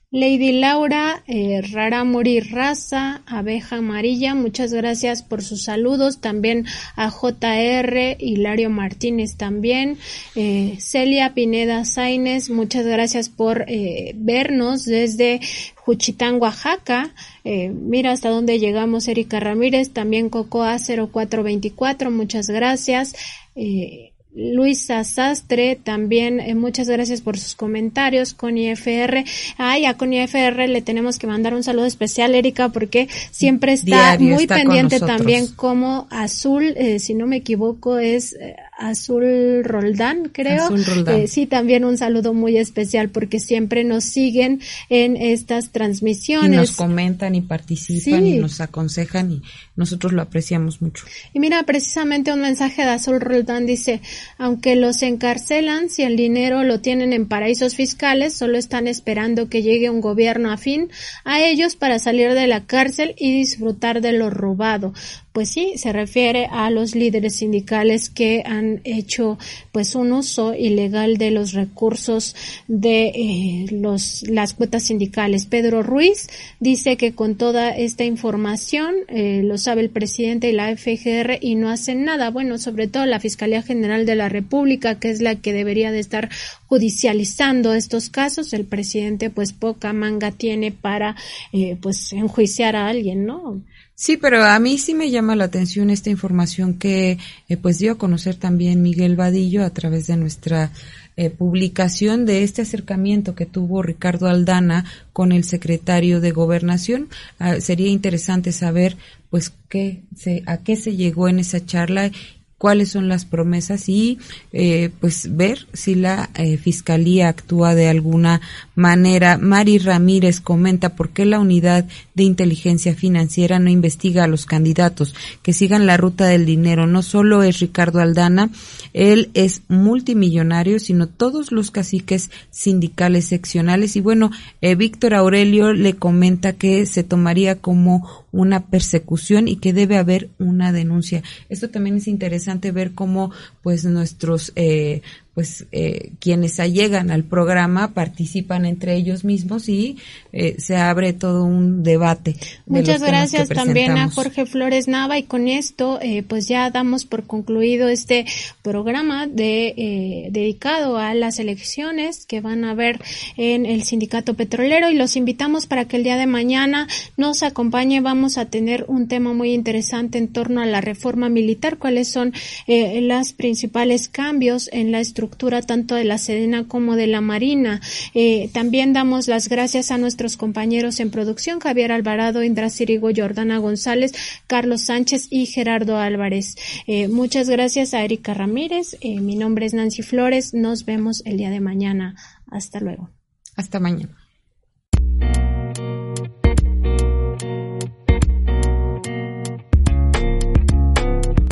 [SPEAKER 1] Lady Laura, eh, Raramuri Raza, Abeja Amarilla, muchas gracias por sus saludos. También a JR, Hilario Martínez también. Eh, Celia Pineda Saines, muchas gracias por eh, vernos desde Juchitán, Oaxaca. Eh, mira hasta dónde llegamos, Erika Ramírez. También Cocoa 0424, muchas gracias. Eh, Luisa Sastre, también eh, muchas gracias por sus comentarios. con IFR, ay, a con IFR le tenemos que mandar un saludo especial, Erika, porque siempre está muy pendiente también como Azul, eh, si no me equivoco, es eh, Azul Roldán, creo. Azul Roldán. sí, también un saludo muy especial porque siempre nos siguen en estas transmisiones. Y
[SPEAKER 2] nos comentan y participan y nos aconsejan y nosotros lo apreciamos mucho.
[SPEAKER 1] Y mira, precisamente un mensaje de Azul Roldán dice, aunque los encarcelan, si el dinero lo tienen en paraísos fiscales, solo están esperando que llegue un gobierno afín a ellos para salir de la cárcel y disfrutar de lo robado pues sí, se refiere a los líderes sindicales que han hecho pues un uso ilegal de los recursos de eh, los, las cuotas sindicales. Pedro Ruiz dice que con toda esta información eh, lo sabe el presidente y la FGR y no hacen nada. Bueno, sobre todo la Fiscalía General de la República, que es la que debería de estar judicializando estos casos. El presidente pues poca manga tiene para eh, pues enjuiciar a alguien, ¿no?
[SPEAKER 2] Sí, pero a mí sí me llama la atención esta información que eh, pues dio a conocer también Miguel Vadillo a través de nuestra eh, publicación de este acercamiento que tuvo Ricardo Aldana con el secretario de Gobernación. Ah, sería interesante saber pues qué se, a qué se llegó en esa charla cuáles son las promesas y eh, pues ver si la eh, fiscalía actúa de alguna manera. Mari Ramírez comenta por qué la unidad de inteligencia financiera no investiga a los candidatos que sigan la ruta del dinero. No solo es Ricardo Aldana, él es multimillonario, sino todos los caciques sindicales seccionales. Y bueno, eh, Víctor Aurelio le comenta que se tomaría como una persecución y que debe haber una denuncia. Esto también es interesante ver cómo pues nuestros eh, pues eh, quienes allegan al programa participan entre ellos mismos y eh, se abre todo un debate.
[SPEAKER 1] Muchas gracias también a Jorge Flores Nava y con esto eh, pues ya damos por concluido este programa de eh, dedicado a las elecciones que van a haber en el sindicato petrolero y los invitamos para que el día de mañana nos acompañe. Vamos a tener un tema muy interesante en torno a la reforma militar, cuáles son eh, los principales cambios en la estructura tanto de la Sedena como de la Marina. Eh, también damos las gracias a nuestros compañeros en producción, Javier Alvarado, Indra Cirigo, Jordana González, Carlos Sánchez y Gerardo Álvarez. Eh, muchas gracias a Erika Ramírez. Eh, mi nombre es Nancy Flores. Nos vemos el día de mañana. Hasta luego.
[SPEAKER 2] Hasta mañana.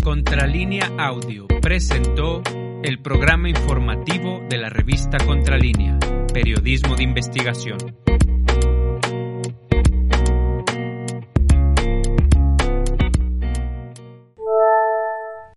[SPEAKER 7] Contralínea Audio presentó el programa informativo de la revista Contralínea, Periodismo de Investigación.